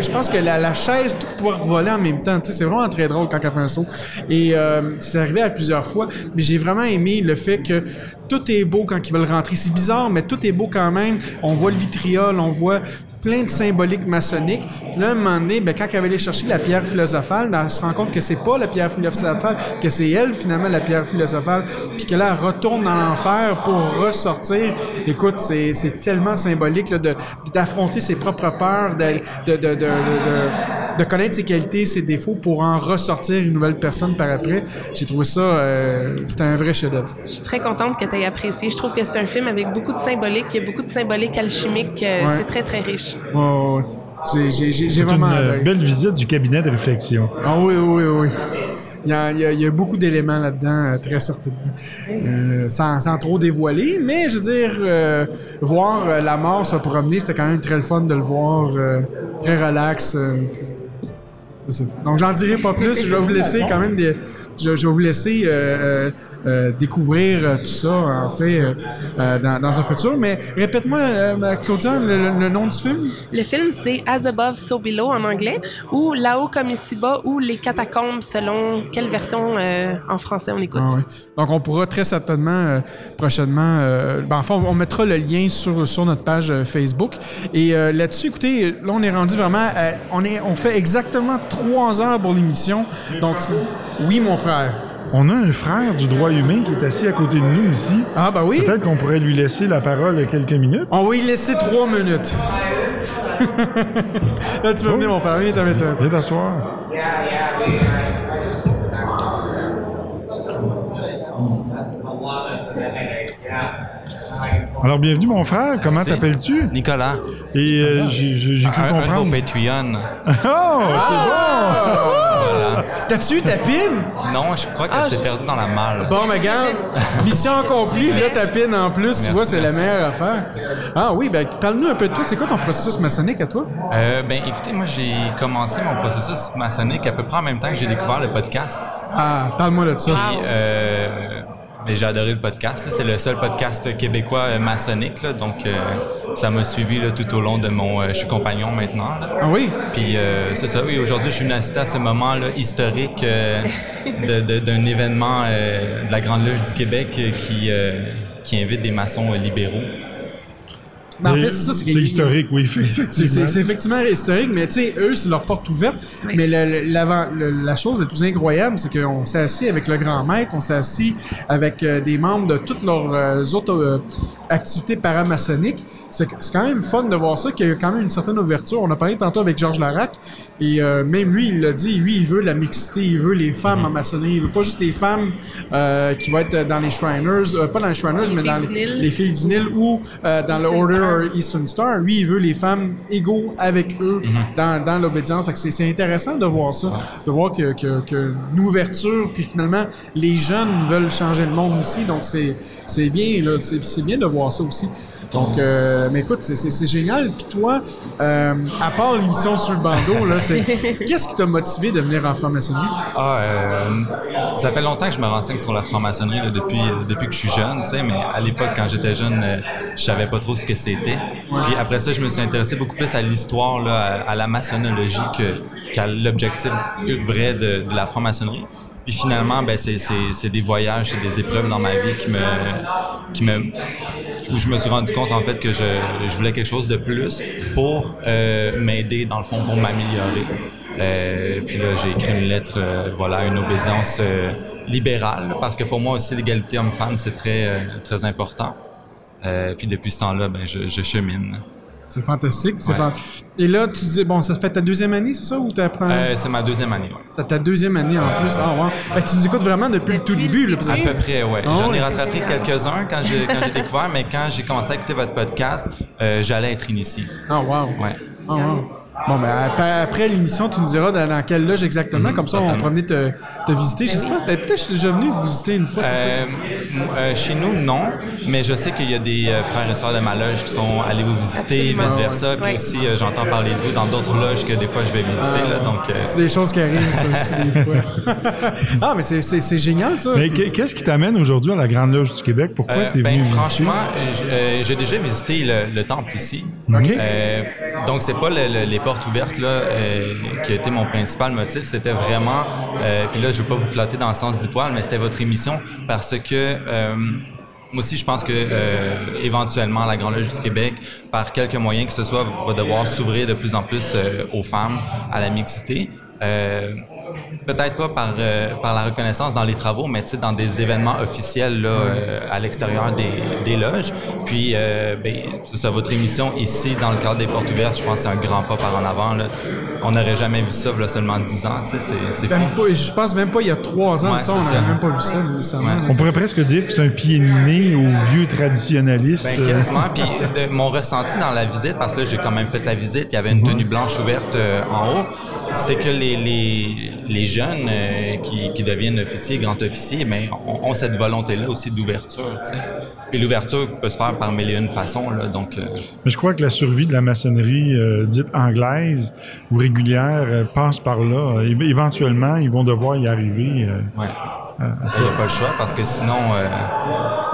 je pense que la, la chaise, tout pouvoir voler en même temps, tu sais, c'est vraiment très drôle quand elle fait un saut. Et euh, c'est arrivé à plusieurs fois, mais j'ai vraiment aimé le fait que tout est beau quand ils veulent rentrer. C'est bizarre, mais tout est beau quand même. On voit le vitriol, on voit plein de symboliques maçonniques. Puis là, à un moment donné, ben, quand elle va aller chercher la pierre philosophale, ben, elle se rend compte que c'est pas la pierre philosophale, que c'est elle, finalement, la pierre philosophale, puis que là, elle retourne dans l'enfer pour ressortir. Écoute, c'est, c'est tellement symbolique là, de, d'affronter ses propres peurs, de, de, de, de, de- connaître ses qualités, ses défauts pour en ressortir une nouvelle personne par après. J'ai trouvé ça, euh, c'était un vrai chef-d'œuvre. Je suis très contente que tu aies apprécié. Je trouve que c'est un film avec beaucoup de symbolique. Il y a beaucoup de symbolique alchimique. euh, Ouais. C'est très, très riche. C'est- J'ai, vraiment une euh, adoré. belle visite du cabinet de réflexion. Ah oui, oui, oui. oui. il y, a, il y a- il y a beaucoup d'éléments là-dedans, euh, très certainement. Euh, sans, sans trop dévoiler, mais je veux dire, euh, voir euh, la mort se promener, c'était quand même très le fun de le voir, euh, très relax. euh, puis- c'est ça. Donc, j'en dirai pas plus. Je vais vous laisser quand même des. Je, je vais vous laisser euh, euh, euh, découvrir tout ça, en fait, dans, dans un futur. Mais répète-moi, Claudia, le, nom du film? Le film, c'est As Above, So Below en anglais, ou Là-haut comme ici-bas, ou Les catacombes, selon quelle version en français on écoute. Ah. Donc, on pourra très certainement prochainement. ben, enfin, on mettra le lien sur, sur notre page Facebook. Et là-dessus, écoutez, là, on est rendu vraiment. à- on, est, on fait exactement trois heures pour l'émission. Donc, oui, mon frère. On a un frère du droit humain qui est assis à côté de nous ici. Ah, bah oui. Peut-être qu'on pourrait lui laisser la parole quelques minutes. On va y laisser trois minutes. (laughs) là, tu peux venir, mon frère. Viens t'asseoir. Alors, bienvenue, mon frère. Comment t'appelles-tu? Nicolas. Et euh, j'ai j'ai- j'ai cru Un, un de vos comprendre. Patreon. (laughs) Oh, c'est Voilà. T'as-tu ta pine? Non, je crois qu'elle Ah, s'est perdue dans la malle. Bon, mais regarde, mission accomplie. Là, ta pine en plus, tu Merci, vois, c'est la meilleure affaire. Ah oui, ben parle-nous un peu de toi. C'est quoi ton processus maçonnique à toi? Euh, ben, écoutez, moi, j'ai commencé mon processus maçonnique à peu près en même temps que j'ai découvert le podcast. Ah, parle-moi de ça. Puis, euh, ben, j'ai adoré le podcast. C'est le seul podcast québécois euh, maçonnique, là. donc euh, ça m'a suivi là, tout au long de mon. euh, je suis compagnon maintenant. là. Ah oui? Puis euh, c'est ça. Oui, aujourd'hui, je suis venu assister à ce moment là, historique euh, d'un événement euh, de la Grande Loge du Québec qui euh, qui invite des maçons libéraux. Ben, en fait, c'est ça. c'est historique, oui, (laughs) C'est- effectivement. C'est c'est effectivement historique, mais tu sais, eux, c'est leur porte ouverte. Mais le- le- l'avant- le- la chose la plus incroyable, c'est qu'on s'est assis avec le grand maître, on s'est assis avec euh, des membres de toutes leurs euh, autres activités paramaçonniques. C'est quand même fun de voir ça, qu'il y a quand même une certaine ouverture. On a parlé tantôt avec Georges Larac, et euh, même lui, il l'a dit, lui, il veut la mixité, il veut les femmes en maçonnerie, il veut pas juste les femmes euh, qui vont être dans les Shriners, euh, pas dans les Shriners, mais dans les, filles du Nil ou euh, dans le Eastern Order Star. Eastern Star. Lui, il veut les femmes égaux avec eux dans, dans l'obédience. Fait que c'est, intéressant de voir ça, de voir que, que, que une ouverture, puis finalement, les jeunes veulent changer le monde aussi. Donc, c'est, c'est bien, là, c'est, c'est bien de voir ça aussi. Donc, euh, mais écoute, c'est, génial. Puis toi, euh, à part l'émission sur le bandeau, là, c'est, (laughs) qu'est-ce qui t'a motivé de venir en franc-maçonnerie? Ah, euh, ça fait longtemps que je me renseigne sur la franc-maçonnerie là, depuis, depuis que je suis jeune, tu sais, mais à l'époque, quand j'étais jeune, je savais pas trop ce que c'était. Puis après ça, je me suis intéressé beaucoup plus à l'histoire, là, à, à la maçonnologie que, qu'à l'objectif vrai de, de la franc-maçonnerie. Puis finalement, ben, c'est, des voyages, c'est des épreuves dans ma vie qui me, qui me, où je me suis rendu compte en fait que je, je voulais quelque chose de plus pour euh, m'aider dans le fond pour m'améliorer. Euh, puis là, j'ai écrit une lettre, euh, voilà, une obédience euh, libérale, parce que pour moi aussi l'égalité homme-femme c'est très euh, très important. Puis depuis ce temps-là, ben je, je chemine. C'est fantastique. C'est Ouais. fan- Et là, tu dis, bon, ça fait ta deuxième année, c'est ça, ou t'apprends? Euh, c'est ma deuxième année, ouais. C'est ta deuxième année en plus. Ah, ouais. Fait que tu nous écoutes vraiment depuis le tout début. Là, À peu près, ouais. Ah J'en ouais. ai rattrapé quelques-uns quand j'ai quand j'ai découvert, mais quand j'ai commencé à écouter votre podcast, euh, j'allais être initié. Ah, wow. Ouais. Ah, wow. Bon, ben, après, après l'émission, tu nous diras dans, dans quelle loge exactement. Mhm, Comme ça, on pourra venir te, te visiter. Je sais pas, ben, peut-être que je suis déjà venu vous visiter une fois. Euh, euh, chez nous, non, mais je sais qu'il y a des euh, frères et sœurs de ma loge qui sont allés vous visiter, vice-versa. Ouais. Puis Ouais. aussi, euh, j'entends parler de vous dans d'autres loges que des fois je vais visiter. là, donc, euh, C'est des choses qui arrivent, ça (laughs) aussi, des fois. (laughs) ah, mais c'est- génial, ça. Mais qu'est- qu'est-ce qui t'amène aujourd'hui à la Grande Loge du Québec? Pourquoi Euh, t'es ben, venu visiter? franchement, j'ai déjà visité le, le temple ici. OK. Euh, donc c'est pas le- le- les portes ouvertes là euh, qui a été mon principal motif. C'était vraiment, euh, puis là je veux pas vous flatter dans le sens du poil, mais c'était votre émission parce que euh, moi aussi, je pense que éventuellement, la Grande Loge du Québec, par quelque moyens que ce soit, va devoir s'ouvrir de plus en plus aux femmes, à la mixité. Peut-être pas par, euh, par la reconnaissance dans les travaux, mais tu sais, dans des événements officiels là, euh, à l'extérieur des, des loges. Puis, euh, ben, c'est ça, votre émission ici, dans le cadre des portes ouvertes, je pense que c'est un grand pas par en avant. Là. On n'aurait jamais vu ça, là, seulement 10 ans, tu sais, c'est, c'est fou. pas- je pense même pas il y a trois ans, Ouais, de ça, on n'aurait même pas vu ça là, On pourrait presque dire que c'est un pied de nez au vieux traditionnaliste. Ben, quasiment. Puis de- mon ressenti dans la visite, parce que là, j'ai quand même fait la visite, il y avait une tenue blanche ouverte euh, en haut. c'est que les, les, les jeunes euh, qui, qui deviennent officiers, grands officiers, mais ont, ont cette volonté-là aussi d'ouverture. Puis l'ouverture peut se faire par mille et une façons. Là, donc, euh, Mais je crois que la survie de la maçonnerie euh, dite anglaise ou régulière passe par là. Éventuellement, ils vont devoir y arriver. Ouais. À il n'y a pas le choix parce que sinon, euh,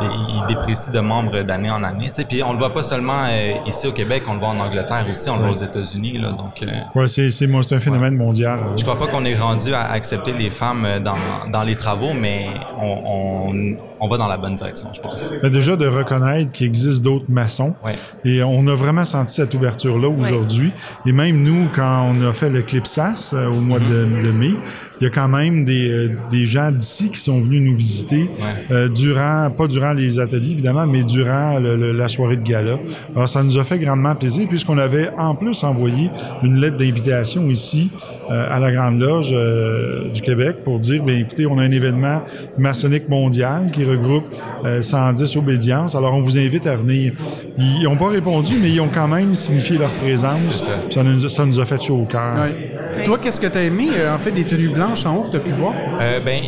il, il déprécie de membres d'année en année. tu sais. Puis on le voit pas seulement euh, ici au Québec, on le voit en Angleterre aussi, on le voit aux États-Unis. Là, donc, euh, Ouais, c'est, c'est, moi, c'est un phénomène mondial. Je crois pas qu'on est rendu à accepter les femmes euh, dans, dans les travaux, mais on, on, on va dans la bonne direction, je pense. Mais déjà de reconnaître qu'il existe d'autres maçons. Ouais. Et on a vraiment senti cette ouverture-là aujourd'hui. Et même nous, quand on a fait le Clipsas euh, au mois de, de mai, il y a quand même des, euh, des gens d'ici qui sont venus nous visiter euh, durant, pas durant les ateliers évidemment, mais durant le- le- la soirée de gala. Alors ça nous a fait grandement plaisir puisqu'on avait en plus envoyé une lettre d'invitation ici euh, à la Grande Loge euh, du Québec pour dire, bien écoutez, on a un événement maçonnique mondial qui regroupe euh, 110 obédiences. Alors on vous invite à venir. Ils n'ont pas répondu, mais ils ont quand même signifié leur présence. Puis Ça. nous, a- ça nous a fait chaud au cœur. Ouais. Toi, qu'est-ce que tu as aimé, euh, en fait, des tenues blanches en haut que tu as pu voir? Euh, ben,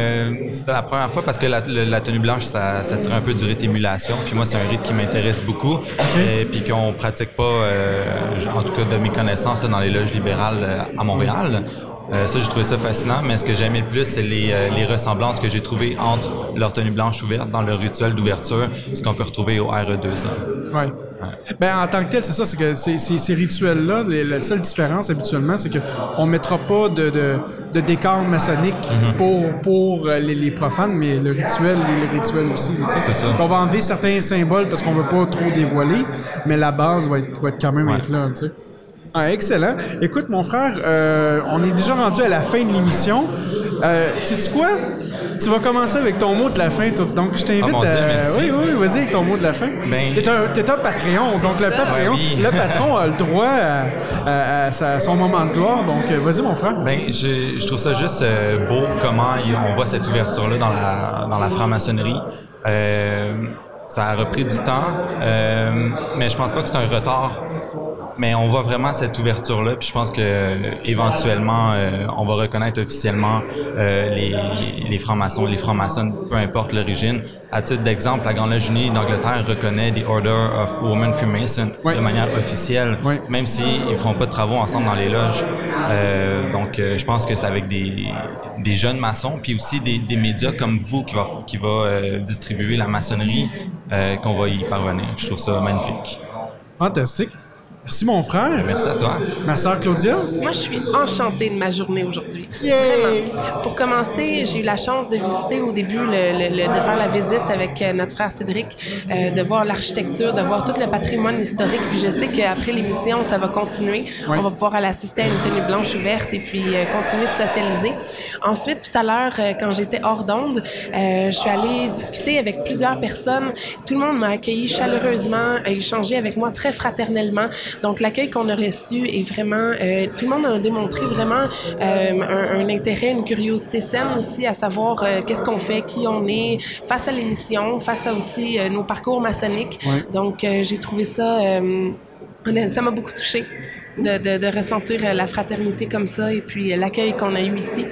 euh, c'était la première fois parce que la, tenue blanche, ça, ça tire un peu du rite émulation. Puis moi, c'est un rite qui m'intéresse beaucoup. Et puis qu'on pratique pas, euh, en tout cas de mes connaissances, là, dans les loges libérales euh, à Montréal. Euh, ça, j'ai trouvé ça fascinant, mais ce que j'ai aimé le plus, c'est les, euh, les ressemblances que j'ai trouvées entre leur tenue blanche ouverte dans le rituel d'ouverture, ce qu'on peut retrouver au RE2A. Ouais. Ben, en tant que tel, c'est ça, c'est que ces, ces- ces rituels-là, la seule différence habituellement, c'est qu'on ne mettra pas de, de, de décor maçonnique Mhm. pour, pour euh, les, les profanes, mais le rituel est le rituel aussi. C'est ça. On va enlever certains symboles parce qu'on veut pas trop dévoiler, mais la base va être, va être quand même être là. tu sais. Ah, excellent. Écoute, mon frère, euh, on est déjà rendu à la fin de l'émission. Euh, sais-tu quoi? Tu vas commencer avec ton mot de la fin, toi. Donc, je t'invite Ah, Dieu, à... merci. Oui, oui, vas-y avec ton mot de la fin. Ben- T'es un, un Patreon, donc le Patreon, Ouais, oui. le (laughs) patron a le droit à, à- à sa- son moment de gloire. Donc, euh, vas-y, mon frère. Ben, je, je trouve ça juste euh, beau comment on voit cette ouverture-là dans la, dans la franc-maçonnerie. Euh, ça a repris du temps, mais je pense pas que c'est un retard. Mais on voit vraiment cette ouverture-là, puis je pense que euh, éventuellement, euh, on va reconnaître officiellement euh, les, les francs-maçons, les francs-maçons, peu importe l'origine. À titre d'exemple, la Grande Loge Unie d'Angleterre reconnaît the Order of Women Freemason de manière officielle, même s'ils ne feront pas de travaux ensemble dans les loges. Euh, donc, euh, je pense que c'est avec des, des jeunes maçons, puis aussi des, des médias comme vous qui va, qui va euh, distribuer la maçonnerie, euh, qu'on va y parvenir. Je trouve ça magnifique. Fantastique. Merci, mon frère. Merci à toi. Ma sœur Claudia? Moi, je suis enchantée de ma journée aujourd'hui. Vraiment. Pour commencer, j'ai eu la chance de visiter au début, le, le- le- de faire la visite avec euh, notre frère Cédric, euh, de voir l'architecture, de voir tout le patrimoine historique. Puis je sais qu'après l'émission, ça va continuer. Ouais. On va pouvoir aller assister à une tenue blanche ouverte et puis euh, continuer de socialiser. Ensuite, tout à l'heure, euh, quand j'étais hors d'onde, euh, je suis allée discuter avec plusieurs personnes. Tout le monde m'a accueilli chaleureusement, a échangé avec moi très fraternellement. Donc, l'accueil qu'on a reçu est vraiment... euh, tout le monde a démontré vraiment euh, un, un intérêt, une curiosité saine aussi à savoir euh, qu'est-ce qu'on fait, qui on est, face à l'émission, face à aussi euh, nos parcours maçonniques. Ouais. Donc, euh, j'ai trouvé ça... euh, ça m'a beaucoup touchée. De, de- de ressentir la fraternité comme ça et puis l'accueil qu'on a eu ici.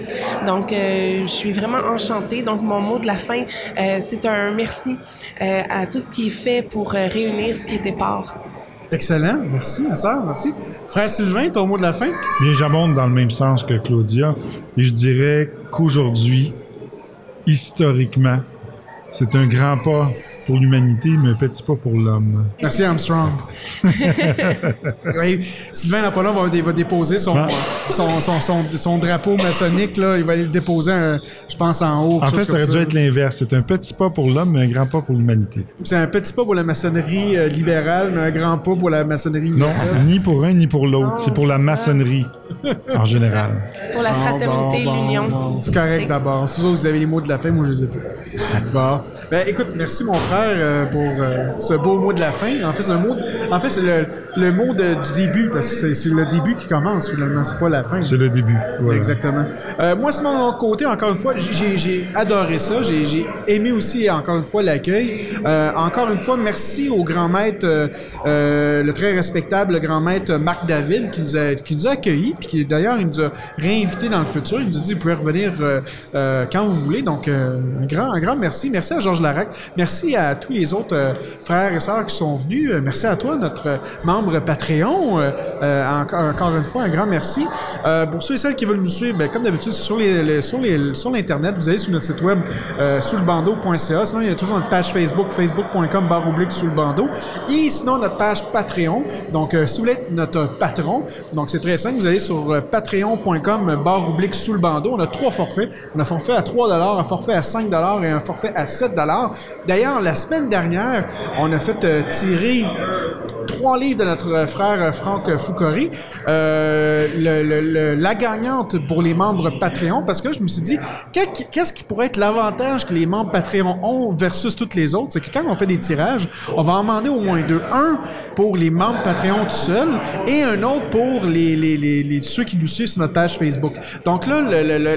Donc, euh, je suis vraiment enchantée. Donc, mon mot de la fin, euh, c'est un merci euh, à tout ce qui est fait pour réunir ce qui était part. Excellent. Merci, ma sœur. Merci. Frère Sylvain, ton mot de la fin? Bien, j'abonde dans le même sens que Claudia. Et je dirais qu'aujourd'hui, historiquement, c'est un grand pas pour l'humanité, mais un petit pas pour l'homme. Merci, Armstrong. (laughs) oui, Sylvain Napoléon va, dé- va déposer son, Ah. son, son, son, son drapeau maçonnique. Là. Il va aller le déposer, un- je pense, en haut. En fait, ça aurait dû être l'inverse. C'est un petit pas pour l'homme, mais un grand pas pour l'humanité. C'est un petit pas pour la maçonnerie euh, libérale, mais un grand pas pour la maçonnerie Non, universelle. ni pour un ni pour l'autre. C'est pour la maçonnerie en général. Pour la Bon, fraternité, bon, bon, l'union. bon. C'est correct d'abord. Si vous avez les mots de la fin, moi je les ai pas. Bon. Ben écoute, merci mon frère euh, pour euh, ce beau mot de la fin. En fait, c'est un mot. En fait, c'est le, le mot de- du début, parce que c'est- le début qui commence finalement, c'est pas la fin. C'est le début. voilà. Exactement. Euh, moi, Simon, de mon côté, encore une fois, j'ai- j'ai adoré ça. J'ai j'ai aimé aussi, encore une fois, l'accueil. Euh, encore une fois, merci au grand maître, euh, euh, le très respectable grand maître Marc David, qui nous a, qui nous a accueillis, puis qui d'ailleurs, il nous a réinvités dans le futur. Il nous a dit, vous pouvez revenir euh, euh, quand vous voulez. Donc, euh, un, grand, un grand merci. Merci à Georges Larac. Merci à tous les autres frères et sœurs qui sont venus. Euh, merci à toi, notre euh, membre Patreon. Euh, euh, encore, une fois, un grand merci. Euh, pour ceux et celles qui veulent nous suivre, ben, comme d'habitude, sur l'internet, vous allez sur notre site web sous le bandeau.ca. Sinon, il y a toujours notre page Facebook, facebook.com barre oblique sous le bandeau. Et sinon, notre page Patreon. Donc, si vous voulez être notre patron, donc c'est très simple, vous allez sur patreon.com barre oblique sous le bandeau. On a trois forfaits. On a un forfait à 3 un forfait à 5 et un forfait à 7 D'ailleurs, la semaine dernière, on a fait tirer trois livres de notre frère euh, Franck Foucori. Euh, le- le- le- la gagnante pour les membres Patreon, parce que là, je me suis dit, qu'est- qu'est-ce qui pourrait être l'avantage que les membres Patreon ont versus toutes les autres? C'est que quand on fait des tirages, on va en demander au moins deux. Un pour les membres Patreon tout seuls et un autre pour les, les, les, ceux qui nous suivent sur notre page Facebook. Donc là,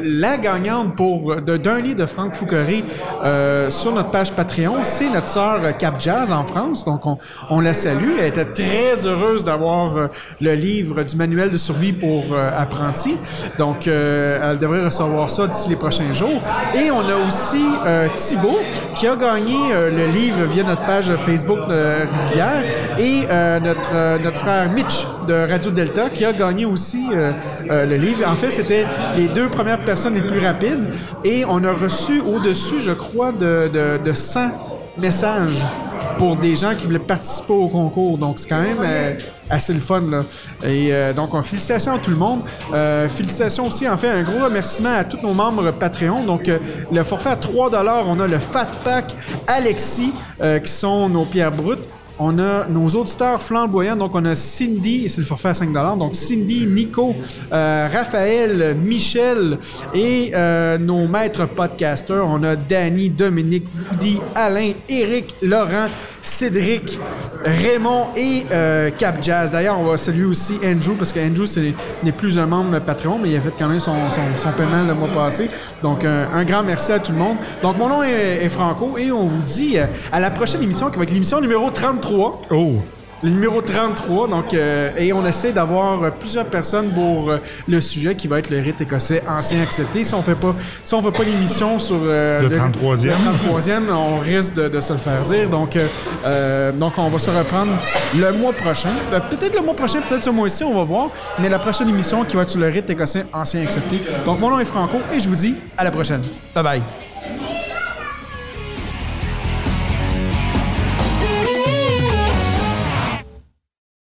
la gagnante pour d'un livre de Franck Foucori euh, sur notre page Patreon, c'est notre sœur euh, Cap Jazz en France. Donc on, on la salue. Elle très heureuse d'avoir euh, le livre du manuel de survie pour euh, apprentis. Donc euh, elle devrait recevoir ça d'ici les prochains jours. Et on a aussi euh, Thibaut qui a gagné le livre via notre page Facebook euh, hier et notre, notre frère Mitch de Radio Delta qui a gagné aussi le livre. En fait, c'était les deux premières personnes les plus rapides et on a reçu au-dessus, je crois, de, de, de 100 messages pour des gens qui voulaient participer au concours. Donc, c'est quand même euh, assez le fun. Là. Et euh, donc, on, félicitations à tout le monde. Euh, félicitations aussi, en fait, un gros remerciement à tous nos membres Patreon. Donc, le forfait à 3 on a le Fat Pack Alexis, qui sont nos pierres brutes. On a nos auditeurs flamboyants, donc on a Cindy, c'est le forfait à 5 donc Cindy, Nico, euh, Raphaël, Michel et euh, nos maîtres podcasters. On a Danny, Dominique, Woody, Alain, Eric, Laurent, Cédric, Raymond et euh, Cap Jazz. D'ailleurs, on va saluer aussi Andrew, parce que Andrew n'est plus un membre Patreon, mais il a fait quand même son, son, son paiement le mois passé. Donc, un, grand merci à tout le monde. Donc, mon nom est, est Franco et on vous dit euh, à la prochaine émission qui va être l'émission numéro 33. Oh! Le numéro 33, donc, euh, et on essaie d'avoir euh, plusieurs personnes pour euh, le sujet qui va être le rite écossais ancien accepté. Si on fait pas, si on fait pas l'émission sur euh, Le 33e. le 33e, on risque de, de se le faire dire. Donc, donc on va se reprendre le mois prochain. Peut-être le mois prochain, peut-être ce mois-ci, on va voir. Mais la prochaine émission qui va être sur le rite écossais ancien accepté. Donc, mon nom est Franco et je vous dis à la prochaine. Bye bye.